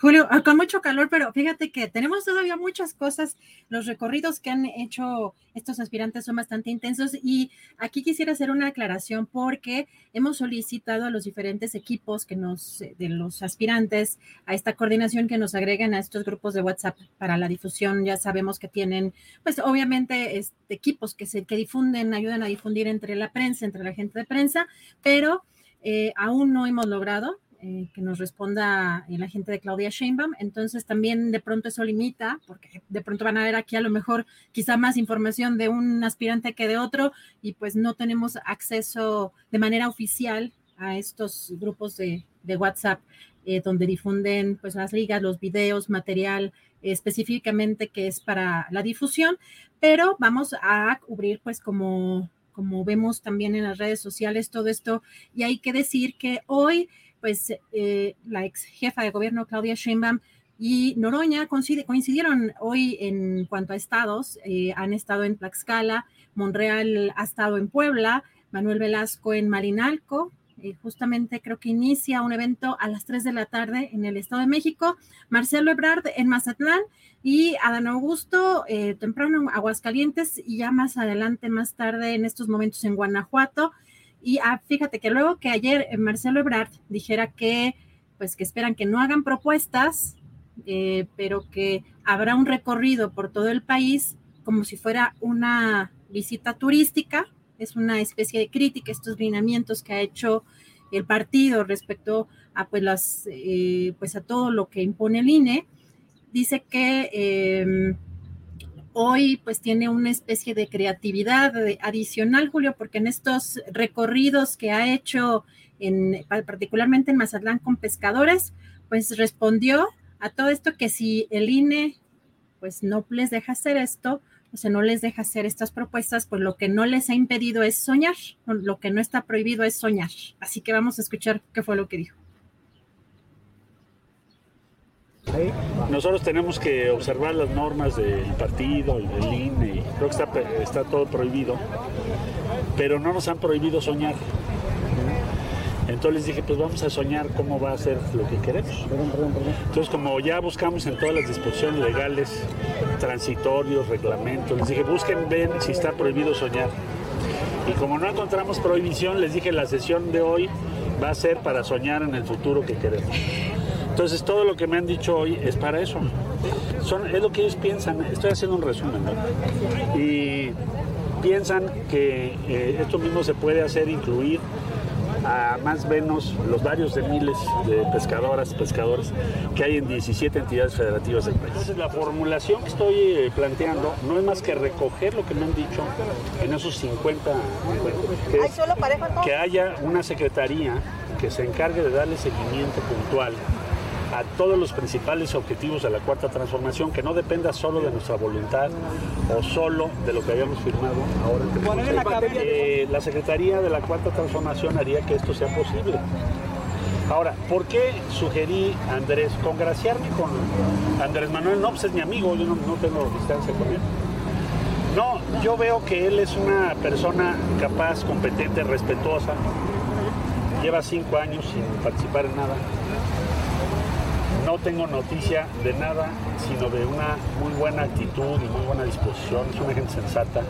Julio, ah, con mucho calor, pero fíjate que tenemos todavía muchas cosas. Los recorridos que han hecho estos aspirantes son bastante intensos y aquí quisiera hacer una aclaración porque hemos solicitado a los diferentes equipos que nos, de los aspirantes, a esta coordinación que nos agreguen a estos grupos de WhatsApp para la difusión. Ya sabemos que tienen, pues obviamente, este, equipos que se que difunden, ayudan a difundir entre la prensa, entre la gente de prensa, pero eh, aún no hemos logrado eh, que nos responda la gente de Claudia Sheinbaum. Entonces también de pronto eso limita, porque de pronto van a ver aquí a lo mejor quizá más información de un aspirante que de otro y pues no tenemos acceso de manera oficial a estos grupos de, WhatsApp eh, donde difunden pues las ligas, los videos, material específicamente que es para la difusión, pero vamos a cubrir pues como como vemos también en las redes sociales todo esto y hay que decir que hoy pues eh, la ex jefa de gobierno Claudia Sheinbaum y Noroña coincidieron hoy en cuanto a estados, eh, han estado en Tlaxcala, Monreal ha estado en Puebla, Manuel Velasco en Marinalco, eh, justamente creo que inicia un evento a las 3 de la tarde en el Estado de México, Marcelo Ebrard en Mazatlán y Adán Augusto temprano en Aguascalientes y ya más adelante, más tarde en estos momentos en Guanajuato. Y ah, fíjate que luego que ayer eh, Marcelo Ebrard dijera que, pues que esperan que no hagan propuestas, eh, pero que habrá un recorrido por todo el país como si fuera una visita turística, es una especie de crítica estos lineamientos que ha hecho el partido respecto a pues las eh, pues a todo lo que impone el INE. Dice que em, hoy pues tiene una especie de creatividad adicional, Julio, porque en estos recorridos que ha hecho en, particularmente en Mazatlán con pescadores, pues respondió a todo esto que si el INE pues no les deja hacer esto, o sea, no les deja hacer estas propuestas, pues lo que no les ha impedido es soñar, lo que no está prohibido es soñar. Así que vamos a escuchar qué fue lo que dijo. Nosotros tenemos que observar las normas del partido del INE, creo que está, está todo prohibido, pero no nos han prohibido soñar. Entonces les dije, pues vamos a soñar cómo va a ser lo que queremos. Entonces, como ya buscamos en todas las disposiciones legales, transitorios, reglamentos, les dije, busquen, ven si está prohibido soñar. Y como no encontramos prohibición, les dije, la sesión de hoy va a ser para soñar en el futuro que queremos. Entonces todo lo que me han dicho hoy es para eso. Son, es lo que ellos piensan. Estoy haciendo un resumen. ¿no? Y piensan que eh, esto mismo se puede hacer incluir a más o menos los varios de miles de pescadoras, pescadores que hay en 17 entidades federativas del país. Entonces la formulación que estoy eh, planteando no es más que recoger lo que me han dicho en esos 50, que, que haya una secretaría que se encargue de darle seguimiento puntual a todos los principales objetivos de la cuarta transformación, que no dependa solo de nuestra voluntad o solo de lo que habíamos firmado ahora. Eh, la Secretaría de la cuarta transformación haría que esto sea posible. Ahora, ¿por qué sugerí a Andrés congraciarme con Andrés Manuel? No, pues es mi amigo, yo no, no tengo distancia con él. No, yo veo que él es una persona capaz, competente, respetuosa. Lleva cinco años sin participar en nada no tengo noticia de nada, sino de una muy buena actitud y muy buena disposición. Es una gente sensata,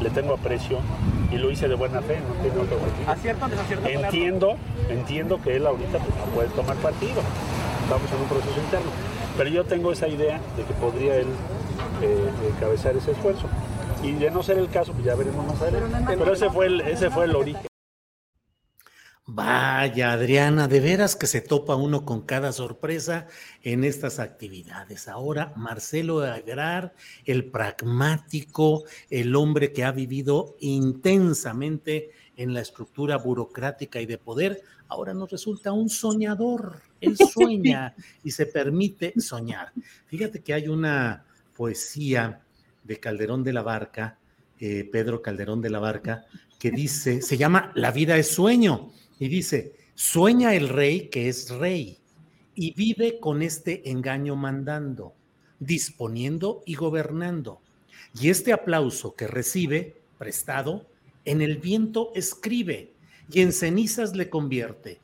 le tengo aprecio y lo hice de buena fe, no tiene otro objetivo. Entiendo, entiendo que él ahorita pues, no puede tomar partido. Estamos en un proceso interno. Pero yo tengo esa idea de que podría él eh, encabezar ese esfuerzo. Y de no ser el caso, pues ya veremos más adelante. Pero ese fue el, ese fue el origen. Vaya, Adriana, de veras que se topa uno con cada sorpresa en estas actividades. Ahora, Marcelo Agrar, el pragmático, el hombre que ha vivido intensamente en la estructura burocrática y de poder, ahora nos resulta un soñador. Él sueña y se permite soñar. Fíjate que hay una poesía de Calderón de la Barca, eh, Pedro Calderón de la Barca, que dice, se llama La vida es sueño y dice, sueña el rey que es rey y vive con este engaño mandando, disponiendo y gobernando. Y este aplauso que recibe, prestado, en el viento escribe y en cenizas le convierte.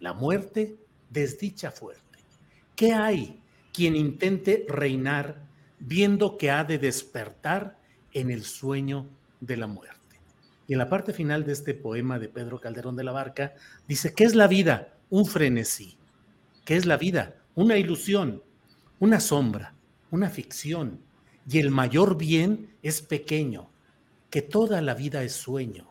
La muerte, desdicha fuerte. ¿Qué hay quien intente reinar viendo que ha de despertar en el sueño de la muerte? Y en la parte final de este poema de Pedro Calderón de la Barca, dice, ¿qué es la vida? Un frenesí. ¿Qué es la vida? Una ilusión, una sombra, una ficción. Y el mayor bien es pequeño, que toda la vida es sueño.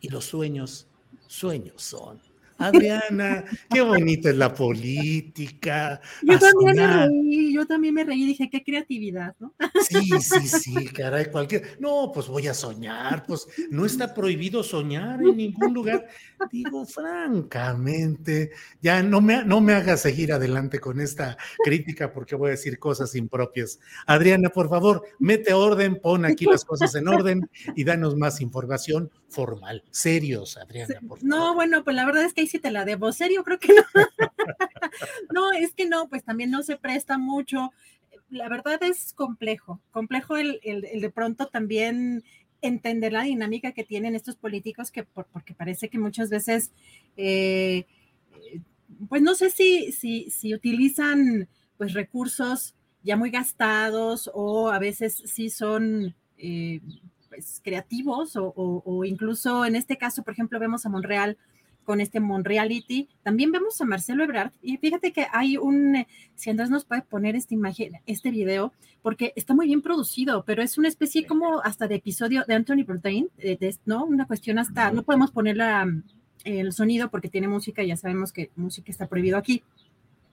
Y los sueños, sueños son. Adriana, qué bonita es la política. Yo también me reí, yo también me reí, dije, qué creatividad, ¿no? Sí, sí, sí, caray, cualquier. No, pues voy a soñar, pues no está prohibido soñar en ningún lugar. Digo, francamente, ya no me, no me hagas seguir adelante con esta crítica porque voy a decir cosas impropias. Adriana, por favor, mete orden, pon aquí las cosas en orden y danos más información formal. Serios, Adriana. Por favor. No, bueno, pues la verdad es que ahí sí te la debo. Serio, creo que no. no, es que no, pues también no se presta mucho. La verdad es complejo, complejo el, el, el de pronto también entender la dinámica que tienen estos políticos, que por, porque parece que muchas veces, eh, pues no sé si, si, si utilizan pues recursos ya muy gastados o a veces sí son eh, pues, creativos o, o, o, incluso en este caso, por ejemplo, vemos a Monreal con este Monreality. También vemos a Marcelo Ebrard y fíjate que hay un, si Andrés nos puede poner esta imagen, este video, porque está muy bien producido, pero es una especie como hasta de episodio de Anthony Bourdain, de, de, ¿no? Una cuestión hasta, no podemos poner la, el sonido porque tiene música, ya sabemos que música está prohibido aquí,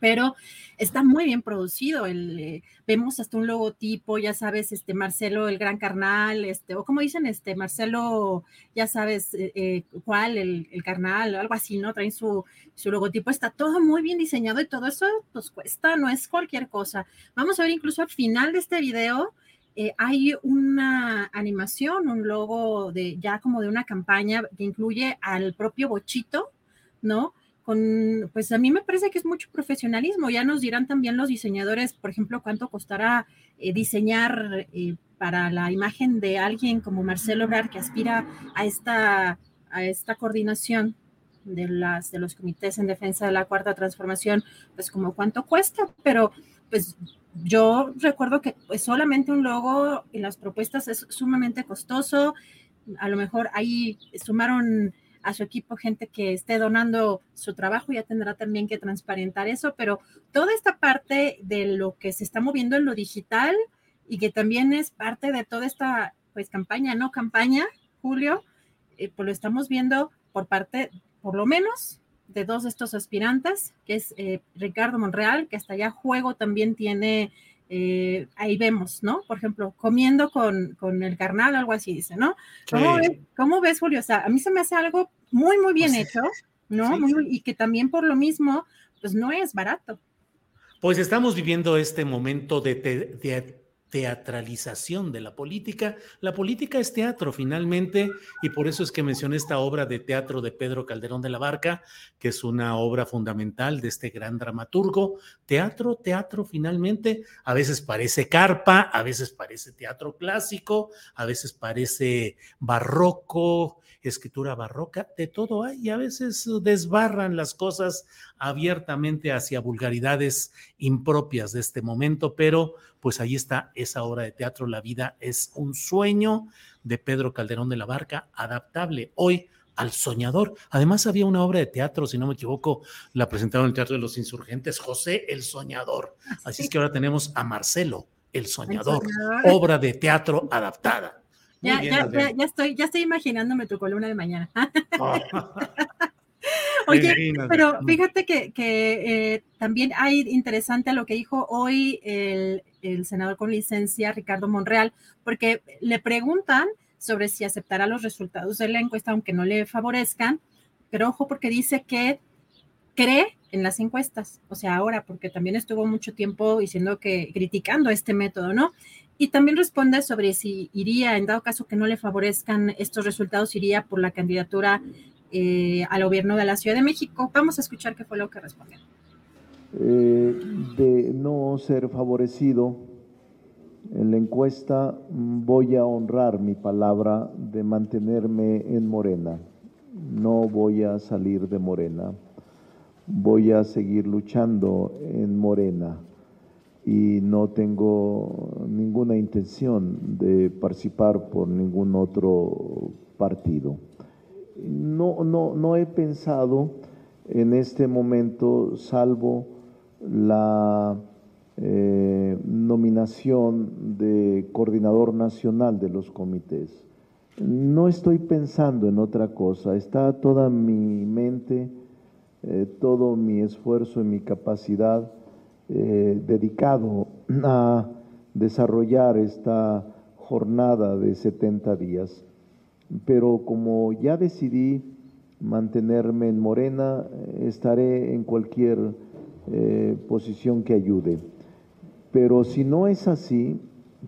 pero está muy bien producido. Eh, vemos hasta un logotipo, ya sabes, este Marcelo el Gran Carnal, este, o como dicen, este Marcelo, ya sabes eh, eh, cuál, el, el, Carnal, algo así, ¿no? Traen su, su logotipo, está todo muy bien diseñado y todo eso pues cuesta, no es cualquier cosa. Vamos a ver incluso al final de este video. Hay una animación, un logo de ya como de una campaña que incluye al propio Bochito, ¿no? Con, pues a mí me parece que es mucho profesionalismo. Ya nos dirán también los diseñadores, por ejemplo, cuánto costará eh, diseñar eh, para la imagen de alguien como Marcelo Obrar que aspira a esta, a esta coordinación de, las, de los comités en defensa de la cuarta transformación, pues como cuánto cuesta, pero pues yo recuerdo que pues solamente un logo y las propuestas es sumamente costoso. A lo mejor ahí sumaron a su equipo gente que esté donando su trabajo, ya tendrá también que transparentar eso, pero toda esta parte de lo que se está moviendo en lo digital y que también es parte de toda esta pues campaña, no campaña, Julio, eh, pues lo estamos viendo por parte, por lo menos, de dos de estos aspirantes, que es eh, Ricardo Monreal, que hasta allá juego también tiene eh, ahí vemos, ¿no? Por ejemplo, comiendo con, con el carnal, algo así dice, ¿no? ¿Cómo, sí. ves, ¿Cómo, ves, Julio? O sea, a mí se me hace algo muy, muy bien pues, hecho, ¿no? Sí, muy, sí. y que también por lo mismo, pues no es barato. Pues estamos viviendo este momento de, de, de teatralización de la política. La política es teatro finalmente y por eso es que mencioné esta obra de teatro de Pedro Calderón de la Barca, que es una obra fundamental de este gran dramaturgo. Teatro, teatro finalmente, a veces parece carpa, a veces parece teatro clásico, a veces parece barroco, escritura barroca, de todo hay y a veces desbarran las cosas abiertamente hacia vulgaridades impropias de este momento, pero pues ahí está esa obra de teatro, La vida es un sueño de Pedro Calderón de la Barca, adaptable hoy al soñador. Además había una obra de teatro, si no me equivoco, la presentaron en el Teatro de los Insurgentes, José el Soñador. Así sí. es que ahora tenemos a Marcelo el Soñador, el soñador. obra de teatro adaptada. Ya, bien, ya, ya, ya, estoy, ya estoy imaginándome tu columna de mañana. Oye, pero fíjate que, eh, también hay interesante lo que dijo hoy el, el, senador con licencia Ricardo Monreal, porque le preguntan sobre si aceptará los resultados de la encuesta, aunque no le favorezcan, pero ojo porque dice que cree en las encuestas, o sea, ahora, porque también estuvo mucho tiempo diciendo que criticando este método, ¿no? Y también responde sobre si iría, en dado caso que no le favorezcan estos resultados, iría por la candidatura eh, al gobierno de la Ciudad de México. Vamos a escuchar qué fue lo que respondió. Eh, de no ser favorecido en la encuesta, voy a honrar mi palabra de mantenerme en Morena. No voy a salir de Morena. Voy a seguir luchando en Morena y no tengo ninguna intención de participar por ningún otro partido. No, no, no he pensado en este momento, salvo la eh, nominación de coordinador nacional de los comités. No estoy pensando en otra cosa, está toda mi mente, eh, todo mi esfuerzo y mi capacidad eh, dedicado a desarrollar esta jornada de 70 días. Pero como ya decidí mantenerme en Morena, estaré en cualquier eh, posición que ayude. Pero si no es así,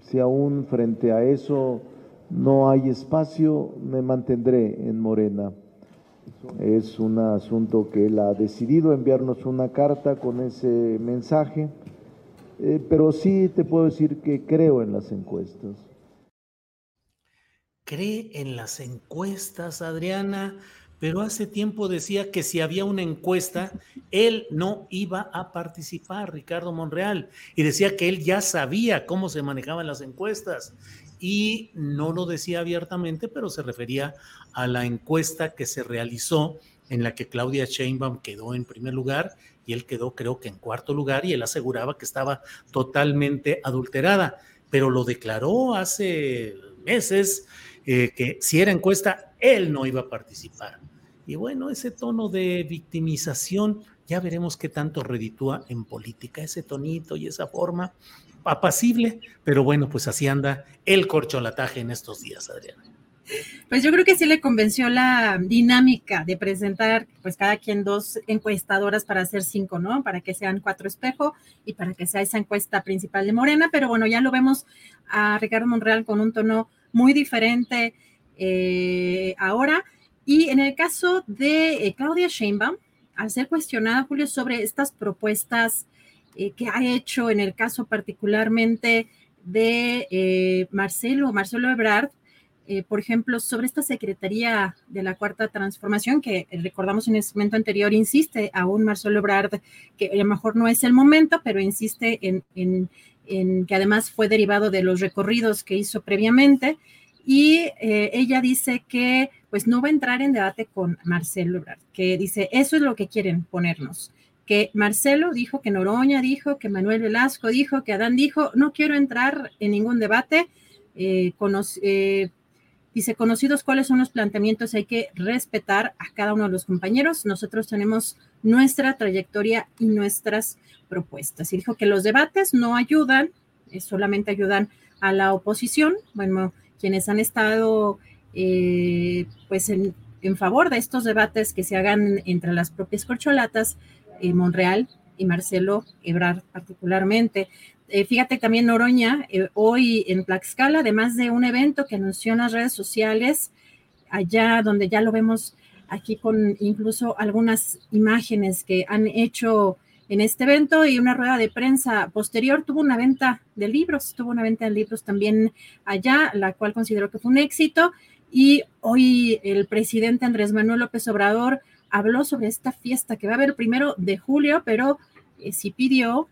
si aún frente a eso no hay espacio, me mantendré en Morena. Es un asunto que él ha decidido enviarnos una carta con ese mensaje, eh, pero sí te puedo decir que creo en las encuestas. Cree en las encuestas, Adriana, pero hace tiempo decía que si había una encuesta, él no iba a participar, Ricardo Monreal, y decía que él ya sabía cómo se manejaban las encuestas y no lo decía abiertamente, pero se refería a la encuesta que se realizó en la que Claudia Sheinbaum quedó en primer lugar y él quedó creo que en cuarto lugar y él aseguraba que estaba totalmente adulterada, pero lo declaró hace meses eh, que si era encuesta, él no iba a participar. Y bueno, ese tono de victimización, ya veremos qué tanto reditúa en política, ese tonito y esa forma apacible, pero bueno, pues así anda el corcholataje en estos días, Adriana. Pues yo creo que sí le convenció la dinámica de presentar, pues cada quien dos encuestadoras para hacer cinco, ¿no? Para que sean cuatro espejo y para que sea esa encuesta principal de Morena, pero bueno, ya lo vemos a Ricardo Monreal con un tono muy diferente eh, ahora. Y en el caso de eh, Claudia Sheinbaum, al ser cuestionada, Julio, sobre estas propuestas eh, que ha hecho en el caso particularmente de eh, Marcelo, Marcelo Ebrard, eh, por ejemplo, sobre esta Secretaría de la Cuarta Transformación, que recordamos en el momento anterior, insiste aún Marcelo Ebrard, que a lo mejor no es el momento, pero insiste en, en que además fue derivado de los recorridos que hizo previamente. Y ella dice que pues no va a entrar en debate con Marcelo Ebrard, que dice, eso es lo que quieren ponernos que Marcelo dijo, que Noroña dijo, que Manuel Velasco dijo, que Adán dijo, no quiero entrar en ningún debate. Eh, eh, dice, conocidos cuáles son los planteamientos, hay que respetar a cada uno de los compañeros. Nosotros tenemos nuestra trayectoria y nuestras propuestas. Y dijo que los debates no ayudan, eh, solamente ayudan a la oposición. Bueno, quienes han estado pues en, en favor de estos debates que se hagan entre las propias corcholatas, eh, Monreal y Marcelo Ebrard particularmente. Eh, fíjate también Noroña, eh, hoy en Tlaxcala, además de un evento que anunció en las redes sociales, allá donde ya lo vemos aquí con incluso algunas imágenes que han hecho en este evento y una rueda de prensa posterior, tuvo una venta de libros, tuvo una venta de libros también allá, la cual consideró que fue un éxito. Y hoy el presidente Andrés Manuel López Obrador habló sobre esta fiesta que va a haber primero de julio, pero eh, sí pidió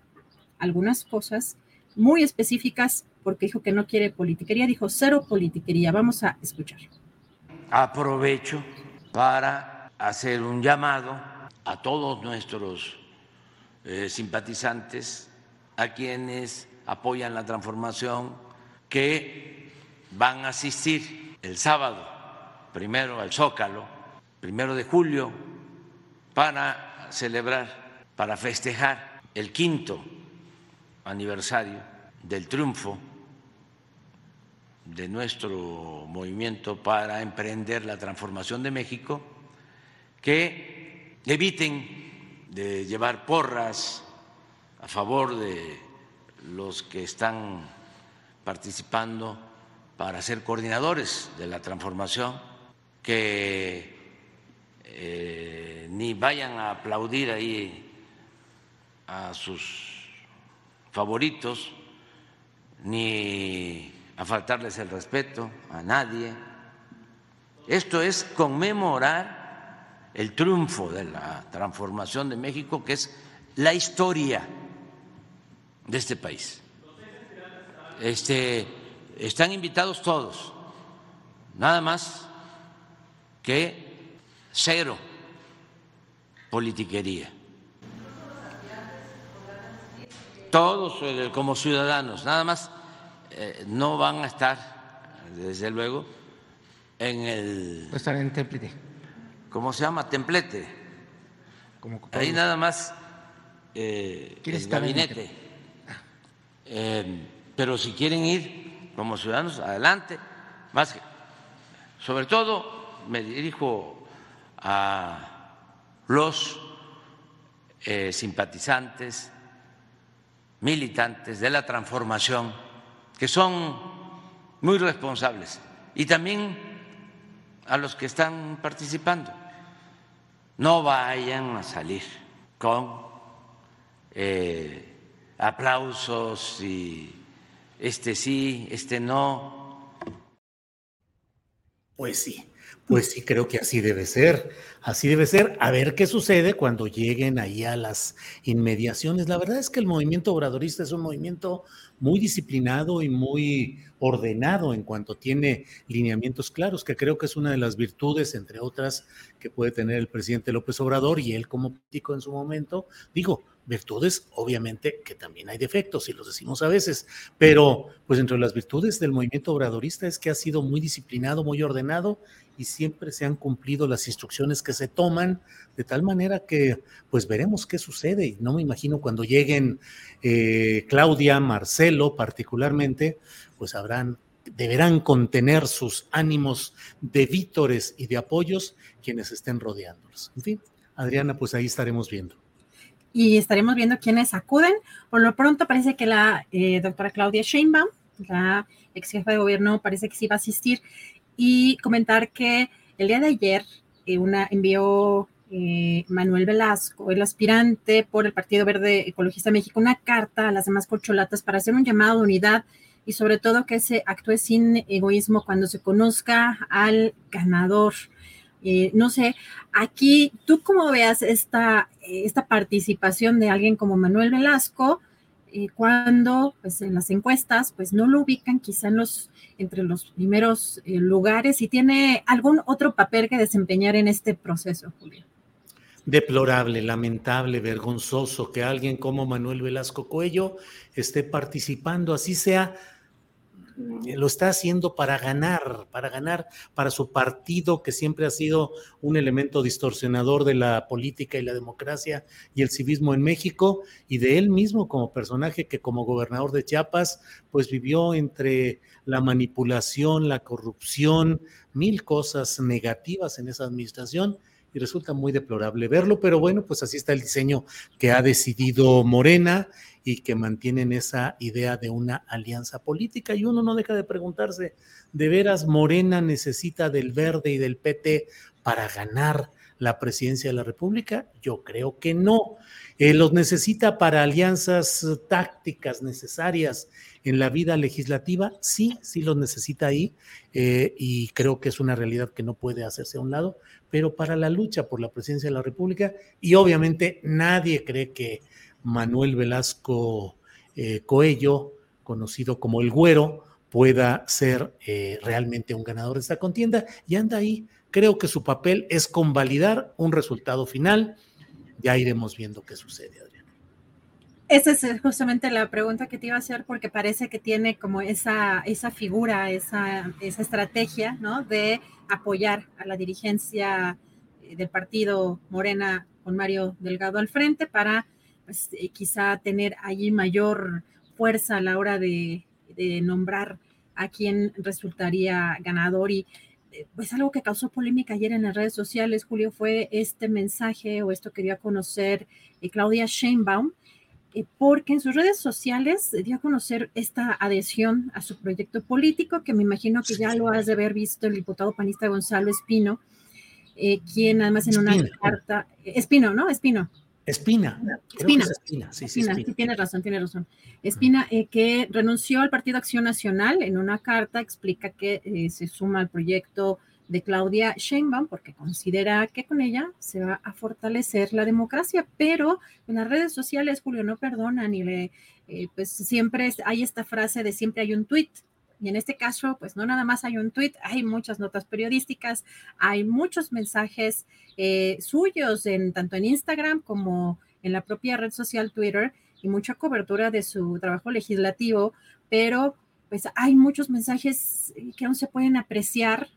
algunas cosas muy específicas porque dijo que no quiere politiquería, dijo cero politiquería. Vamos a escuchar. Aprovecho para hacer un llamado a todos nuestros eh, simpatizantes, a quienes apoyan la transformación, que van a asistir el sábado, primero al Zócalo, primero de julio, para celebrar, para festejar el quinto aniversario del triunfo de nuestro movimiento para emprender la transformación de México, que eviten de llevar porras a favor de los que están participando para ser coordinadores de la transformación, que eh, ni vayan a aplaudir ahí a sus favoritos, ni a faltarles el respeto a nadie. Esto es conmemorar el triunfo de la transformación de México, que es la historia de este país. Este, están invitados todos, nada más que cero politiquería. Todos eh, como ciudadanos, nada más eh, no van a estar, desde luego, en el... Estar en templete. ¿Cómo se llama? Templete. Ahí nada más eh, el gabinete. Eh, pero si quieren ir como ciudadanos, adelante. Más que, sobre todo me dirijo a los eh, simpatizantes, militantes de la transformación que son muy responsables, y también a los que están participando. No vayan a salir con eh, aplausos y este sí, este no. Pues sí, pues sí, creo que así debe ser. Así debe ser. A ver qué sucede cuando lleguen ahí a las inmediaciones. La verdad es que el movimiento obradorista es un movimiento muy disciplinado y muy ordenado en cuanto tiene lineamientos claros, que creo que es una de las virtudes, entre otras, que puede tener el presidente López Obrador y él como político en su momento. Digo, virtudes, obviamente que también hay defectos, y los decimos a veces, pero pues entre las virtudes del movimiento obradorista es que ha sido muy disciplinado, muy ordenado y siempre se han cumplido las instrucciones que se toman, de tal manera que pues veremos qué sucede. Y no me imagino cuando lleguen eh, Claudia, Marcelo particularmente, pues habrán, deberán contener sus ánimos de vítores y de apoyos quienes estén rodeándolos. En fin, Adriana, pues ahí estaremos viendo y estaremos viendo quiénes acuden. Por lo pronto parece que la eh, doctora Claudia Sheinbaum, la ex jefa de gobierno, parece que sí va a asistir y comentar que el día de ayer eh, una envió eh, Manuel Velasco, el aspirante por el Partido Verde Ecologista México, una carta a las demás corcholatas para hacer un llamado de unidad y sobre todo que se actúe sin egoísmo cuando se conozca al ganador. Eh, no sé, aquí, ¿tú cómo veas esta, esta participación de alguien como Manuel Velasco eh, cuando pues, en las encuestas pues, no lo ubican quizá en los, entre los primeros eh, lugares y tiene algún otro papel que desempeñar en este proceso, Julio? Deplorable, lamentable, vergonzoso que alguien como Manuel Velasco Cuello esté participando, así sea lo está haciendo para ganar, para ganar para su partido, que siempre ha sido un elemento distorsionador de la política y la democracia y el civismo en México, y de él mismo como personaje que como gobernador de Chiapas, pues vivió entre la manipulación, la corrupción, mil cosas negativas en esa administración y resulta muy deplorable verlo, pero bueno, pues así está el diseño que ha decidido Morena y que mantienen esa idea de una alianza política. Y uno no deja de preguntarse, ¿de veras Morena necesita del verde y del PT para ganar la presidencia de la República? Yo creo que no. Eh, los necesita para alianzas tácticas necesarias en la vida legislativa, sí, sí los necesita ahí eh, y creo que es una realidad que no puede hacerse a un lado, pero para la lucha por la presidencia de la República y obviamente nadie cree que Manuel Velasco eh, Coello, conocido como el Güero, pueda ser eh, realmente un ganador de esta contienda y anda ahí. Creo que su papel es convalidar un resultado final. Ya iremos viendo qué sucede, Adriana. Esa es justamente la pregunta que te iba a hacer porque parece que tiene como esa, esa figura, esa, esa estrategia, ¿no? De apoyar a la dirigencia del partido Morena con Mario Delgado al frente para pues, quizá tener allí mayor fuerza a la hora de, de nombrar a quien resultaría ganador y pues algo que causó polémica ayer en las redes sociales, Julio, fue este mensaje o esto quería conocer eh, Claudia Sheinbaum, eh, porque en sus redes sociales dio a conocer esta adhesión a su proyecto político, que me imagino que ya lo has de haber visto el diputado panista Gonzalo Espino, eh, quien además en una carta, Espino, ¿no? Espino. Espina. Espina. Espina. Sí, sí, Espina. sí, tienes razón, tienes razón. Espina, eh, que renunció al Partido Acción Nacional, en una carta explica que eh, se suma al proyecto de Claudia Sheinbaum porque considera que con ella se va a fortalecer la democracia, pero en las redes sociales, Julio, no perdonan y le, eh, pues siempre hay esta frase de siempre hay un tuit, y en este caso, pues no nada más hay un tuit, hay muchas notas periodísticas, hay muchos mensajes eh, suyos en tanto en Instagram como en la propia red social Twitter y mucha cobertura de su trabajo legislativo, pero pues hay muchos mensajes que aún se pueden apreciar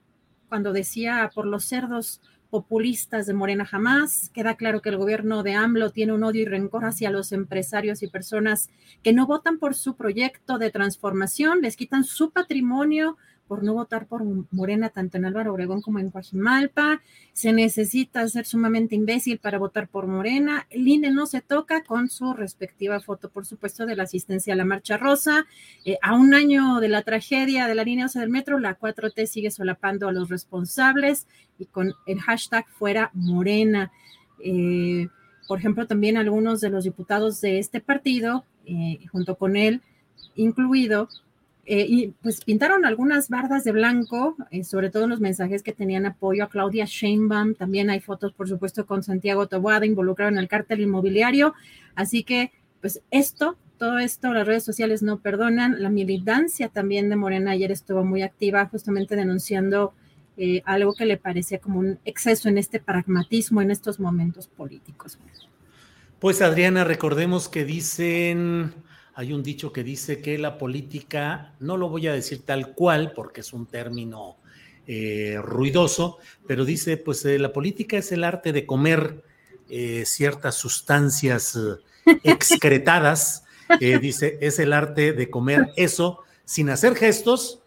cuando decía por los cerdos populistas de Morena jamás. Queda claro que el gobierno de AMLO tiene un odio y rencor hacia los empresarios y personas que no votan por su proyecto de transformación, les quitan su patrimonio, por no votar por Morena tanto en Álvaro Obregón como en Coajimalpa. Se necesita ser sumamente imbécil para votar por Morena. El INE no se toca con su respectiva foto, por supuesto, de la asistencia a la Marcha Rosa. Eh, a un año de la tragedia de la línea 12 del metro, la 4T sigue solapando a los responsables y con el hashtag fuera Morena. Eh, por ejemplo, también algunos de los diputados de este partido, eh, junto con él incluido, eh, y pues pintaron algunas bardas de blanco, eh, sobre todo los mensajes que tenían apoyo a Claudia Sheinbaum. También hay fotos, por supuesto, con Santiago Toboada involucrado en el cártel inmobiliario. Así que, pues esto, todo esto, las redes sociales no perdonan. La militancia también de Morena ayer estuvo muy activa, justamente denunciando eh, algo que le parecía como un exceso en este pragmatismo en estos momentos políticos. Pues Adriana, recordemos que dicen hay un dicho que dice que la política, no lo voy a decir tal cual porque es un término eh, ruidoso, pero dice, pues eh, la política es el arte de comer eh, ciertas sustancias excretadas, dice, es el arte de comer eso sin hacer gestos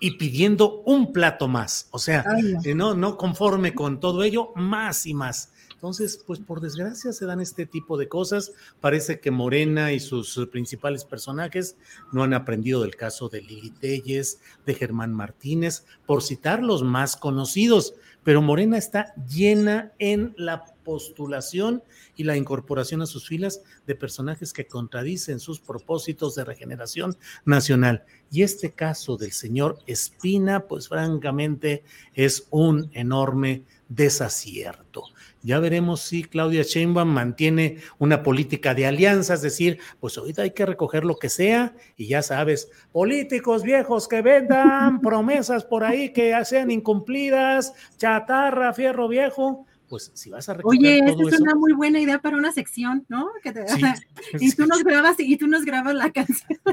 y pidiendo un plato más, o sea, no, no conforme con todo ello, más y más. Entonces, pues por desgracia se dan este tipo de cosas. Parece que Morena y sus principales personajes no han aprendido del caso de Lili Telles, de Germán Martínez, por citar los más conocidos. Pero Morena está llena en la postulación y la incorporación a sus filas de personajes que contradicen sus propósitos de regeneración nacional. Y este caso del señor Espina, pues francamente es un enorme desacierto. Ya veremos si Claudia Sheinbaum mantiene una política de alianza, es decir, pues ahorita hay que recoger lo que sea y ya sabes, políticos viejos que vendan promesas por ahí que sean incumplidas, chatarra, fierro viejo, pues si vas a recoger Oye, esta es una muy buena idea para una sección, ¿no? y tú nos grabas y tú nos grabas la canción.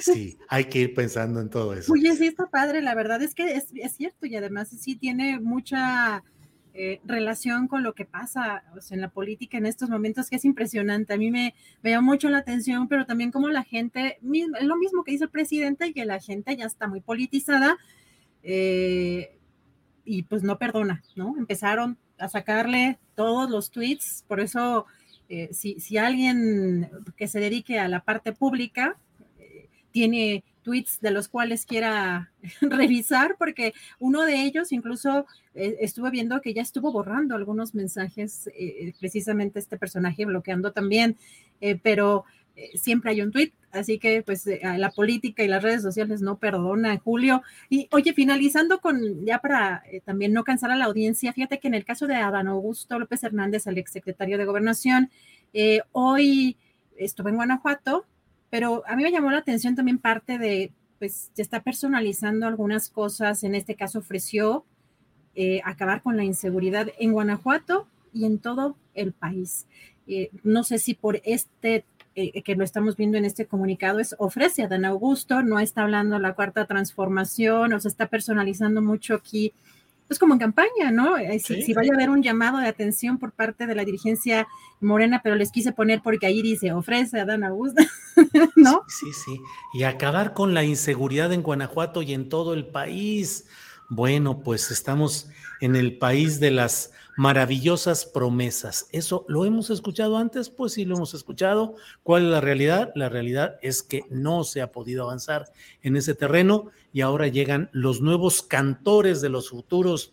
Sí, hay que ir pensando en todo eso. Oye, sí está padre, la verdad es que es, es cierto y además sí tiene mucha eh, relación con lo que pasa en la política en estos momentos, que es impresionante. A mí me, me mucho la atención, pero también como la gente, es lo mismo que dice el presidente, que la gente ya está muy politizada eh, y pues no perdona, ¿no? Empezaron a sacarle todos los tweets, por eso eh, si, si, alguien que se dedique a la parte pública tiene tweets de los cuales quiera revisar, porque uno de ellos incluso eh, estuve viendo que ya estuvo borrando algunos mensajes, eh, precisamente este personaje bloqueando también, eh, pero siempre hay un tweet, así que pues la política y las redes sociales no perdonan, Julio. Y oye, finalizando con, ya para también no cansar a la audiencia, fíjate que en el caso de Adán Augusto López Hernández, el exsecretario de Gobernación, hoy estuve en Guanajuato, pero a mí me llamó la atención también parte de, pues, se está personalizando algunas cosas. En este caso ofreció eh, acabar con la inseguridad en Guanajuato y en todo el país. Eh, no sé si por este eh, que lo estamos viendo en este comunicado es ofrece a Dan Augusto, no está hablando la cuarta transformación, o se está personalizando mucho aquí pues como en campaña, ¿no? Eh, si, vaya a haber un llamado de atención por parte de la dirigencia morena, pero les quise poner porque ahí dice, ofrece a Dan ¿no? Sí, sí, y acabar con la inseguridad en Guanajuato y en todo el país. Bueno, pues estamos en el país de las maravillosas promesas. Eso lo hemos escuchado antes, pues sí lo hemos escuchado. ¿Cuál es la realidad? La realidad es que no se ha podido avanzar en ese terreno y ahora llegan los nuevos cantores de los futuros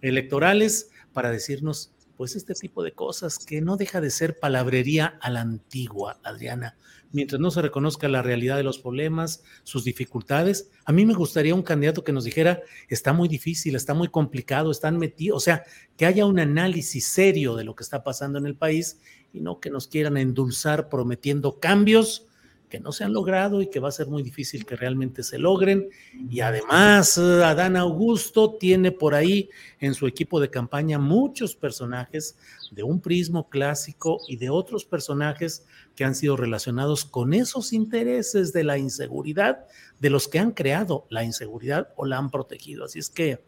electorales para decirnos pues este tipo de cosas que no deja de ser palabrería a la antigua, Adriana mientras no se reconozca la realidad de los problemas, sus dificultades. A mí me gustaría un candidato que nos dijera, está muy difícil, está muy complicado, están metidos, o sea, que haya un análisis serio de lo que está pasando en el país y no que nos quieran endulzar prometiendo cambios que no se han logrado y que va a ser muy difícil que realmente se logren. Y además, eh, Adán Augusto tiene por ahí en su equipo de campaña muchos personajes de un prismo clásico y de otros personajes que han sido relacionados con esos intereses de la inseguridad, de los que han creado la inseguridad o la han protegido. Así es que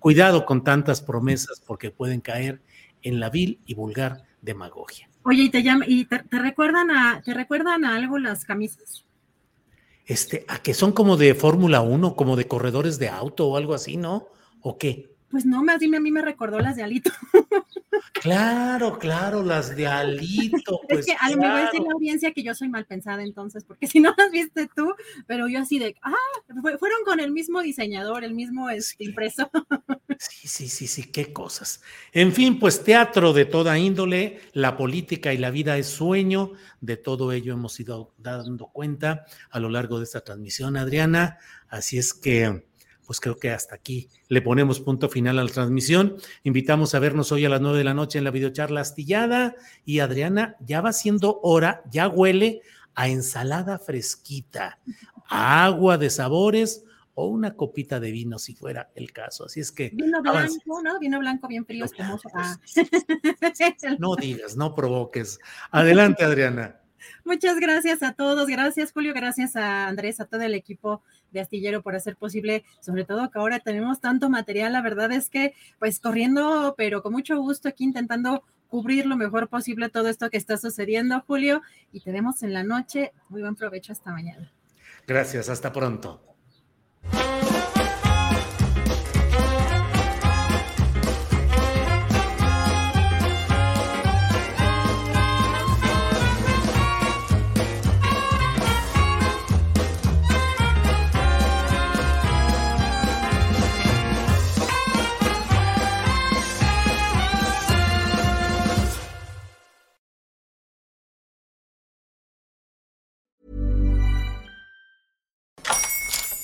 cuidado con tantas promesas porque pueden caer en la vil y vulgar demagogia. Oye, ¿y te y te, recuerdan a, te recuerdan a algo las camisas? Este, a que son como de Fórmula 1, como de corredores de auto o algo así, ¿no? ¿O qué? Pues no, más dime, a mí me recordó las de Alito. Claro, claro, las de Alito. Pues es que a me va a decir la audiencia que yo soy mal pensada entonces, porque si no las viste tú, pero yo así de, ah, fueron con el mismo diseñador, el mismo este, impreso. Sí, sí, sí, sí, qué cosas. En fin, pues teatro de toda índole, la política y la vida es sueño, de todo ello hemos ido dando cuenta a lo largo de esta transmisión, Adriana. Así es que pues creo que hasta aquí le ponemos punto final a la transmisión. Invitamos a vernos hoy a las nueve de la noche en la videocharla astillada. Y Adriana, ya va siendo hora, ya huele a ensalada fresquita, agua de sabores o una copita de vino si fuera el caso. Así es que. Vino blanco, ¿no? Vino blanco bien frío, ah. No digas, no provoques. Adelante, Adriana. Muchas gracias a todos, gracias Julio, gracias a Andrés, a todo el equipo de Astillero por hacer posible, sobre todo que ahora tenemos tanto material, la verdad es que pues corriendo, pero con mucho gusto aquí intentando cubrir lo mejor posible todo esto que está sucediendo, Julio, y te vemos en la noche. Muy buen provecho hasta mañana. Gracias, hasta pronto.